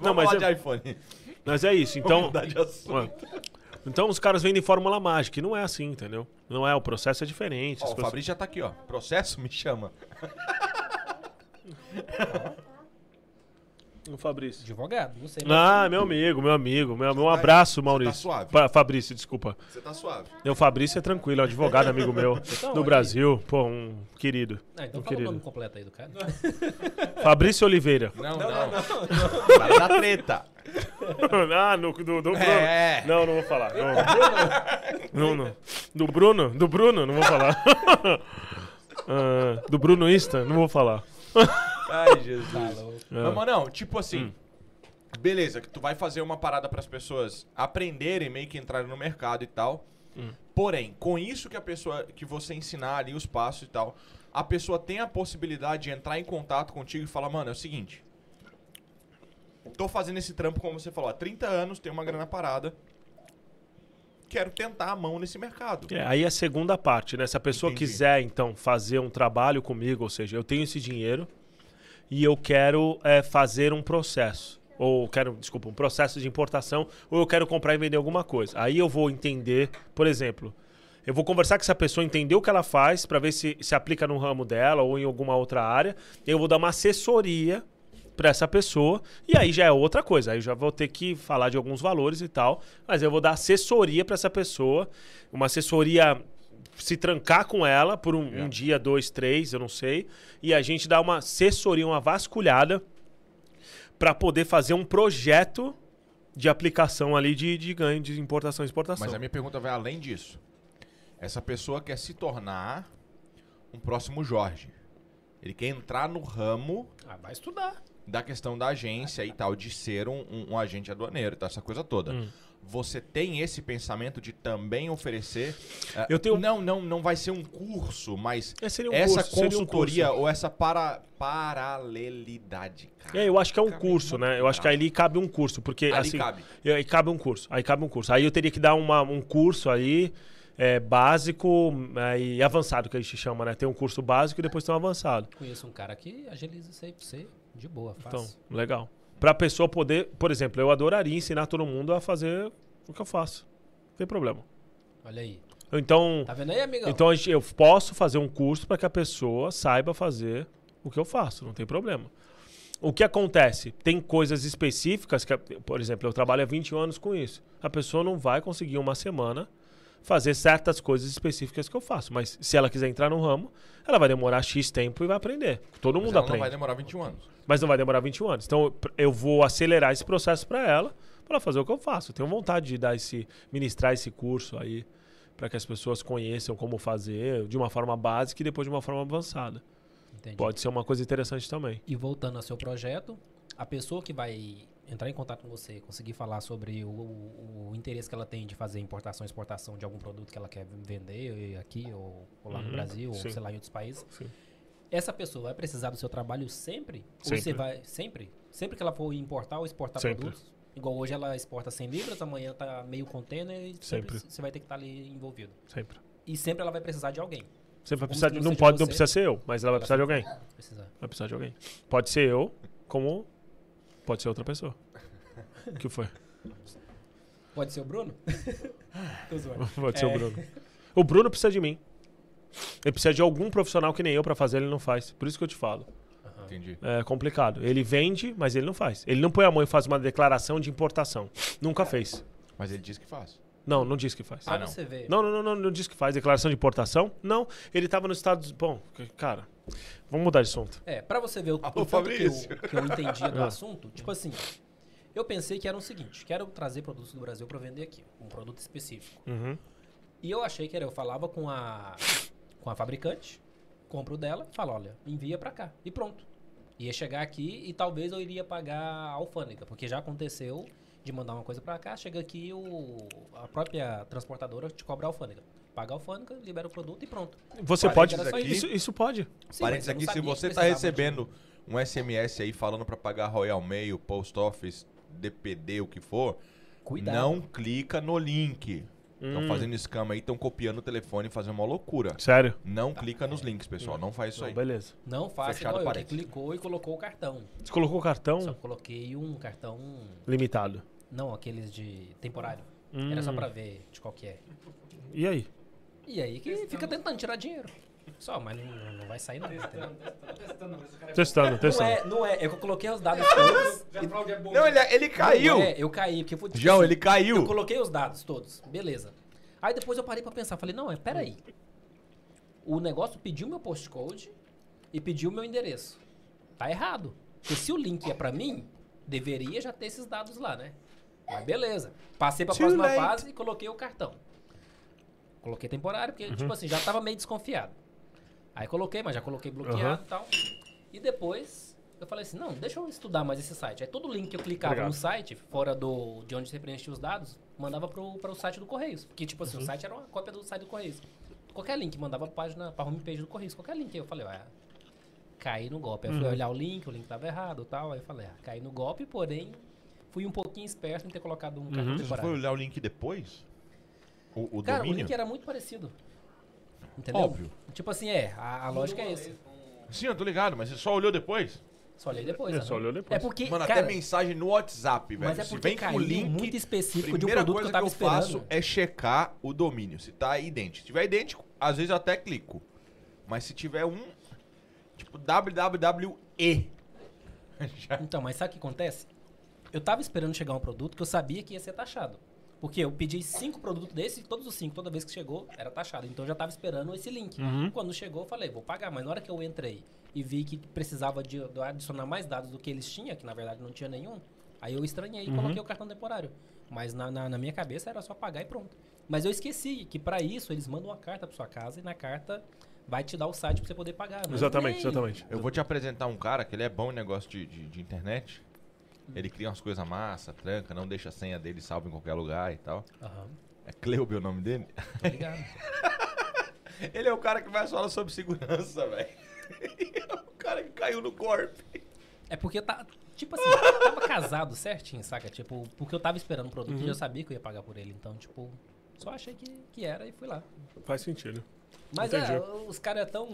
Não, Vamos mas falar é- de iPhone. Mas é isso, Vamos então. mudar de assunto. Então os caras vendem fórmula mágica, e não é assim, entendeu? Não é, o processo é diferente. Ó, o coisas- Fabrício já tá aqui, ó. Processo, me chama. O Fabrício. Advogado, não sei. Ah, meu amigo, meu amigo. Meu, um abraço, Maurício. suave. Pa- Fabrício, desculpa. Você tá suave. O Fabrício é tranquilo, é um advogado amigo meu Então, do aí- Brasil. Pô, um querido. Ah, então um fala o nome querido. completo aí do cara. Fabrício Oliveira. Não, não. Vai dar treta. ah, no, do, do Bruno. É. Não, não vou falar. Não. Bruno. Do Bruno? Do Bruno? Não vou falar. Ah, do Bruno Insta? Não vou falar. Ai, Jesus. Falou. Mas, mano, tipo assim. Hum. Beleza, que tu vai fazer uma parada pras pessoas aprenderem, meio que entrarem no mercado e tal. Hum. Porém, com isso que a pessoa. que você ensinar ali os passos e tal, a pessoa tem a possibilidade de entrar em contato contigo e falar, mano, é o seguinte. Tô fazendo esse trampo, como você falou, há 30 anos, tenho uma grana parada. quero tentar a mão nesse mercado. É, aí a segunda parte, né? Se a pessoa Entendi. quiser, então, fazer um trabalho comigo, ou seja, eu tenho esse dinheiro e eu quero é, fazer um processo. Ou quero, desculpa, um processo de importação, ou eu quero comprar e vender alguma coisa. Aí eu vou entender, por exemplo, eu vou conversar com essa pessoa, entender o que ela faz, para ver se se aplica no ramo dela ou em alguma outra área. Eu vou dar uma assessoria para essa pessoa e aí já é outra coisa. Aí eu já vou ter que falar de alguns valores e tal, mas eu vou dar assessoria para essa pessoa, uma assessoria se trancar com ela por um, um É. dia, dois, três, eu não sei, e a gente dá uma assessoria, uma vasculhada para poder fazer um projeto de aplicação ali de, de ganho de importação e exportação. Mas a minha pergunta vai além disso. Essa pessoa quer se tornar um próximo Jorge. Ele quer entrar no ramo Ah, vai estudar. da questão da agência e tal, de ser um, um- um agente aduaneiro, tá? essa coisa toda. Hum. Você tem esse pensamento de também oferecer. eh, Eu tenho- Não, não, não vai ser um curso, mas É, seria um essa curso, seria um consultoria curso. ou essa para, paralelidade, cara. É, eu acho que é um Fica curso, né? Eu acho que ali cabe um curso, porque Ali assim, cabe. eu- Aí cabe um curso, aí cabe um curso. Aí eu teria que dar uma- um curso aí é, básico é, e avançado que a gente chama, né? Tem um curso básico e depois tem um avançado. Conheço um cara que agiliza isso aí pra você de boa, Então, fácil. legal. Pra pessoa poder, por exemplo, eu adoraria ensinar todo mundo a fazer o que eu faço. Não tem problema. Olha aí. Então, Tá vendo aí, amigão? então a gente- eu posso fazer um curso para que a pessoa saiba fazer o que eu faço, não tem problema. O que acontece? Tem coisas específicas que, por exemplo, eu trabalho há 20 anos com isso. A pessoa não vai conseguir uma semana fazer certas coisas específicas que eu faço, mas se ela quiser entrar no ramo, ela vai demorar X tempo e vai aprender. Todo Mas mundo ela não aprende vai demorar 21 anos. mas não vai demorar 21 anos. Então eu- vou acelerar esse processo para ela, para ela fazer o que eu faço. Eu tenho vontade de dar esse, ministrar esse curso aí, para que as pessoas conheçam como fazer de uma forma básica e depois de uma forma avançada. Entendi. Pode ser uma coisa interessante também. E voltando ao seu projeto, a pessoa que vai entrar em contato com você, conseguir falar sobre o, o- o interesse que ela tem de fazer importação e exportação de algum produto que ela quer vender aqui ou, ou lá no Uhum, Brasil, sim. ou sei lá em outros países, Sim. essa pessoa vai precisar do seu trabalho sempre? Ou Sempre. você vai sempre? Sempre que ela for importar ou exportar Sempre. produtos? Igual hoje ela exporta 100 libras, amanhã tá meio container e sempre, Sempre. você vai ter que estar ali envolvido. Sempre. E sempre ela vai precisar de alguém. Você vai precisar de, não não pode, não você. precisa ser eu, mas ela vai precisar de alguém. Precisa. Vai precisar de alguém. Pode ser eu, como pode ser outra pessoa. O que foi? Pode ser o Bruno? Tô zoando. Pode ser É. o Bruno. O Bruno precisa de mim. Ele precisa de algum profissional que nem eu para fazer, ele não faz. Por isso que eu te falo. Entendi. É complicado. Ele vende, mas ele não faz. Ele não põe a mão e faz uma declaração de importação. Nunca fez. Mas ele diz que faz. Não, não diz que faz. Pra Ah, não. Não, não, não, não, não diz que faz. Declaração de importação? Não. Ele tava nos Estados Bom, cara, vamos mudar de assunto. É, pra você ver o, o Alô, tanto que eu, que eu entendia do Ah. assunto, tipo assim, eu pensei que era o seguinte, quero trazer produtos do Brasil pra vender aqui, um produto específico. Uhum. E eu achei que era, eu falava com a com a fabricante, compro dela, falo, olha, envia pra cá e pronto. Ia chegar aqui e talvez eu iria pagar a alfândega, porque já aconteceu de mandar uma coisa pra cá, chega aqui o a própria transportadora te cobra a alfândega. Paga a alfândega, libera o produto e pronto. Você pode. aqui. Isso, isso pode. Sim, Parênteses não aqui, se você tá de- recebendo um SMS aí falando pra pagar Royal Mail, Post Office, DPD, o que for, Cuidado. não clica no link. Estão Hum. fazendo escama aí, estão copiando o telefone e fazendo uma loucura. Sério? Não clica nos links, pessoal. Não faz isso Não, aí. beleza. Não faça Fechado igual eu, clicou e colocou o cartão. Você colocou o cartão Só coloquei um cartão, limitado. não aqueles de temporário. Era só Hum. pra ver de qual que é. E aí? E aí que fica tentando tirar dinheiro. Só, mas não, não vai sair nada. entendeu? Testando, mas o cara Testando, Não testando. é, não é. É eu coloquei os dados todos. é bom. Não, ele, ele caiu. Não é, eu caí, porque foi tipo João, assim, ele caiu. Eu coloquei os dados todos, beleza. Aí depois eu parei pra pensar, falei, não, é, peraí. O negócio pediu meu postcode e pediu meu endereço. Tá errado. Porque se o link é pra mim, deveria já ter esses dados lá, né? Mas beleza. Passei pra Too próxima late. fase e coloquei o cartão. Coloquei temporário, porque, tipo assim, já tava meio desconfiado. Aí coloquei, mas já coloquei bloqueado e tal. E depois eu falei assim, não, deixa eu estudar mais esse site. Aí todo link que eu clicava Obrigado. no site, fora do, de onde você preenchia os dados, mandava pro, pro site do Correios. Porque, tipo assim, o site era uma cópia do site do Correios. Qualquer link, mandava pra página, pra homepage do Correios. Qualquer link. Aí eu falei, ah, caí no golpe. Aí eu fui Uhum. olhar o link, o link tava errado e tal. Aí eu falei, ah, caí no golpe, porém, fui um pouquinho esperto em ter colocado um cartão Uhum. Você só foi temporário. olhar o link depois? O, o Cara, o domínio? link era muito parecido. Entendeu? Óbvio. Tipo assim, é, a, a lógica é essa. Sim, eu tô ligado, mas você só olhou depois? Só olhei depois. É, né? só olhou depois. É porque, Mano, cara, até mensagem no WhatsApp, velho. mas é Se porque vem com o link, muito específico de um primeira produto que coisa eu tava que eu faço esperando. é checar o domínio, se tá idêntico. Se tiver idêntico, às vezes eu até clico. Mas se tiver um, tipo wwwe, já Então, mas sabe o que acontece? Eu tava esperando chegar um produto que eu sabia que ia ser taxado. Porque eu pedi cinco produtos desses e todos os cinco, toda vez que chegou, era taxado. Então eu já tava esperando esse link. Uhum. Quando chegou, eu falei, vou pagar. Mas na hora que eu entrei e vi que precisava de, de adicionar mais dados do que eles tinham, que na verdade não tinha nenhum, aí eu estranhei e Uhum. coloquei o cartão temporário. Mas na, na, na minha cabeça era só pagar e pronto. Mas eu esqueci que pra isso eles mandam uma carta pra sua casa e na carta vai te dar o site pra você poder pagar. Não é Exatamente, exatamente. Eu vou te apresentar um cara que ele é bom em negócio de, de, de internet. Ele cria umas coisas massa, tranca, não deixa a senha dele salva em qualquer lugar e tal. Aham, É Cleube o nome dele? tô ligado. Ele é o cara que mais fala sobre segurança, velho. É o cara que caiu no corpo. É porque tava, tipo assim, eu tava casado certinho, saca? Tipo, porque eu tava esperando o produto Uhum. e eu sabia que eu ia pagar por ele. Então, tipo, só achei que, que era e fui lá. Faz sentido. Mas Entendi. é, os caras é tão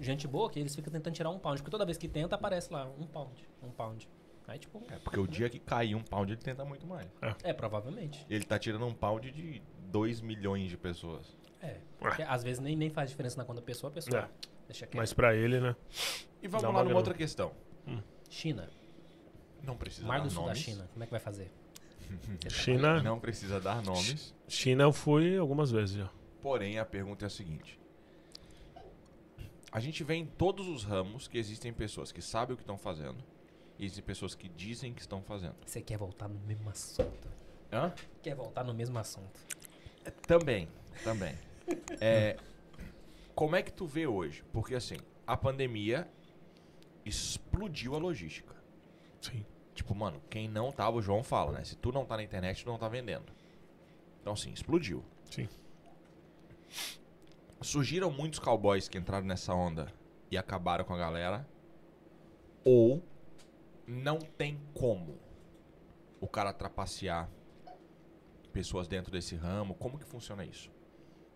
gente boa que eles ficam tentando tirar um pound. Porque toda vez que tenta, aparece lá, um pound, um pound. Aí, tipo, É porque o dia que cair um pound, ele tenta muito mais. é, provavelmente. Ele tá tirando um pound de 2 milhões de pessoas. É. Porque às vezes nem, nem faz diferença na conta da pessoa, a pessoa É. deixa quieto. Mas pra ele, né? E vamos Dá lá uma numa grana. outra questão. China, Não precisa Mar dar do Sul da nomes. China, como é que vai fazer? China, Não precisa dar nomes. China eu fui algumas vezes já. Porém, a pergunta é a seguinte. A gente vê em todos os ramos que existem pessoas que sabem o que estão fazendo existem pessoas que dizem que estão fazendo. Você quer voltar no mesmo assunto? Hã? Quer voltar no mesmo assunto? Também, também. É, como é que tu vê hoje? Porque assim, a pandemia explodiu a logística. Sim. Tipo, mano, quem não tava, o João fala, né? Se tu não tá na internet, tu não tá vendendo. Então, assim, explodiu. Sim. Surgiram muitos cowboys que entraram nessa onda e acabaram com a galera. Ou não tem como o cara trapacear pessoas dentro desse ramo. Como que funciona isso?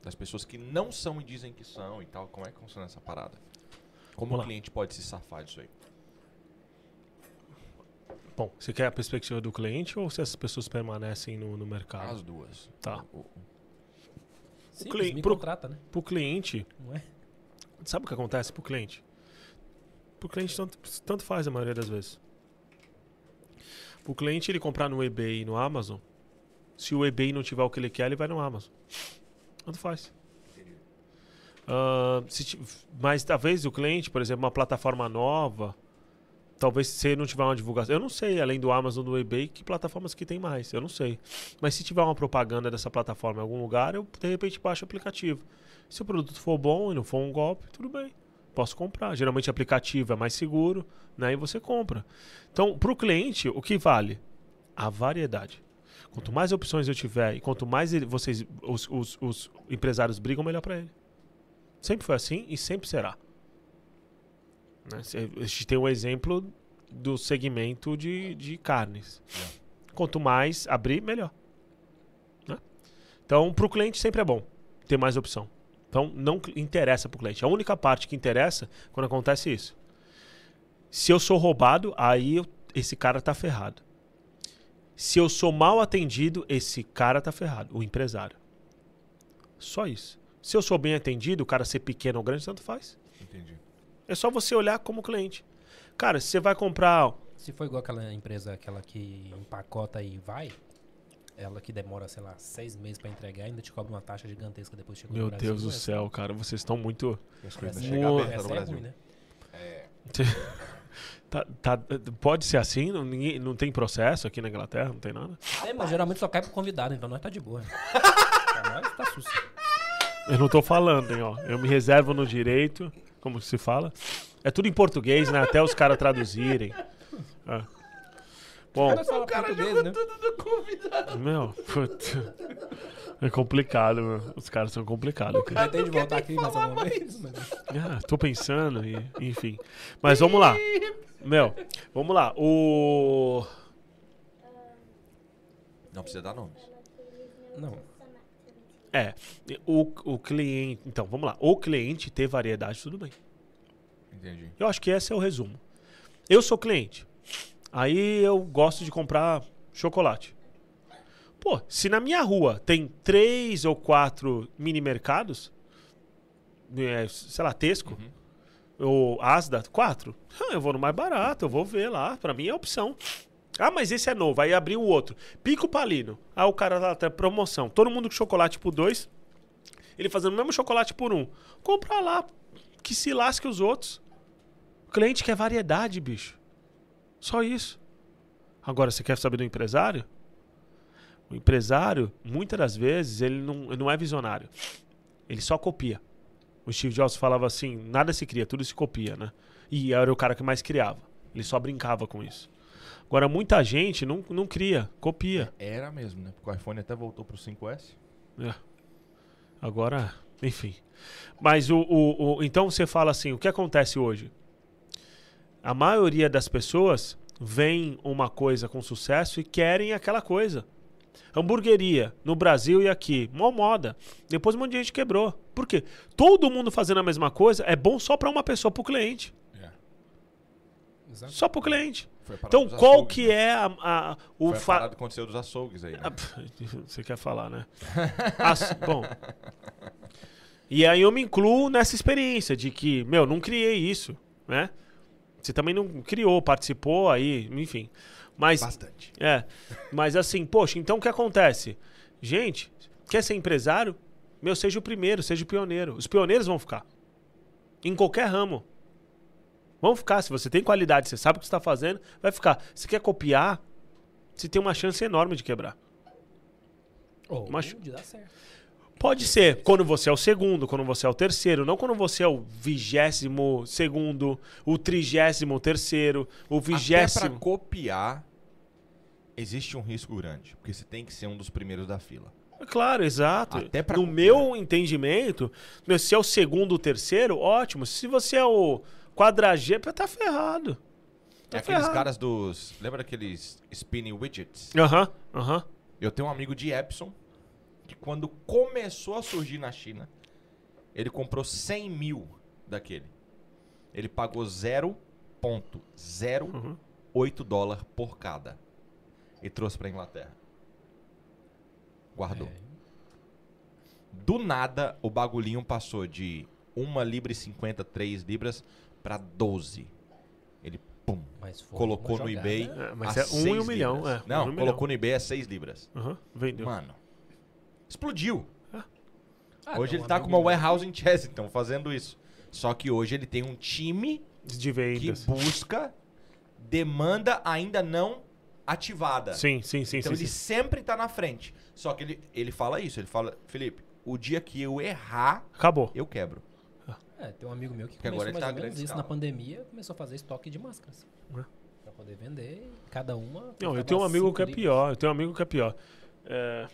Das pessoas que não são e dizem que são e tal. Como é que funciona essa parada? Como o cliente pode se safar disso aí? Bom, você quer a perspectiva do cliente ou se essas pessoas permanecem no, no mercado? As duas. Tá. O- o- Sim, cli- eles me pro- contrata, né? Pro cliente, Não é? sabe o que acontece pro cliente? Pro cliente tanto, tanto faz a maioria das vezes. Pro cliente ele comprar no eBay e no Amazon, se o eBay não tiver o que ele quer, ele vai no Amazon. Tanto faz. Ah, se mas talvez o cliente, por exemplo, uma plataforma nova, talvez se ele não tiver uma divulgação. Eu não sei, além do Amazon do eBay, que plataformas que tem mais. Eu não sei. Mas se tiver uma propaganda dessa plataforma em algum lugar, eu de repente baixo o aplicativo. Se o produto for bom e não for um golpe, tudo bem. Posso comprar. Geralmente aplicativo é mais seguro, né? E você compra. Então, para o cliente, o que vale? A variedade. Quanto mais opções eu tiver e quanto mais ele- vocês, os, os- os empresários brigam, melhor para ele. Sempre foi assim e sempre será. Né? A gente tem um exemplo do segmento de, de carnes. Quanto mais abrir, melhor. Né? Então, para o cliente sempre é bom ter mais opção. Então, não interessa para o cliente. A única parte que interessa quando acontece isso. Se eu sou roubado, aí eu- esse cara tá ferrado. Se eu sou mal atendido, esse cara tá ferrado, o empresário. Só isso. Se eu sou bem atendido, o cara ser pequeno ou grande, tanto faz. Entendi. É só você olhar como cliente. Cara, se você vai comprar. Se for igual aquela empresa, aquela que empacota e vai, ela que demora, sei lá, seis meses pra entregar, ainda te cobra uma taxa gigantesca depois que chega Meu no Brasil. Deus do essa- céu, cara, vocês estão muito. As coisas chegam no é ruim, né? Tá- tá- pode ser assim? Não, ninguém, não tem processo aqui na Inglaterra? Não tem nada? É, mas geralmente só cai pro convidado, então nós tá de boa. pra nós tá susto. Eu não tô falando, hein, ó. Eu me reservo no direito, como se fala. É tudo em português, né? Até os caras traduzirem. É. Bom, Nós fala português, né? meu, puta. É complicado, meu. Os caras são complicados. cara. Vai ter de voltar aqui mais uma vez. mas- Ah, tô pensando, e, enfim. Mas vamos lá. Meu, vamos lá. O. Não precisa dar nomes. Não. É. O, o cliente. Então, vamos lá. O cliente ter variedade, tudo bem. Entendi. Eu acho que esse é o resumo. Eu sou cliente. Aí eu gosto de comprar chocolate. Pô, se na minha rua tem três ou quatro mini mercados, é, sei lá, Tesco, ou Asda, quatro, eu vou no mais barato, eu vou ver lá. Pra mim é opção. Ah, mas esse é novo. Aí abriu o outro. Pico Palino. Ah, o cara lá tá promoção. Todo mundo com chocolate por dois. Ele fazendo o mesmo chocolate por um. Compra lá. Que se lasque os outros. O cliente quer variedade, bicho. Só isso. Agora, você quer saber do empresário? O empresário, muitas das vezes, ele não, ele não é visionário. Ele só copia. O Steve Jobs falava assim: nada se cria, tudo se copia, né? E era o cara que mais criava. Ele só brincava com isso. Agora, muita gente não, não cria, copia. Era mesmo, né? Porque o iPhone até voltou pro 5S. É. Agora, enfim. Mas o, o, o- Então você fala assim: o que acontece hoje? A maioria das pessoas veem uma coisa com sucesso e querem aquela coisa. Hamburgueria, no Brasil e aqui, mó moda. Depois um monte de gente quebrou. Por quê? Todo mundo fazendo a mesma coisa é bom só para uma pessoa, pro cliente. Exato. Só pro cliente. Foi a parada Então, qual açougues, que né? é a, a- o Foi a fa- que aconteceu dos açougues aí, né? ah, Você quer falar, né? As- bom. E aí eu me incluo nessa experiência de que, meu, não criei isso, né? Você também não criou, participou aí, enfim. Mas, Bastante. é. Mas assim, poxa, então o que acontece? Gente, quer ser empresário? Meu, seja o primeiro, seja o pioneiro. Os pioneiros vão ficar. Em qualquer ramo. Vão ficar. Se você tem qualidade, você sabe o que você está fazendo, vai ficar. Se quer copiar, você tem uma chance enorme de quebrar. Ou Mas- de dar certo. Pode ser quando você é o segundo, quando você é o terceiro, não quando você é o vigésimo segundo, o trigésimo terceiro, o Até pra vigésimo. copiar, existe um risco grande. Porque você tem que ser um dos primeiros da fila. É Claro, exato. Até pra no copiar. meu entendimento, se é o segundo, o terceiro, ótimo. Se você é o quadragésimo, tá ferrado. Tá é aqueles ferrado. caras dos... Lembra daqueles spinning widgets? Aham, aham. Eu tenho um amigo de Epson que quando começou a surgir na China, ele comprou 100 mil daquele. Ele pagou 0,08 dólar por cada. E trouxe pra Inglaterra. Guardou. É. Do nada, o bagulhinho passou de 1 libra e 50, 3 libras pra 12. Ele, pum, colocou no eBay. É, mas a é um e um milhão, é, Não, um colocou milhão. no eBay a 6 libras. aham, Vendeu. Mano, explodiu. Ah, hoje ele um tá com uma warehouse em Chessington fazendo isso. Só que hoje ele tem um time De que vendas. busca demanda ainda não ativada. Sim, sim, sim, então sim, ele sim. sempre tá na frente. Só que ele, ele fala isso, ele fala, Felipe, o dia que eu errar, Acabou. eu quebro. É, tem um amigo meu que Porque começou agora ele mais tá ou menos isso escala. na pandemia, começou a fazer estoque de máscaras. É. Pra poder vender, cada uma... Não, eu tenho um amigo que é pior. Eu tenho um amigo que é pior. É,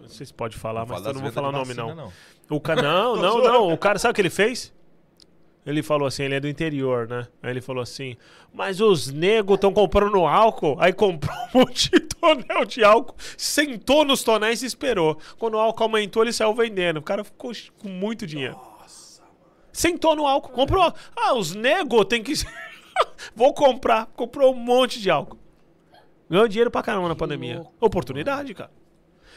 não sei se pode falar, mas fala eu não vou falar o nome, vacina, não. O cara, não, não, não. O cara, sabe o que ele fez? Ele falou assim, ele é do interior, né? Aí ele falou assim, mas os negros estão comprando álcool. Aí comprou um monte de tonel de álcool, sentou nos tonéis e esperou. Quando o álcool aumentou, ele saiu vendendo. O cara ficou com muito dinheiro. Sentou no álcool, comprou. Ah, os negros tem que... Vou comprar. Comprou um monte de álcool. Ganhou dinheiro pra caramba na pandemia. Oportunidade, cara.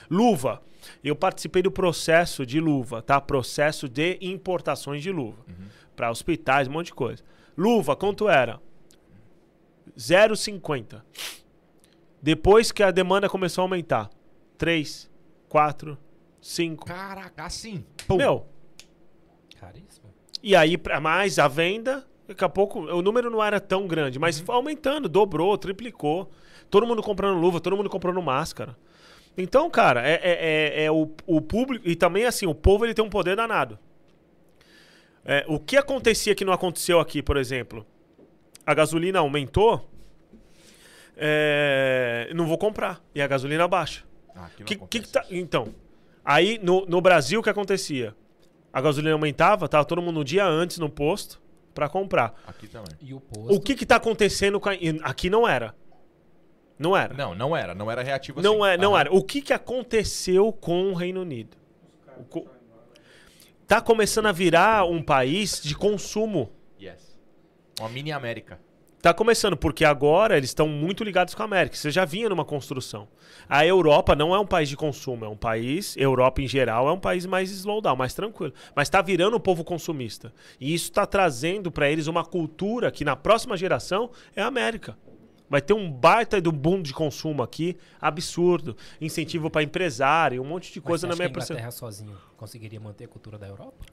Luva. Eu participei do processo de luva, tá? Processo de importações de luva. Pra hospitais, um monte de coisa. Luva, quanto era? 0,50. Depois que a demanda começou a aumentar, 3, 4, 5. Caraca, assim. Pum. Meu, Caríssimo. e aí, pra mais a venda, daqui a pouco, o número não era tão grande, mas foi aumentando, dobrou, triplicou. Todo mundo comprando luva, todo mundo comprando máscara. Então, cara, é, é, é- é o, o público. E também, assim, o povo ele tem um poder danado. É, o que acontecia que não aconteceu aqui, por exemplo? A gasolina aumentou. é, não vou comprar. E a gasolina baixa. Ah, Que, que que tá- então, aí no, no Brasil o que acontecia? A gasolina aumentava, tava todo mundo um dia antes no posto pra comprar. Aqui também. E o posto... O que que tá acontecendo com a, aqui não era. Não era. Não, não era. Não era reativo Não, assim. é, não Aham. era. O que que aconteceu com o Reino Unido? O co- Tá começando a virar um país de consumo. Yes. Uma mini América. Tá começando, porque agora eles estão muito ligados com a América. Você já vinha numa construção. A Europa não é um país de consumo, é um país, Europa em geral, é um país mais slowdown, mais tranquilo. Mas tá virando um povo consumista. E isso tá trazendo para eles uma cultura que na próxima geração é a América. Vai ter um baita do boom de consumo aqui, absurdo. Incentivo para empresário, um monte de Mas coisa na minha que a percepção. Inglaterra sozinho conseguiria manter a cultura da Europa?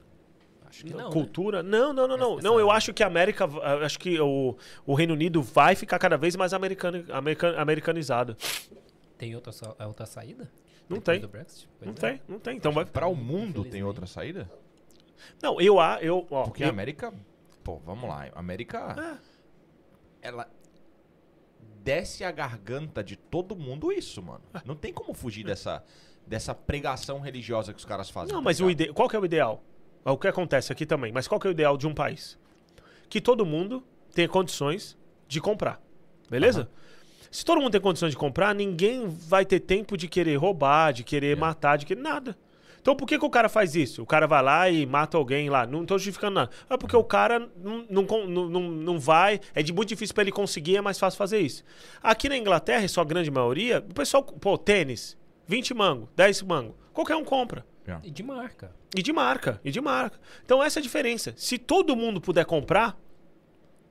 Acho que não. né? Cultura? Não, não, não, não. Essa- Não, eu acho que a América, acho que o, o Reino Unido vai ficar cada vez mais americano, american- americanizado. Tem outra, é outra saída? Não Depois tem. do Brexit? Não é. tem, não tem. Então vai. Para o mundo tem outra saída? Não, eu a eu, ó, Porque eu- a América. Pô, vamos lá. A América. Ah. Ela. Desce a garganta de todo mundo isso, mano. Não tem como fugir dessa, dessa pregação religiosa que os caras fazem. Não, tá mas o ide... qual que é o ideal? É o que acontece aqui também. Mas qual que é o ideal de um país? Que todo mundo tenha condições de comprar. Beleza? Se todo mundo tem condições de comprar, ninguém vai ter tempo de querer roubar, de querer É. matar, de querer nada. Então por que, que o cara faz isso? O cara vai lá e mata alguém lá. Não tô justificando nada. É porque o cara não, não, não, não, vai. É de muito difícil pra ele conseguir, é mais fácil fazer isso. Aqui na Inglaterra, em sua grande maioria, o pessoal, pô, tênis, 20 mango, 10 mango. Qualquer um compra. E de marca. E de marca, e de marca. Então essa é a diferença. Se todo mundo puder comprar,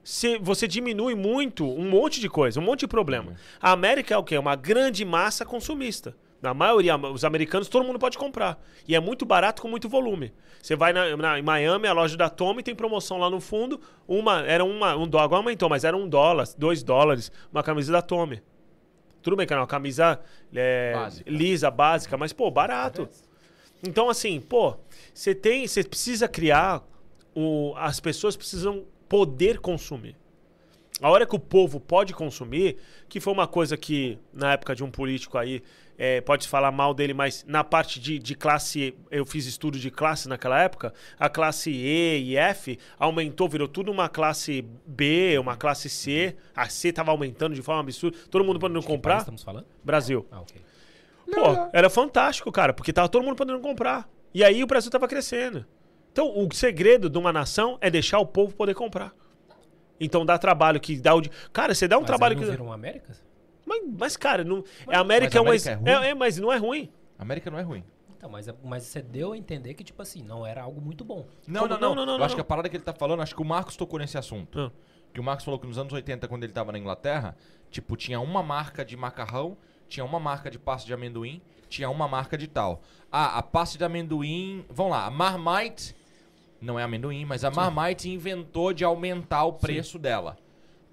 se- você diminui muito um monte de coisa, um monte de problema. A América é o quê? Uma grande massa consumista. Na maioria, os americanos, todo mundo pode comprar. E é muito barato com muito volume. Você vai na, na- em Miami, a loja da Tommy tem promoção lá no fundo. Uma, era uma, um dólar, agora aumentou, mas era um dólar, dois dólares, uma camisa da Tommy. Tudo bem uma camisa é, Básica. lisa, básica, mas, pô, barato. Então, assim, pô, você tem. Você precisa criar. O, as pessoas precisam poder consumir. A hora que o povo pode consumir, que foi uma coisa que, na época de um político aí, é, pode falar mal dele, mas na parte de, de classe, eu fiz estudo de classe naquela época, a classe E e F aumentou, virou tudo uma classe B, uma classe C. A C tava aumentando de forma absurda. Todo mundo podendo comprar. estamos falando? Brasil. Ah, ok. Pô, era fantástico, cara, porque tava todo mundo podendo comprar. E aí o Brasil tava crescendo. Então, o segredo de uma nação é deixar o povo poder comprar. Então dá trabalho que dá o. Cara, você dá um Mas trabalho aí não que. vira uma América? Mas, mas, cara, não... a América Mas é uma. América é ruim? é, é, mas não é ruim. América não é ruim. Então, mas, é- mas você deu a entender que, tipo assim, não era algo muito bom. Não, não, não. não, não, não, Eu acho não. que a parada que ele tá falando, acho que o Marcos tocou nesse assunto. Ah. Que o Marcos falou que nos anos 80, quando ele tava na Inglaterra, tipo, tinha uma marca de macarrão, tinha uma marca de pasta de amendoim, tinha uma marca de tal. Ah, a pasta de amendoim. Vamos lá, a Marmite. Não é amendoim, mas a Marmite inventou de aumentar o preço dela.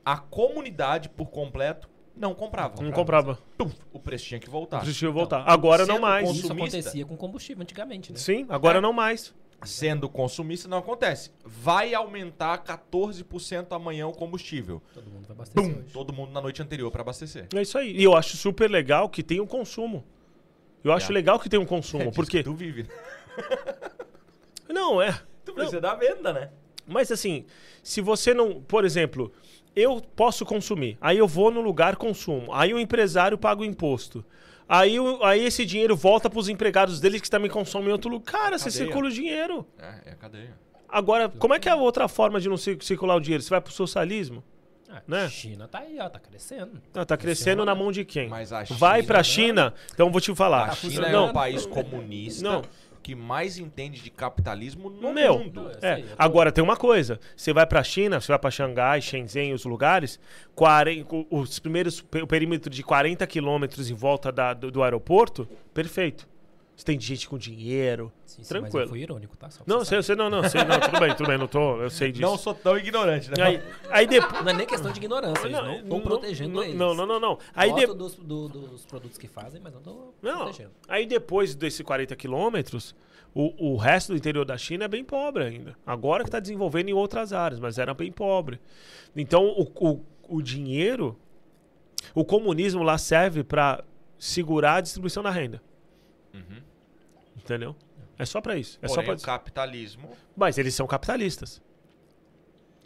A comunidade, por completo, não comprava. Não comprava. Pum, o preço tinha que voltar. Precisa voltar. Agora não mais. consumista- Isso acontecia com combustível antigamente, né? Sim, agora É. não mais. Sendo consumista, não acontece. Vai aumentar 14% amanhã o combustível. Todo mundo vai abastecer Bum, hoje. todo mundo na noite anterior para abastecer. É isso aí. E eu acho super legal que tem um consumo. Eu acho É. legal que tem um consumo. É porque. que tu vive. Não, é. Tu Não. precisa da venda, né? Mas assim, se você não. Por exemplo, eu posso consumir. Aí eu vou no lugar consumo. Aí o empresário paga o imposto. Aí, o- aí esse dinheiro volta pros empregados dele que também consomem em outro lugar. Cara, você circula o dinheiro. É, é a cadeia. Agora, como é que é a outra forma de não cir- circular o dinheiro? Você vai pro socialismo? Ah, né? China tá aí, ó, tá crescendo. Ah, tá crescendo na mão de quem? Mas a Vai China- pra China. Então vou te falar. A China é não, o país comunista Não. Que mais entende de capitalismo no Meu, mundo. É, eu tô- agora tem uma coisa. Você vai pra China, você vai pra Xangai, Shenzhen, os lugares, 40, o- os primeiros, o perímetro de 40 quilômetros em volta da- do, do aeroporto, perfeito. Você tem gente com dinheiro, Sim, sim, tranquilo. Mas eu fui irônico, tá? Não, você eu sei, não, não, sei, não, tudo bem, tudo bem, não tô, eu sei disso. Não sou tão ignorante, né? Aí, aí depois... Não é nem questão de ignorância, eles não estão protegendo não, eles. Não, não, não, não. Aí Gosto de- dos, do- dos produtos que fazem, mas não tô Não, protegendo. aí depois desses 40 quilômetros, o, o resto do interior da China é bem pobre ainda. Agora que está desenvolvendo em outras áreas, mas era bem pobre. Então, o, o, o dinheiro, o comunismo lá serve para segurar a distribuição da renda. Entendeu? É só para isso. É só Porém, pra... o capitalismo Mas eles são capitalistas.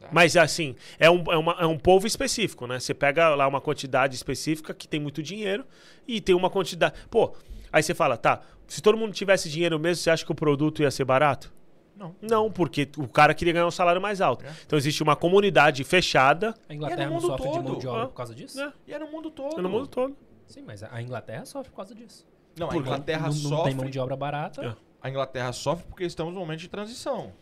Tá. Mas assim, é um, é, uma- é um povo específico, né? Você pega lá uma quantidade específica que tem muito dinheiro e tem uma quantidade. Pô, Aí você fala, tá, se todo mundo tivesse dinheiro mesmo, você acha que o produto ia ser barato? Não. Não, porque o cara queria ganhar um salário mais alto. É. Então existe uma comunidade fechada A Inglaterra E é no não mundo sofre de mão todo, de obra ah. por causa disso? né? E é no mundo todo. no mundo todo. Sim, mas a Inglaterra sofre por causa disso. Não, a Porque Inglaterra não, não tem mão sofre. de obra barata. É. A Inglaterra sofre porque estamos num momento de transição.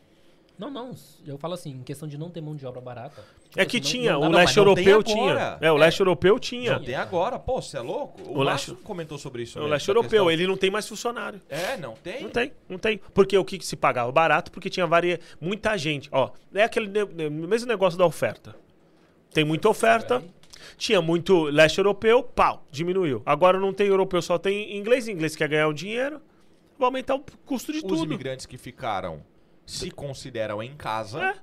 Não, não. Eu falo assim, em questão de não ter mão de obra barata. É que Tipo, tinha, não- o leste europeu tinha. É, o É. leste europeu tinha. Não tem agora. Pô, você é louco? O, O leste- comentou sobre isso. O mesmo, leste europeu, questão. ele não tem mais funcionário. É, não tem? Não tem, não tem. Porque o que, que se pagava? Barato, porque tinha varia... muita gente. Ó, é aquele mesmo negócio da oferta. Tem muita oferta, tinha muito leste europeu, pau, diminuiu. Agora não tem europeu, só tem inglês. Inglês quer ganhar o dinheiro, vai aumentar o custo de Os tudo. imigrantes que ficaram se consideram em casa É.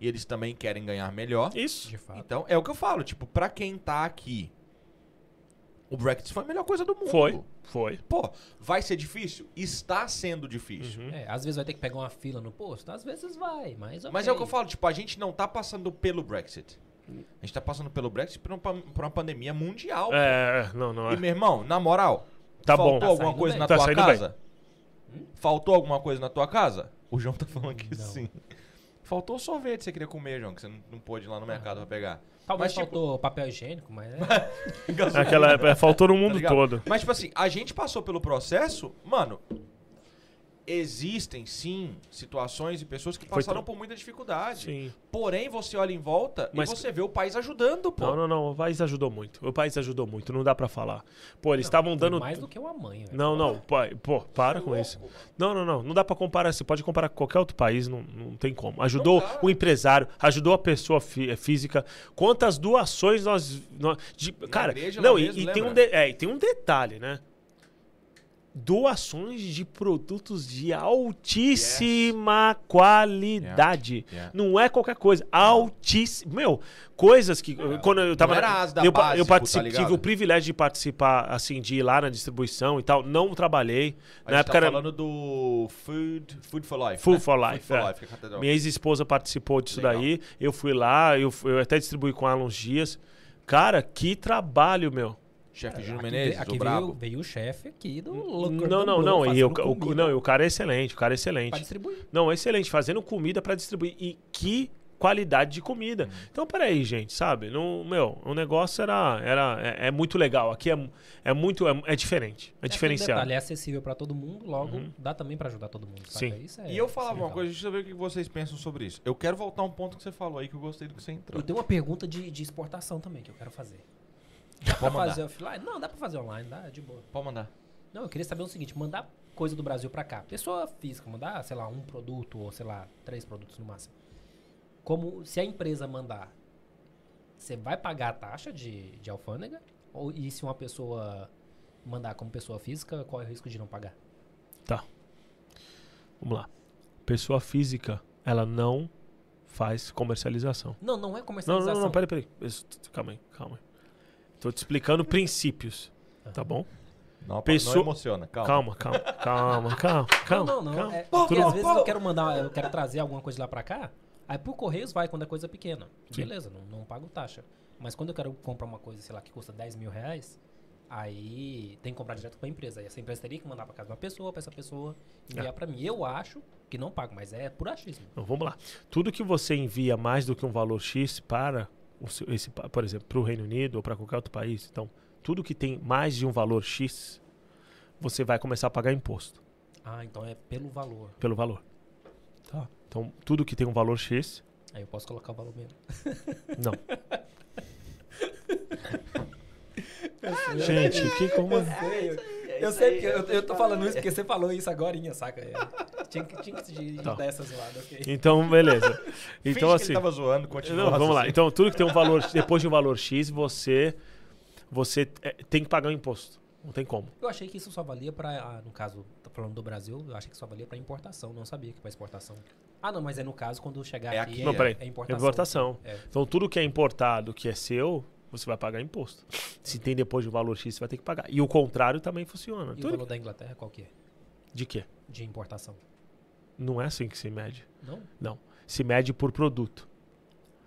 e eles também querem ganhar melhor. Isso. De fato. Então, é o que eu falo, tipo, pra quem tá aqui, o Brexit foi a melhor coisa do mundo. Foi, foi. Pô, vai ser difícil? Está sendo difícil. Uhum. É, às vezes vai ter que pegar uma fila no posto, às vezes vai, mas Mas é o que eu falo, tipo, a gente não tá passando pelo Brexit. A gente tá passando pelo Brexit por, um pa- por uma pandemia mundial. É, não, não E, é. meu irmão, na moral, Tá faltou bom. Tá alguma coisa bem. na Tá tua saindo casa? Faltou alguma coisa na tua casa? O João tá falando que Não. sim. Faltou sorvete que você queria comer, João, que você não, não pôde ir lá no mercado pra pegar. Talvez Mas, tipo- faltou papel higiênico, mas é. Aquela, é, faltou no mundo ligado? todo. Mas, tipo assim, a gente passou pelo processo, mano. Existem sim situações e pessoas que passaram por muita dificuldade. Sim. Porém, você olha em volta Mas- e você vê o país ajudando, pô. Não, não, não. O país ajudou muito. O país ajudou muito. Não dá pra falar. Pô, eles estavam dando. mais do que uma mãe, velho. Não, não. Pô, pô, para com louco, isso. Não, não, não. Não dá pra comparar. Você pode comparar com qualquer outro país, não, não tem como. Ajudou o empresário, ajudou a pessoa fí- eh, física. Quantas doações nós. nós- de- cara, não, e, e tem um de- é, e tem um detalhe, né? Doações de produtos de altíssima qualidade. Yeah. Não é qualquer coisa. Altíssimo. Meu, coisas que. quando eu tava. Não era as da eu, básico, eu tá tive o privilégio de participar, assim, de ir lá na distribuição e tal. Não trabalhei. A na gente época tá era. falando do Food, food for Life. Food né? for Life, Food for é. Life, é a. Minha ex-esposa participou disso Legal. daí. Eu fui lá, eu, eu até distribuí com ela uns dias. Cara, que trabalho, meu. Chefe Júnior Aqui Menezes, veio- aqui o veio, brabo. veio o chefe aqui do Não, não, não. E, o, o- não, e o cara é excelente, o cara é pra excelente. distribuir. Não, excelente, fazendo comida pra distribuir. E que qualidade de comida. Uhum. Então, peraí, gente, sabe? Não, meu, o negócio era, era é, é muito legal. Aqui é, é muito, é, é diferente, é, aquele diferenciado. detalhe, é acessível pra todo mundo, logo Uhum. dá também pra ajudar todo mundo. saca? Sim. Isso é- E eu falava é uma legal. coisa, deixa eu ver o que vocês pensam sobre isso. Eu quero voltar a um ponto que você falou aí que eu gostei do que você entrou. Eu tenho uma pergunta de, de exportação também que eu quero fazer. Dá pra fazer offline? Não, dá pra fazer online, dá de boa. Pode mandar. Não, eu queria saber o seguinte, mandar coisa do Brasil pra cá. Pessoa física, mandar, sei lá, um produto ou, sei lá, três produtos no máximo. Como, se a empresa mandar, você vai pagar a taxa de, de alfândega? Ou, e se uma pessoa mandar como pessoa física, qual é o risco de não pagar? Vamos lá. Pessoa física, ela não faz comercialização. Não, não é Não, não, comercialização. não, peraí, peraí. Calma aí, calma aí. Tô te explicando princípios, tá bom? Não, Pessoa- não emociona, calma. Calma, calma, calma, calma, calma. não, não, não. calma. É, porque às vezes eu quero mandar, eu quero trazer alguma coisa lá pra cá, aí por Correios vai quando é coisa pequena. Sim. Beleza, não, não pago taxa. Mas quando eu quero comprar uma coisa, sei lá, que custa 10 mil reais, aí tem que comprar direto com a empresa. Aí essa empresa teria que mandar pra casa de uma pessoa, pra essa pessoa enviar É. pra mim. Eu acho que não pago, mas é por achismo. Então, vamos lá. Tudo que você envia mais do que um valor X para, seu- esse, por exemplo, para o Reino Unido ou para qualquer outro país, então, tudo que tem mais de um valor X, você vai começar a pagar imposto Ah, então é pelo valor. pelo valor. Tá? Então, tudo que tem um valor X, Aí eu posso colocar o valor mesmo. não. Gente, que como. Eu sei que eu, eu tô falando isso porque você falou isso agora, saca? É, Tinha que, tinha que Tá. dar essa zoada, ok? Então, beleza. Então, que assim. ele tava zoando, continua. Não, vamos lá. assim. Então, tudo que tem um valor, depois de um valor X, você, você é, tem que pagar o imposto. Não tem como. Eu achei que isso só valia pra, ah, no caso, falando do Brasil, eu achei que só valia pra importação, não sabia que pra exportação. Ah, não, mas é no caso quando chegar É aqui, aqui, é, Não, peraí. é importação. Importação. É. Então, tudo que é importado, que é seu, você vai pagar imposto. Se tem depois de um valor X, você vai ter que pagar. E o contrário também funciona. E o valor da Inglaterra qual que é? De quê? De importação. Não é assim que se mede. Não? Não. Se mede por produto.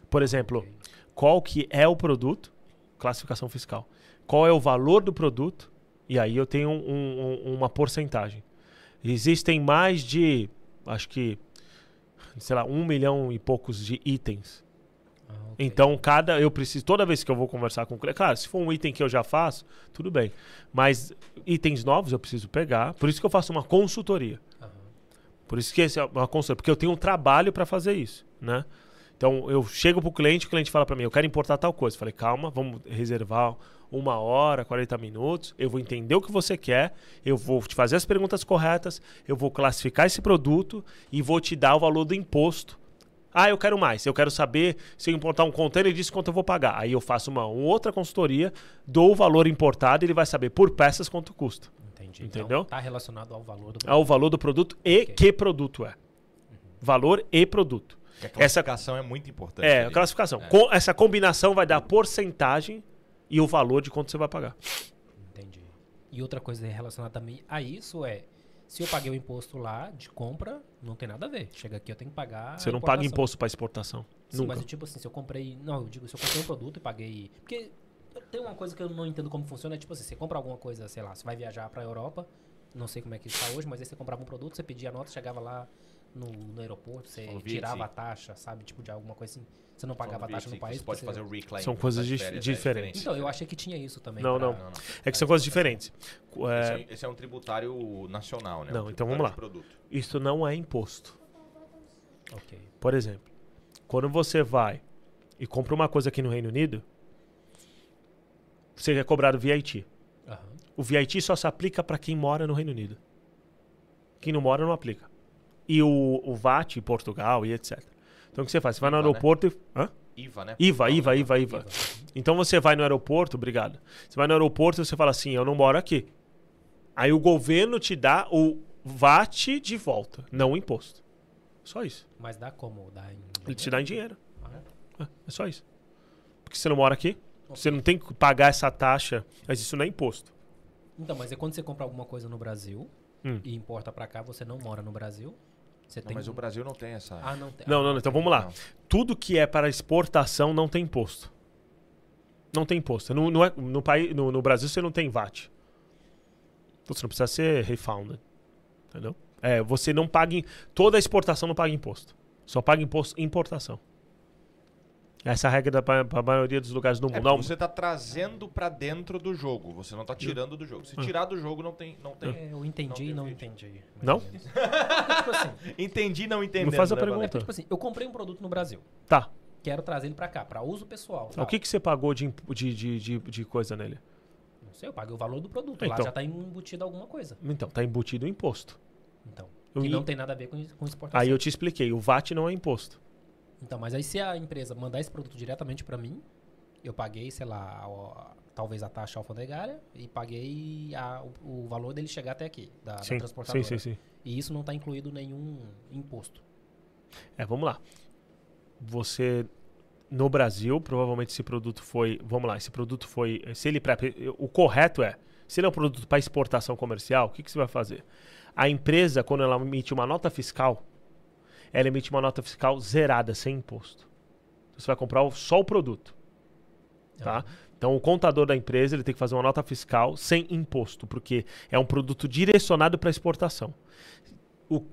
Por exemplo, Ok. qual que é o produto? Classificação fiscal. Qual é o valor do produto? E aí eu tenho um- um- uma porcentagem. Existem mais de, acho que, sei lá, um milhão e poucos de itens. Ah. Então, cada. Eu preciso. Toda vez que eu vou conversar com o cliente. Claro, se for um item que eu já faço, tudo bem. Mas itens novos eu preciso pegar. Por isso que eu faço uma consultoria. Aham. Por isso que esse é uma consultoria. Porque eu tenho um trabalho para fazer isso, né? Então, eu chego pro cliente, o cliente fala para mim, eu quero importar tal coisa. Eu falei, calma, vamos reservar uma hora, 40 minutos. Eu vou entender o que você quer, eu vou te fazer as perguntas corretas, eu vou classificar esse produto e vou te dar o valor do imposto. Ah, eu quero mais. Eu quero saber se eu importar um container disso quanto eu vou pagar. Aí eu faço uma outra consultoria, dou o valor importado e ele vai saber por peças quanto custa. Entendi. Entendeu? Então, tá relacionado ao valor do É o valor do produto e Ok. que produto é. Valor e produto. Que a Essa- classificação é muito importante. É, a ali. classificação. É. Com- essa combinação vai dar a porcentagem e o valor de quanto você vai pagar. Entendi. E outra coisa relacionada também a isso é, se eu paguei o imposto lá de compra, não tem nada a ver. Chega aqui, eu tenho que pagar. Você a não paga imposto para exportação. Sim, Nunca. mas tipo assim, se eu comprei. Não, eu digo, se eu comprei um produto e paguei. Porque tem uma coisa que eu não entendo como funciona, é tipo assim, você compra alguma coisa, sei lá, você vai viajar pra Europa, não sei como é que está hoje, mas aí você comprava um produto, você pedia a nota, chegava lá no, no aeroporto, você tirava a taxa, sabe? Tipo, de alguma coisa assim. Você não pagava a taxa no país. Você pode porque fazer você- o reclaim. São coisas férias, diferentes. É Então, eu achei que tinha isso também. Não, pra- não. Não, não. É que são coisas diferentes. Esse, É, é, esse é um tributário nacional, né? Não, Um então vamos produto. isso não é imposto. Ok. Por exemplo, quando você vai e compra uma coisa aqui no Reino Unido, você é cobrado VAT. Aham. O VAT só se aplica para quem mora no Reino Unido. Quem não mora não aplica. E o, o VAT em Portugal e etc. Então o que você faz? Você vai no IVA, né? aeroporto e. Hã? IVA, né? IVA, IVA, IVA, IVA. Então você vai no aeroporto, obrigado. Você vai no aeroporto e você fala assim: eu não moro aqui. Aí o governo te dá o VAT de volta, não o imposto. Só isso. Mas dá como? Dá em. Ele te dá em dinheiro. Ah, é? É, é só isso. Porque você não mora aqui, Ok. você não tem que pagar essa taxa, mas isso não é imposto. Então, mas é quando você compra alguma coisa no Brasil Hum. e importa pra cá, você não mora no Brasil. Você Não, tem. mas o Brasil não tem essa. Ah, não tem. Não, não, não, então vamos lá. Não. Tudo que é para exportação não tem imposto. Não tem imposto. No, no, no, país, no, no Brasil você não tem VAT. Então você não precisa ser refunded. Entendeu? É, você não paga. Toda exportação não paga imposto. Só paga imposto importação. Essa é regra para a maioria dos lugares do É, mundo. porque Não, você tá trazendo pra dentro do jogo. Você não tá tirando do jogo. Se tirar do jogo, não tem. Não tem. É, eu entendi e não vídeo. entendi. Não? Porque, tipo assim, Entendi, não entendendo. Não faz a né, pergunta. Valério? tipo assim, eu comprei um produto no Brasil. Tá. Quero trazer ele pra cá, pra uso pessoal. O que, que você pagou de, de, de, de, de coisa nele? Não sei, eu paguei o valor do produto. Lá Então. já tá embutido alguma coisa. Então, tá embutido o imposto. Então. Que não tem nada a ver com, com exportação. Aí eu te expliquei, o VAT não é imposto. Então, mas aí se a empresa mandar esse produto diretamente pra mim, eu paguei, sei lá, talvez a taxa alfandegária e paguei a- o, o valor dele chegar até aqui, da, da Sim, transportadora. sim, sim, sim. E isso não está incluído nenhum imposto. É, vamos lá. Você no Brasil, provavelmente esse produto foi, vamos lá, esse produto foi, se ele pra, o correto é, se ele é um produto para exportação comercial, o que, que você vai fazer? A empresa, quando ela emite uma nota fiscal, ela emite uma nota fiscal zerada, sem imposto. Você vai comprar só o produto, tá? Então o contador da empresa ele tem que fazer uma nota fiscal sem imposto, porque é um produto direcionado para exportação. O-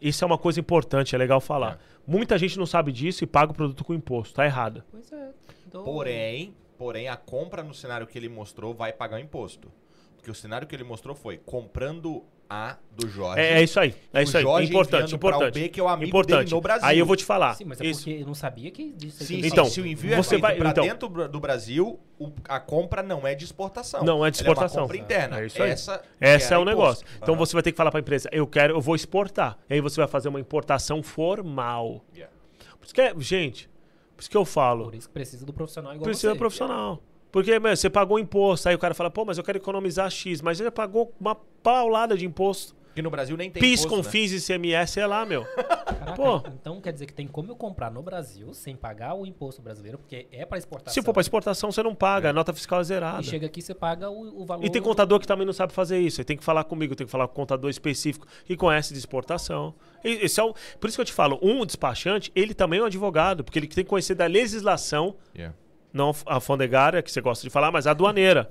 isso é uma coisa importante, é legal falar. Muita gente não sabe disso e paga o produto com imposto. Tá errado. Pois é. Então, Porém, porém, a compra no cenário que ele mostrou vai pagar o imposto. Porque o cenário que ele mostrou foi comprando A do Jorge. É, é isso aí. É isso aí. Jorge Importante, o importante. B, que é o amigo importante. dele no Brasil. Aí eu vou te falar. Sim, mas é isso. porque eu não sabia que disso Sim. Então, se o envio você é feito vai- pra então- dentro do do Brasil, o- a compra não é de exportação. Não é de Ela exportação. uma compra interna. É isso aí. Essa, Esse que é o negócio. Então você vai ter que falar para a empresa, eu quero, eu vou exportar. E aí você vai fazer uma importação formal. Yeah. Por isso que é, gente, por isso que eu falo, Por isso que precisa do profissional igual precisa você. profissional. Porque, meu, você pagou imposto, aí o cara fala, pô, mas eu quero economizar X, mas ele pagou uma paulada de imposto. Porque no Brasil nem tem PIS imposto, com né? FIS e CMS, é lá, meu. Caraca, Pô. então quer dizer que tem como eu comprar no Brasil sem pagar o imposto brasileiro, porque é para exportação. Se for para exportação, você não paga, a nota fiscal é zerada. E chega aqui você paga o, o valor. E tem contador que também não sabe fazer isso. Aí tem que falar comigo, tem que falar com um contador específico que conhece de exportação. E- Esse é o, por isso que eu te falo, um despachante, ele também é um advogado, porque ele tem que conhecer da legislação Yeah. Não a alfandegária, que você gosta de falar, mas a aduaneira.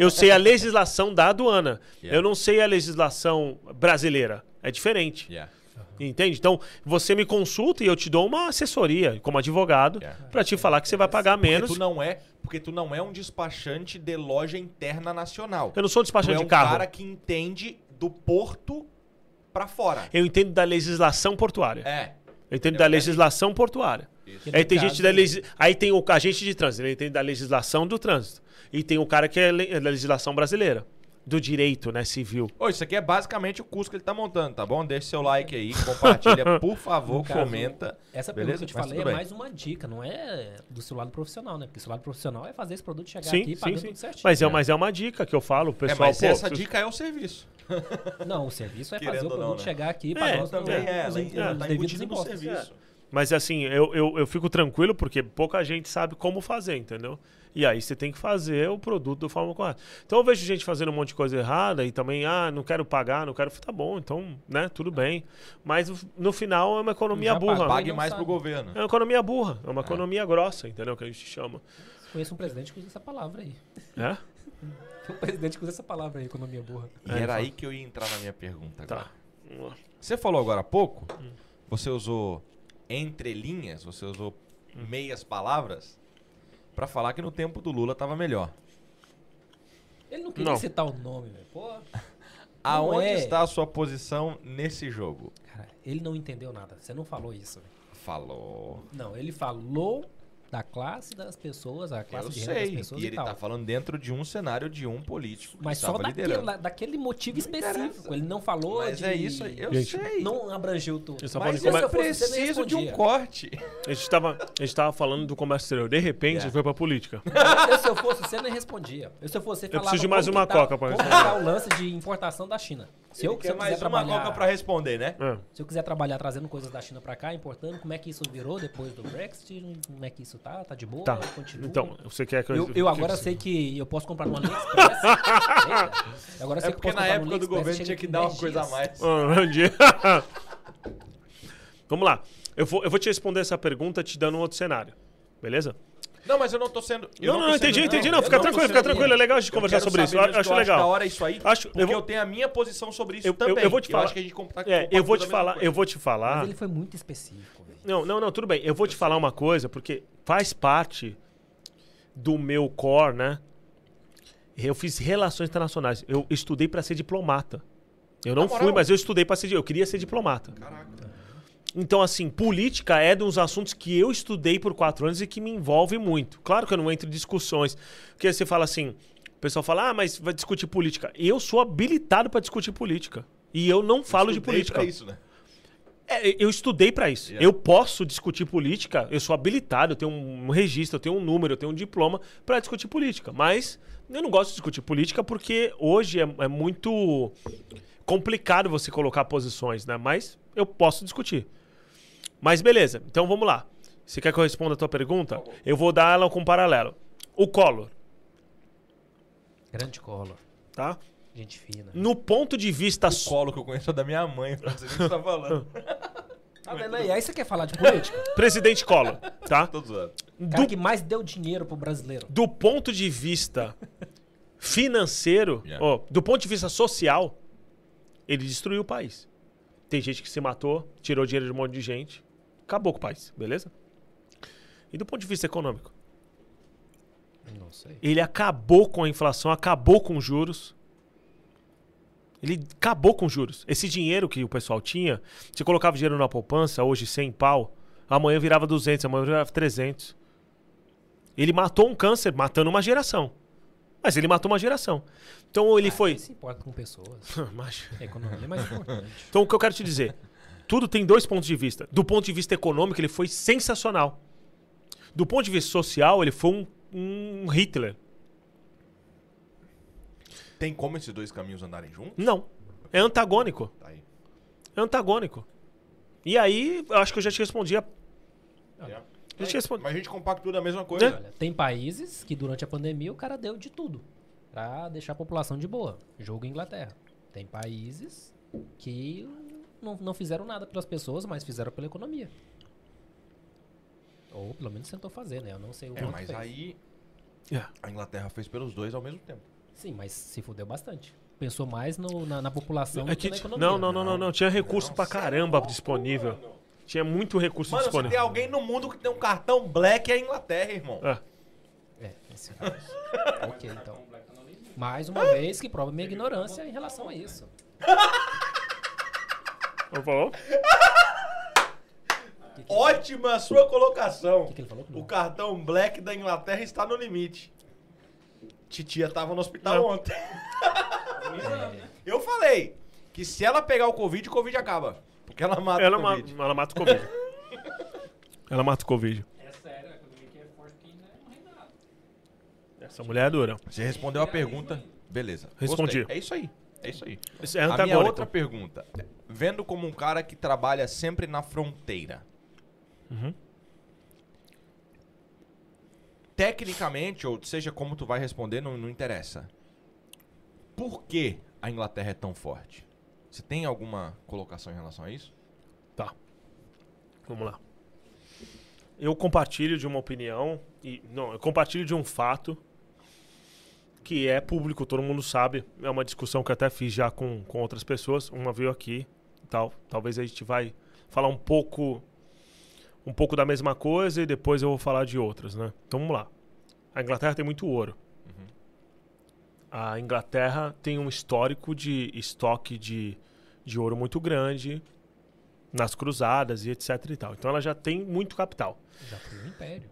eu sei a legislação da aduana. Yeah. Eu não sei a legislação brasileira. É diferente. Yeah. Entende? Então, você me consulta e eu te dou uma assessoria como advogado Yeah. pra te falar que você vai pagar Porque menos. tu não é, porque tu não é um despachante de loja interna nacional. Eu não sou Tu despachante é um de carro. cara que entende do porto pra fora. Eu entendo da legislação portuária. É. Eu entendo É da legislação portuária. Isso. Aí tem gente da legis... Aí tem o agente de trânsito, ele entende da legislação do trânsito. E tem o cara que é da legislação brasileira. Do direito, né, civil. Ô, isso aqui é basicamente o curso que ele tá montando, tá bom? Deixa seu like aí, compartilha, por favor, caso, comenta. Essa Beleza? pergunta que eu te Mas falei é bem. mais uma dica, não é do seu lado profissional, né? Porque o seu lado profissional é fazer esse produto chegar Sim, aqui sim, pagando sim. tudo certinho. Mas é, É. mas é uma dica que eu falo, o É, pessoal. mas pô, essa se- dica é o serviço. Não, o serviço é Querendo fazer o produto não, né? chegar aqui e É, pagar os, também os, é, os, ela os tá devidos impostos. serviço. Mas assim, eu, eu, eu fico tranquilo porque pouca gente sabe como fazer, entendeu? E aí você tem que fazer o produto da forma correta. Então eu vejo gente fazendo um monte de coisa errada e também, ah, não quero pagar, não quero. Tá bom, então, né, tudo bem. Mas no final é uma economia Já burra. Pague mais sabe. pro governo. É uma economia burra, é uma economia grossa, entendeu? Que a gente chama. Conheço um presidente que usa essa palavra aí. É? Tem um presidente que usa essa palavra aí, economia burra. E era aí que eu ia entrar na minha pergunta agora. Tá. Vamos lá. Você falou agora há pouco, você usou entrelinhas, você usou meias palavras pra falar que no tempo do Lula tava melhor. Ele não queria Não. citar o nome, velho. Aonde é. está a sua posição nesse jogo? cara, ele não entendeu nada. Você não falou isso, velho. Falou. Não, ele falou da classe das pessoas, a classe Eu de renda das sei. pessoas E e, ele tal. tá falando dentro de um cenário de um político que Mas só daquele, liderando. daquele motivo Não específico. interessa. Ele não falou Mas de... é isso aí, eu Gente, sei. Não abrangeu tudo. Só Mas eu é- nem preciso de um corte. A gente tava, a gente tava falando do comércio exterior. De repente, Yeah. gente foi pra política. Eu, se eu fosse você, nem respondia. Eu, se eu fosse você, Eu preciso de mais uma tá- coca que responder. tá o lance de importação da China. Se eu, se eu mais uma trabalhar... coca pra responder, né? É. Se eu quiser trabalhar trazendo coisas da China pra cá, importando, como é que isso virou depois do Brexit? Como é que isso tá? Tá de boa? Tá. Continua? Então, você quer que eu, eu agora que- sei que eu posso comprar no AliExpress. Eita. agora eu sei É que porque eu posso na comprar no época do AliExpress, governo tinha que dar uma 10 coisa a mais. Ah, um dia. Vamos lá. Eu vou, eu vou te responder essa pergunta te dando um outro cenário. Beleza? Não, mas eu não tô sendo. eu Não, não, tô entendi, sendo- entendi. Não, eu fica tranquilo, fica tranquilo. É legal a gente Eu conversar sobre isso. Eu acho eu legal. da hora isso aí. Acho- eu porque eu, vou- tenho a minha posição sobre isso Eu- eu- também. eu vou te falar- acho que a gente compra- É, eu vou te falar, eu vou te Mas falar. ele foi muito específico. Não, não, não, tudo bem. Eu vou te falar uma coisa, porque faz parte do meu core, né? Eu fiz relações internacionais. Eu estudei pra ser diplomata. Eu não moral? fui, mas eu estudei pra ser. Eu queria ser diplomata. Caraca. Então, assim, política é dos assuntos que eu estudei por quatro anos e que me envolve muito. Claro que eu não entro em discussões. Porque você fala assim, o pessoal fala, ah, mas vai discutir política. Eu sou habilitado pra discutir política. E eu não falo de Estudei política. pra isso, né? É, eu estudei pra isso. Yeah. Eu posso discutir política, eu sou habilitado, eu tenho um registro, eu tenho um número, eu tenho um diploma pra discutir política. Mas eu não gosto de discutir política porque hoje é, é muito complicado você colocar posições, né? Mas eu posso discutir. Mas beleza, então vamos lá. Você quer que eu responda a tua pergunta? Eu vou dar ela com um paralelo. O Collor, Grande Collor. tá? Gente fina. No ponto de vista... O colo que eu conheço é da minha mãe, não sei o que você tá falando. Tá vendo aí? Aí você quer falar de política? Presidente Collor, tá? Tô zoando. O cara Do que mais deu dinheiro pro brasileiro. do ponto de vista financeiro, Yeah. ó, do ponto de vista social, ele destruiu o país. Tem gente que se matou, tirou dinheiro de um monte de gente, acabou com o país, beleza? E do ponto de vista econômico, Não sei. ele acabou com a inflação, acabou com os juros. Ele acabou com os juros. Esse dinheiro que o pessoal tinha, você colocava dinheiro na poupança, hoje 100 pau, amanhã virava 200, amanhã virava 300. Ele matou um câncer, matando uma geração. Mas ele matou uma geração. Então ele Ah, foi. Ele se importa com pessoas. Mas- A economia é mais importante. Então o que eu quero te dizer? Tudo tem dois pontos de vista. Do ponto de vista econômico, ele foi sensacional. Do ponto de vista social, ele foi um, um Hitler. Tem como esses dois caminhos andarem juntos? Não. É antagônico. Tá aí. É antagônico. E aí, eu acho que eu já te respondi. a-. Eu te respondi. Mas a gente compacta tudo a mesma coisa. É. Olha, tem países que durante a pandemia o cara deu de tudo pra deixar a população de boa. Jogo Inglaterra. Tem países que não, não fizeram nada pelas pessoas, mas fizeram pela economia. Ou pelo menos tentou fazer, né? Eu não sei o É, quanto mas fez. aí É. a Inglaterra fez pelos dois ao mesmo tempo. Sim, mas se fudeu bastante. Pensou mais no- na, na população É do que que, na economia. não, não, não, não, não. Tinha recurso pra caramba disponível. Tinha muito recurso Mano, se disponível. tem alguém no mundo que tem um cartão black é a Inglaterra, irmão. É. É, esse caso. ok, então. Mais uma vez que prova minha ignorância em relação a isso. Falou? Ótima a sua colocação. O que, que ele falou? O cartão black da Inglaterra está no limite. Titia tava no hospital Não. ontem. Eu falei que se ela pegar o Covid, o Covid acaba. Porque ela mata Ela, o ma Covid. ela mata o Covid. ela mata o Covid. É sério, a economia aqui é forte porque ainda não rende nada. Essa mulher é dura. Você respondeu a pergunta. Beleza. Respondi. Gostei. É isso aí. É isso aí. Isso é A minha outra pergunta. Vendo como um cara que trabalha sempre na fronteira. Uhum. Tecnicamente, ou seja como tu vai responder, não, não interessa. Por que a Inglaterra é tão forte? Você tem alguma colocação em relação a isso? Tá. Vamos lá. Eu compartilho de uma opinião e não, eu compartilho de um fato que é público, todo mundo sabe. É uma discussão que até fiz já com, com outras pessoas. Uma veio aqui, tal. Talvez a gente vai falar um pouco um pouco da mesma coisa e depois eu vou falar de outras, né? Então vamos lá. A Inglaterra tem muito ouro. A Inglaterra tem um histórico de estoque de, de ouro muito grande nas cruzadas e etc e tal. Então ela já tem muito capital. Já foi um império.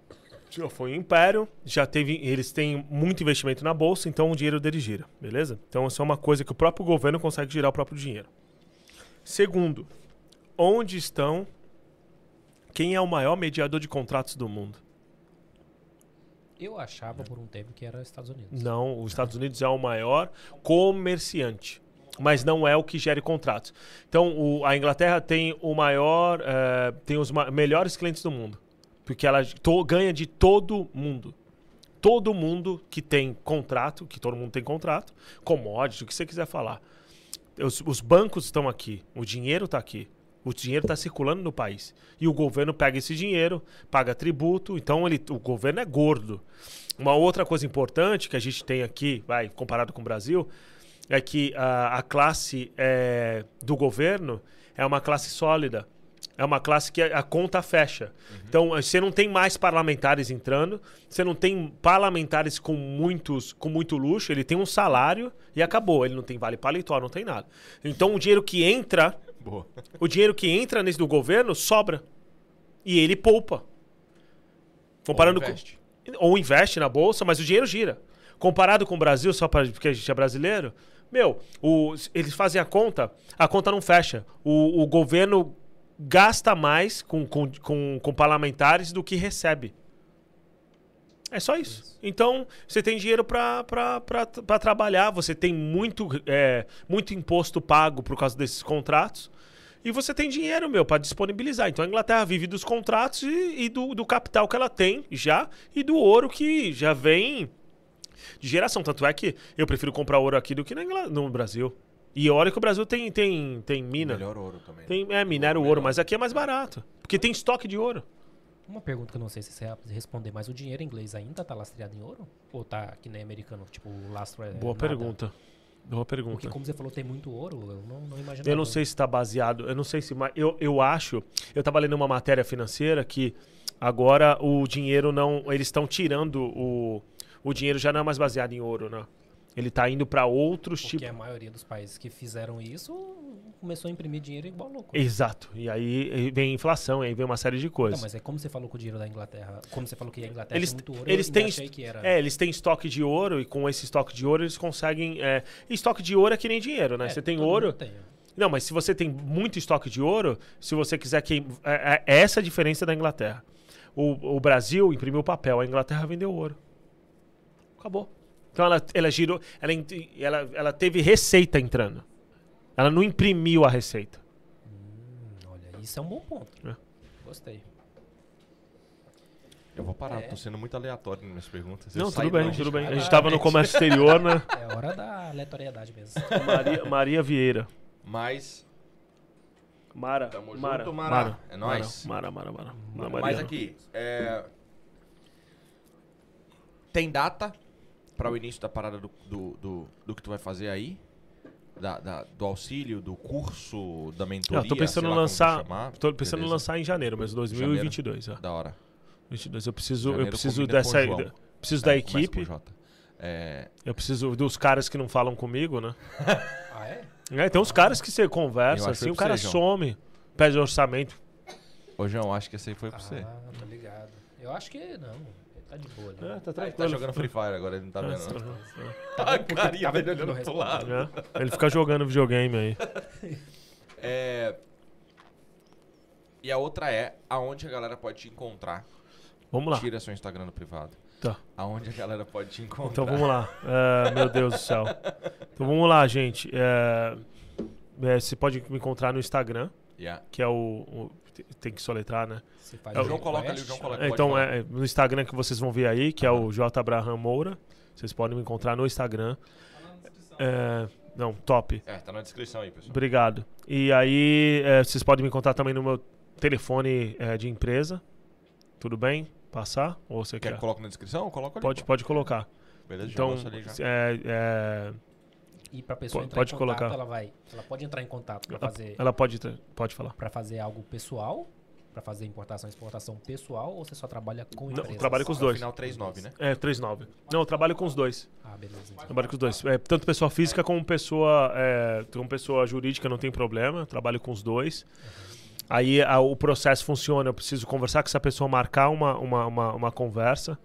Já foi um império, já teve, eles têm muito investimento na bolsa, então o dinheiro deles gira, beleza? Então isso é uma coisa que o próprio governo consegue girar o próprio dinheiro. Segundo, onde estão quem é o maior mediador de contratos do mundo? Eu achava por um tempo que era Estados Unidos. Não, os Estados Unidos é o maior comerciante, mas não é o que gere contratos. Então, o- a Inglaterra tem o maior, eh, tem os ma- melhores clientes do mundo, porque ela to- ganha de todo mundo. Todo mundo que tem contrato, que todo mundo tem contrato, commodity, o que você quiser falar. Os, os bancos estão aqui, o dinheiro está aqui. O dinheiro está circulando no país. E o governo pega esse dinheiro, paga tributo, então ele, o governo é gordo. Uma outra coisa importante que a gente tem aqui, vai, comparado com o Brasil, é que a, a classe eh, do governo é uma classe sólida. É uma classe que a, a conta fecha. Então, você não tem mais parlamentares entrando, você não tem parlamentares com, muitos, com muito luxo, ele tem um salário e acabou. Ele não tem vale paletó, não tem nada. Então, o dinheiro que entra Boa. o dinheiro que entra nesse do governo sobra. E ele poupa. Comparando Ou com- investe. ou investe na bolsa, mas o dinheiro gira. Comparado com o Brasil, só pra, porque a gente é brasileiro, meu, o- eles fazem a conta, a conta não fecha. O, o governo gasta mais com, com, com, com parlamentares do que recebe. É só isso. Então, você tem dinheiro para trabalhar, você tem muito, é, muito imposto pago por causa desses contratos. E você tem dinheiro, meu, para disponibilizar. Então a Inglaterra vive dos contratos e, e do, do capital que ela tem já e do ouro que já vem de geração. Tanto é que eu prefiro comprar ouro aqui do que no Brasil. E olha que o Brasil tem, tem, tem mina. Melhor ouro também. Tem, é, minera o ouro, mas aqui é mais barato. Porque tem estoque de ouro. Uma pergunta que eu não sei se você vai responder, mas o dinheiro inglês ainda tá lastreado em ouro? Ou tá que nem americano, tipo, o lastro é Boa nada? pergunta. Boa pergunta. Porque como você falou, tem muito ouro, eu não, não imaginava. Eu não sei se está baseado, eu não sei se. Eu, eu acho. Eu estava lendo uma matéria financeira que agora o dinheiro não. Eles estão tirando o. O dinheiro já não é mais baseado em ouro, né? Ele está indo para outros Porque tipos. a maioria dos países que fizeram isso começou a imprimir dinheiro igual louco. Exato. E aí vem inflação, aí vem uma série de coisas. Não, mas é como você falou com o dinheiro da Inglaterra. Como você falou que a Inglaterra Eles- tem muito ouro, eles eu têm- achei que era. É, eles têm estoque de ouro e com esse estoque de ouro eles conseguem. É... Estoque de ouro é que nem dinheiro, né? É, você tem ouro. tem. Não, mas se você tem muito estoque de ouro, se você quiser que. É, é essa a diferença da Inglaterra. O, o Brasil imprimiu papel, a Inglaterra vendeu ouro. Acabou. Então ela, ela girou. Ela, ela, ela teve receita entrando. Ela não imprimiu a receita. Hum, olha, isso é um bom ponto. É. Gostei. Eu vou parar, É. tô sendo muito aleatório nas minhas perguntas. Não, tudo bem, da tudo bem. A gente lá, tava no comércio exterior, né? É hora da aleatoriedade mesmo. Maria, Maria Vieira. Mas Mara. Tamo Mara. junto, Mara. É nóis. Mara, Mara, Mara. Mara. Mas aqui, é... tem data para o início da parada do, do, do, do que tu vai fazer aí? Da, da- do auxílio, do curso, da mentoria? Eu tô pensando em lançar. Tô pensando em Beleza. lançar em janeiro, mas 2022. é. Da hora. 22. Eu preciso, eu Janeiro preciso dessa. Preciso É, da equipe. É, Eu preciso dos caras que não falam comigo, né? Ah, é? É, tem uns caras que você conversa, assim, o cara você, João. some, pede orçamento. Ô, João, acho que esse aí foi pra você. Ah, tô ligado. Eu acho que não. Ele tá de boa ali. É, tá Ele tá tranquilo. jogando Free Fire agora, ele não tá vendo. uhum, A carinha tava dele tudo olhando pro lado. é. Ele fica jogando videogame aí. É... E a outra é aonde a galera pode te encontrar. Vamos lá. Tira seu Instagram no privado. Tá. Aonde a galera pode te encontrar. Então vamos lá. É, meu Deus do céu. Então vamos lá, gente. É, é, você pode me encontrar no Instagram, Yeah. que é o. o- tem que soletrar, né? Você faz É, o João coloca ali, o João coloca. É, então é, é no Instagram que vocês vão ver aí, que é o J. Abraham Moura. Vocês podem me encontrar no Instagram. Tá na descrição. É, não, top. É, tá na descrição aí, pessoal. Obrigado. E aí, é, vocês podem me encontrar também no meu telefone é, de empresa. Tudo bem? Passar? Ou você Quer quer? que coloque na descrição? Coloca ali. Pode, pô. pode colocar. Beleza, já Então, lança ali já. é, é, E pra pessoa Po- entrar pode em contato, colocar. ela vai. Ela pode entrar em contato pra ela, fazer, ela pode, pode falar. pra fazer algo pessoal, pra fazer importação e exportação pessoal, ou você só trabalha com Não, empresas? eu trabalho com os dois. Final 3.9, né? É, 39. Não, eu trabalho com os dois. Ah, beleza. então. Trabalho com os dois. É, tanto pessoa física como pessoa, é, como pessoa jurídica não tem problema. eu Trabalho com os dois. Aí a- o processo funciona. Eu preciso conversar com essa pessoa, marcar uma, uma, uma, uma conversa.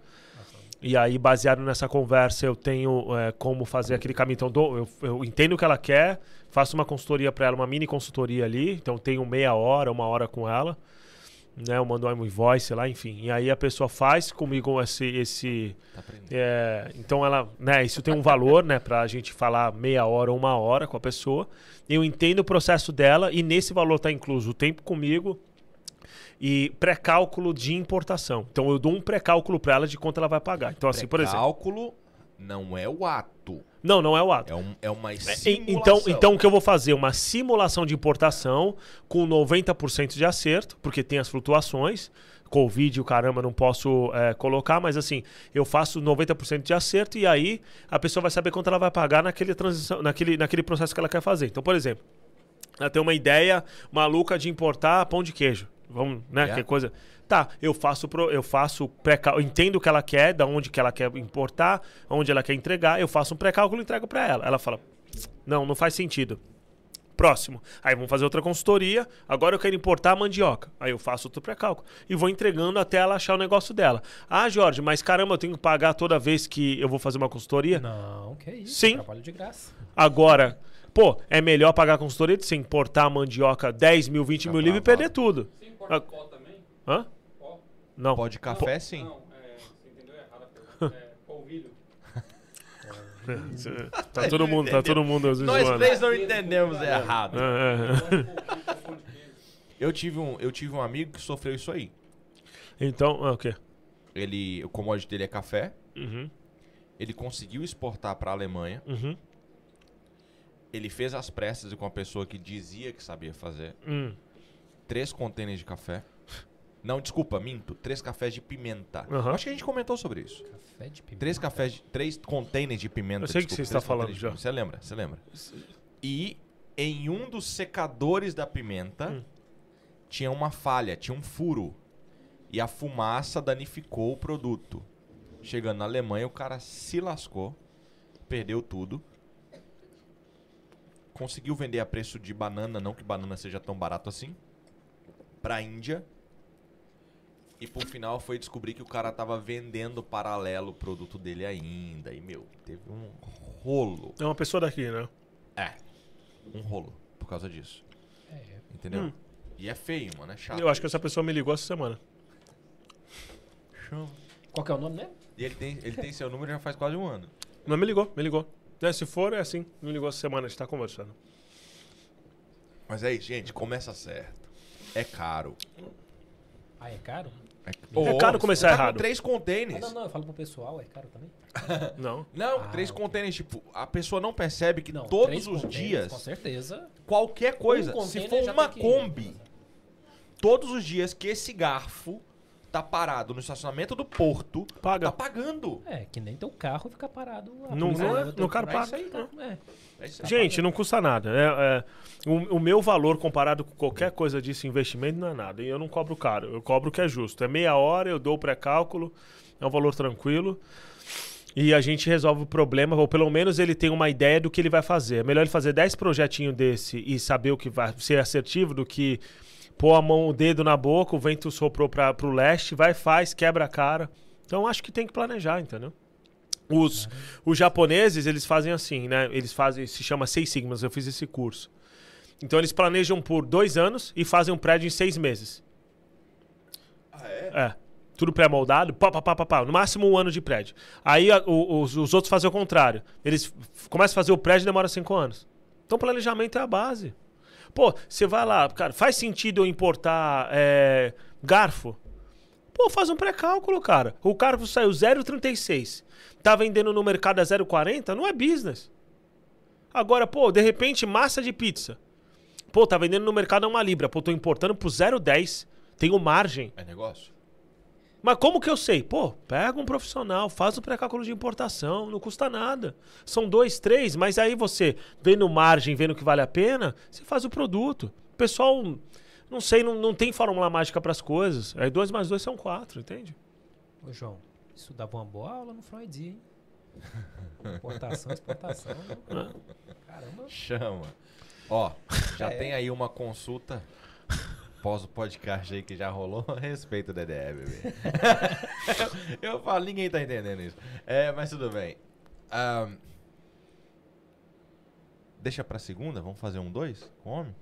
E aí, baseado nessa conversa, eu tenho é, como fazer aquele caminho. Então, dou- eu, eu entendo o que ela quer, faço uma consultoria para ela, uma mini consultoria ali. Então, tenho meia hora, uma hora com ela. Né, eu mando um invoice lá, enfim. E aí a pessoa faz comigo esse, esse, Tá é, então ela, né, isso tem um valor, né, pra gente falar meia hora ou uma hora com a pessoa. Eu entendo o processo dela e nesse valor tá incluso o tempo comigo e pré-cálculo de importação. Então eu dou um pré-cálculo pra ela de quanto ela vai pagar. Então assim, por exemplo, Cálculo não é o ato. não, não é o ato. É, um, é uma E- simulação. Então, então o que eu vou fazer? Uma simulação de importação com 90% de acerto, porque tem as flutuações. Covid, o caramba, não posso é, colocar, mas assim, eu faço 90% de acerto e aí a pessoa vai saber quanto ela vai pagar naquele, transição, naquele, naquele processo que ela quer fazer. Então, por exemplo, ela tem uma ideia maluca de importar pão de queijo. Vamos, né? Yeah. Que coisa. Tá, eu faço pro, eu faço pré eu entendo o que ela quer, da onde que ela quer importar, onde ela quer entregar, eu faço um pré-cálculo e entrego para ela. Ela fala: "Não, não faz sentido". Próximo. Aí vamos fazer outra consultoria. Agora eu quero importar a mandioca. Aí eu faço outro pré-cálculo. E vou entregando até ela achar o negócio dela. Ah, Jorge, mas caramba, eu tenho que pagar toda vez que eu vou fazer uma consultoria? Não, que isso. Sim. Trabalho de graça. Agora, pô, é melhor pagar a consultoria de você importar a mandioca 10 mil, 20 Tá mil livre e perder tudo. Importa Ah. pó também? Hã? Pó? Não. Pó de café, sim. Não, é, você entendeu errado a pergunta. É polvilho. Tá todo mundo, tá todo mundo às vezes Nós zoando. três não entendemos errado. É, é. Eu tive, um, eu tive um amigo que sofreu isso aí. Então, ah, o quê? Ele, o commodity dele é café. Uhum, Ele conseguiu exportar para a Alemanha. uhum, Ele fez as pressas com a pessoa que dizia que sabia fazer. hum. Três contêineres de café. Não, desculpa, minto. Três cafés de pimenta. Aham. Acho que a gente comentou sobre isso. Café de pimenta. Três cafés, de, três containers de pimenta. Eu sei que desculpa, você está falando já. pimenta. Você lembra, você lembra. E em um dos secadores da pimenta Hum. tinha uma falha, tinha um furo. E a fumaça danificou o produto. Chegando na Alemanha, o cara se lascou, perdeu tudo. Conseguiu vender a preço de banana, não que banana seja tão barato assim, pra Índia. E por final foi descobrir que o cara tava vendendo paralelo o produto dele ainda. E, meu, teve um rolo. É uma pessoa daqui, né? É, um rolo por causa disso. É. Entendeu? Hum. E é feio, mano, é chato. Eu acho que essa pessoa me ligou essa semana. Qual que é o nome, né? E ele tem, ele tem seu número já faz quase um ano. Não, me ligou, me ligou. É, se for, é assim. Me ligou essa semana, a gente tá conversando. Mas é isso, gente, começa certo. É caro. Ah, é caro? É caro começar Tá com errado. três Ah, containers. não, não, eu falo pro pessoal, é caro também? Não. Não, Ah, três ok. containers, tipo, a pessoa não percebe que Não, todos os dias, Com certeza. qualquer coisa, Um se for uma Kombi, todos os dias que esse garfo tá parado no estacionamento do porto, Paga. tá pagando. É, que nem teu carro fica parado. Não- não é- no paga. É isso aí, tá? É. É. Gente, não custa nada. É, é, o, o meu valor comparado com qualquer coisa disso, investimento, não é nada. E eu não cobro caro. Eu cobro o que é justo. É meia hora, eu dou o pré-cálculo, é um valor tranquilo. E a gente resolve o problema, ou pelo menos ele tem uma ideia do que ele vai fazer. É melhor ele fazer 10 projetinhos desse e saber o que vai ser assertivo do que pôr a mão, o dedo na boca, o vento soprou para pro leste, vai, faz, quebra a cara. Então acho que tem que planejar, entendeu? Os, os japoneses, eles fazem assim, né? Eles fazem, se chama Seis Sigmas, eu fiz esse curso. Então eles planejam por dois anos e fazem um prédio em seis meses. Ah, é? É. Tudo pré-moldado, pá, pá, pá, pá, pá, no máximo um ano de prédio. Aí a- o- os, os outros fazem o contrário. Eles começam a fazer o prédio e demora cinco anos. Então planejamento é a base. Pô, você vai lá, cara, faz sentido eu importar é, garfo? Pô, faz um pré-cálculo, cara. O garfo saiu 0,36. Tá vendendo no mercado a 0,40? Não é business. Agora, pô, de repente, massa de pizza. Pô, tá vendendo no mercado a uma libra. Pô, tô importando pro 0,10. Tenho margem. É negócio? Mas como que eu sei? Pô, pega um profissional, faz o pré-cálculo de importação, não custa nada. São dois, três, mas aí você, vendo margem, vendo que vale a pena, você faz o produto. O pessoal, não sei, não, não tem fórmula mágica para as coisas. Aí dois mais dois são quatro, entende? Ô, João, isso dava uma boa aula no Freud, hein? Importação, exportação. Caramba. Chama. Ó, já É. tem aí uma consulta pós o podcast aí que já rolou a respeito do DDE, bebê. eu falo, ninguém tá entendendo isso. É, mas tudo bem. Ahn, deixa pra segunda, vamos fazer um dois com homem?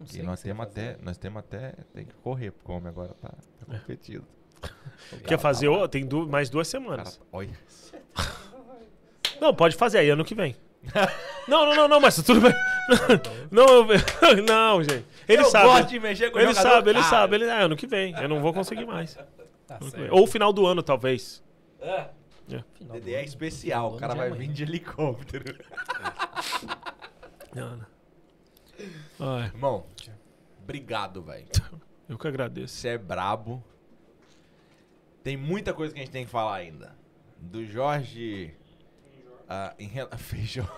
Não E sei nós temos até, nós temos até, tem que correr, porque o homem agora tá, tá competido. O Quer cara fazer, tá tem du- mais duas cara semanas. tá- olha, Não, pode fazer aí, ano que vem. não, não, não, não, mas tudo bem. não, eu- não, gente. Ele eu sabe. gosto de mexer com Ele sabe, ele cara. sabe. Ele, é, ano que vem. Eu não vou conseguir mais. Tá. Ou final do ano, talvez. Final DDE é ano, especial, o cara vai vir de helicóptero. Não, não. Ai, Irmão, obrigado, velho. eu que agradeço. Você é brabo. Tem muita coisa que a gente tem que falar ainda. Do Jorge. ah, em Feijão.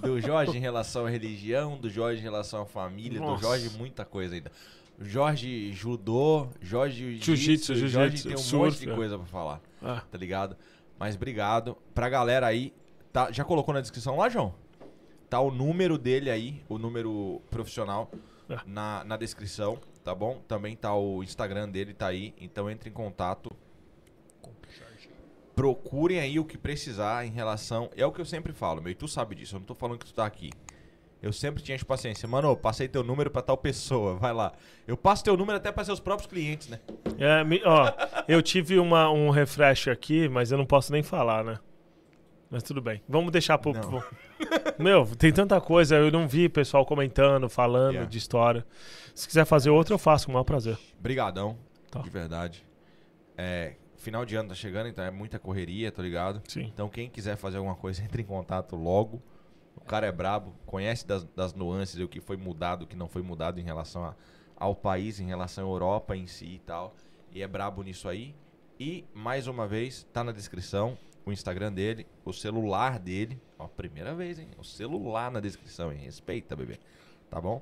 Do Jorge em relação à religião, do Jorge em relação à família, do Nossa. Jorge muita coisa ainda. Jorge judô, Jorge Jiu-jitsu, jiu-jitsu, Jorge tem um surf, monte de é. coisa pra falar, Ah, tá ligado? Mas obrigado. Pra galera aí, tá, já colocou na descrição lá, João? Tá o número dele aí, o número profissional, É. na, na descrição, tá bom? Também tá o Instagram dele, tá aí. Então entre em contato. Procurem aí o que precisar em relação. É o que eu sempre falo, meu. E tu sabe disso, eu não tô falando que tu tá aqui. Eu sempre tinha paciência. Mano, passei teu número pra tal pessoa, vai lá. Eu passo teu número até pra seus próprios clientes, né? é, me- ó, eu tive uma, um refresh aqui, mas eu não posso nem falar, né? Mas tudo bem. Vamos deixar pro. Pro- Meu, tem tanta coisa. Eu não vi pessoal comentando, falando Yeah. de história. Se quiser fazer outra, eu faço com o maior prazer. Brigadão, Tá. de verdade. É, final de ano tá chegando, então é muita correria, tô ligado? Sim. Então quem quiser fazer alguma coisa, entre em contato logo. O cara é brabo, conhece das, das nuances, o que foi mudado, o que não foi mudado em relação a- ao país, em relação à Europa em si e tal. E é brabo nisso aí. E, mais uma vez, tá na descrição o Instagram dele, o celular dele. Ó, primeira vez, hein? O celular na descrição, hein? Respeita, bebê. Tá bom?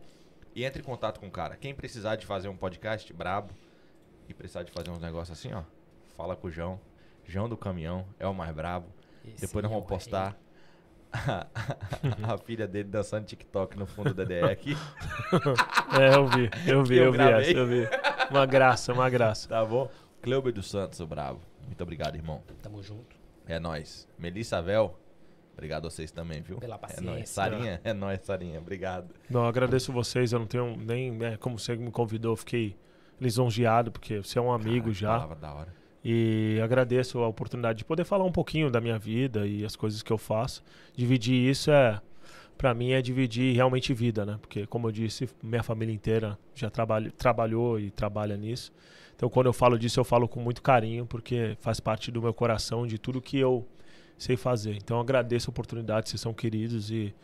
E entre em contato com o cara. Quem precisar de fazer um podcast brabo e precisar de fazer uns negócios assim, ó, fala com o João. João do Caminhão é o mais brabo. Esse Depois nós vamos postar a filha dele dançando TikTok no fundo da DE aqui. É, eu vi, eu vi, Eu eu, vi essa, eu vi. Uma graça, uma graça. Tá bom? Cleuber dos Santos, o bravo. Muito obrigado, irmão. Tamo junto. É nóis. Melissa Vel, obrigado a vocês também, viu? Pela É paciência. nóis. Sarinha, é nóis, Sarinha. Obrigado. Não, eu agradeço vocês. Eu não tenho nem. né, como você me convidou, eu fiquei lisonjeado, porque você é um amigo Cara, já. Palavra da hora. E agradeço a oportunidade de poder falar um pouquinho da minha vida e as coisas que eu faço. Dividir isso é. Pra mim é dividir realmente vida, né? Porque, como eu disse, minha família inteira já trabalha, trabalhou e trabalha nisso. Então, quando eu falo disso, eu falo com muito carinho, porque faz parte do meu coração, de tudo que eu sei fazer. Então, eu agradeço a oportunidade, vocês são queridos e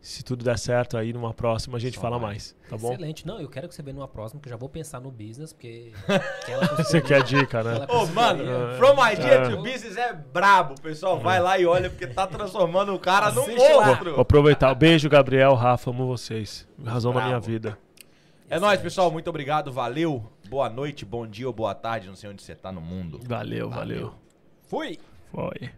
se tudo der certo aí, numa próxima a gente Só fala vai. mais, tá bom? Excelente. Não, eu quero que você venha numa próxima, que eu já vou pensar no business, porque... Você quer dica, né? Ô, mano, É. From Idea É. to Business é brabo, pessoal. Vai lá e olha, porque tá transformando o cara num monstro. Vou aproveitar. Beijo, Gabriel, Rafa, amo vocês. Razão da minha vida. É nóis, pessoal. Muito obrigado. Valeu. Boa noite, bom dia ou boa tarde. Não sei onde você tá no mundo. Valeu, valeu. Fui! Foi.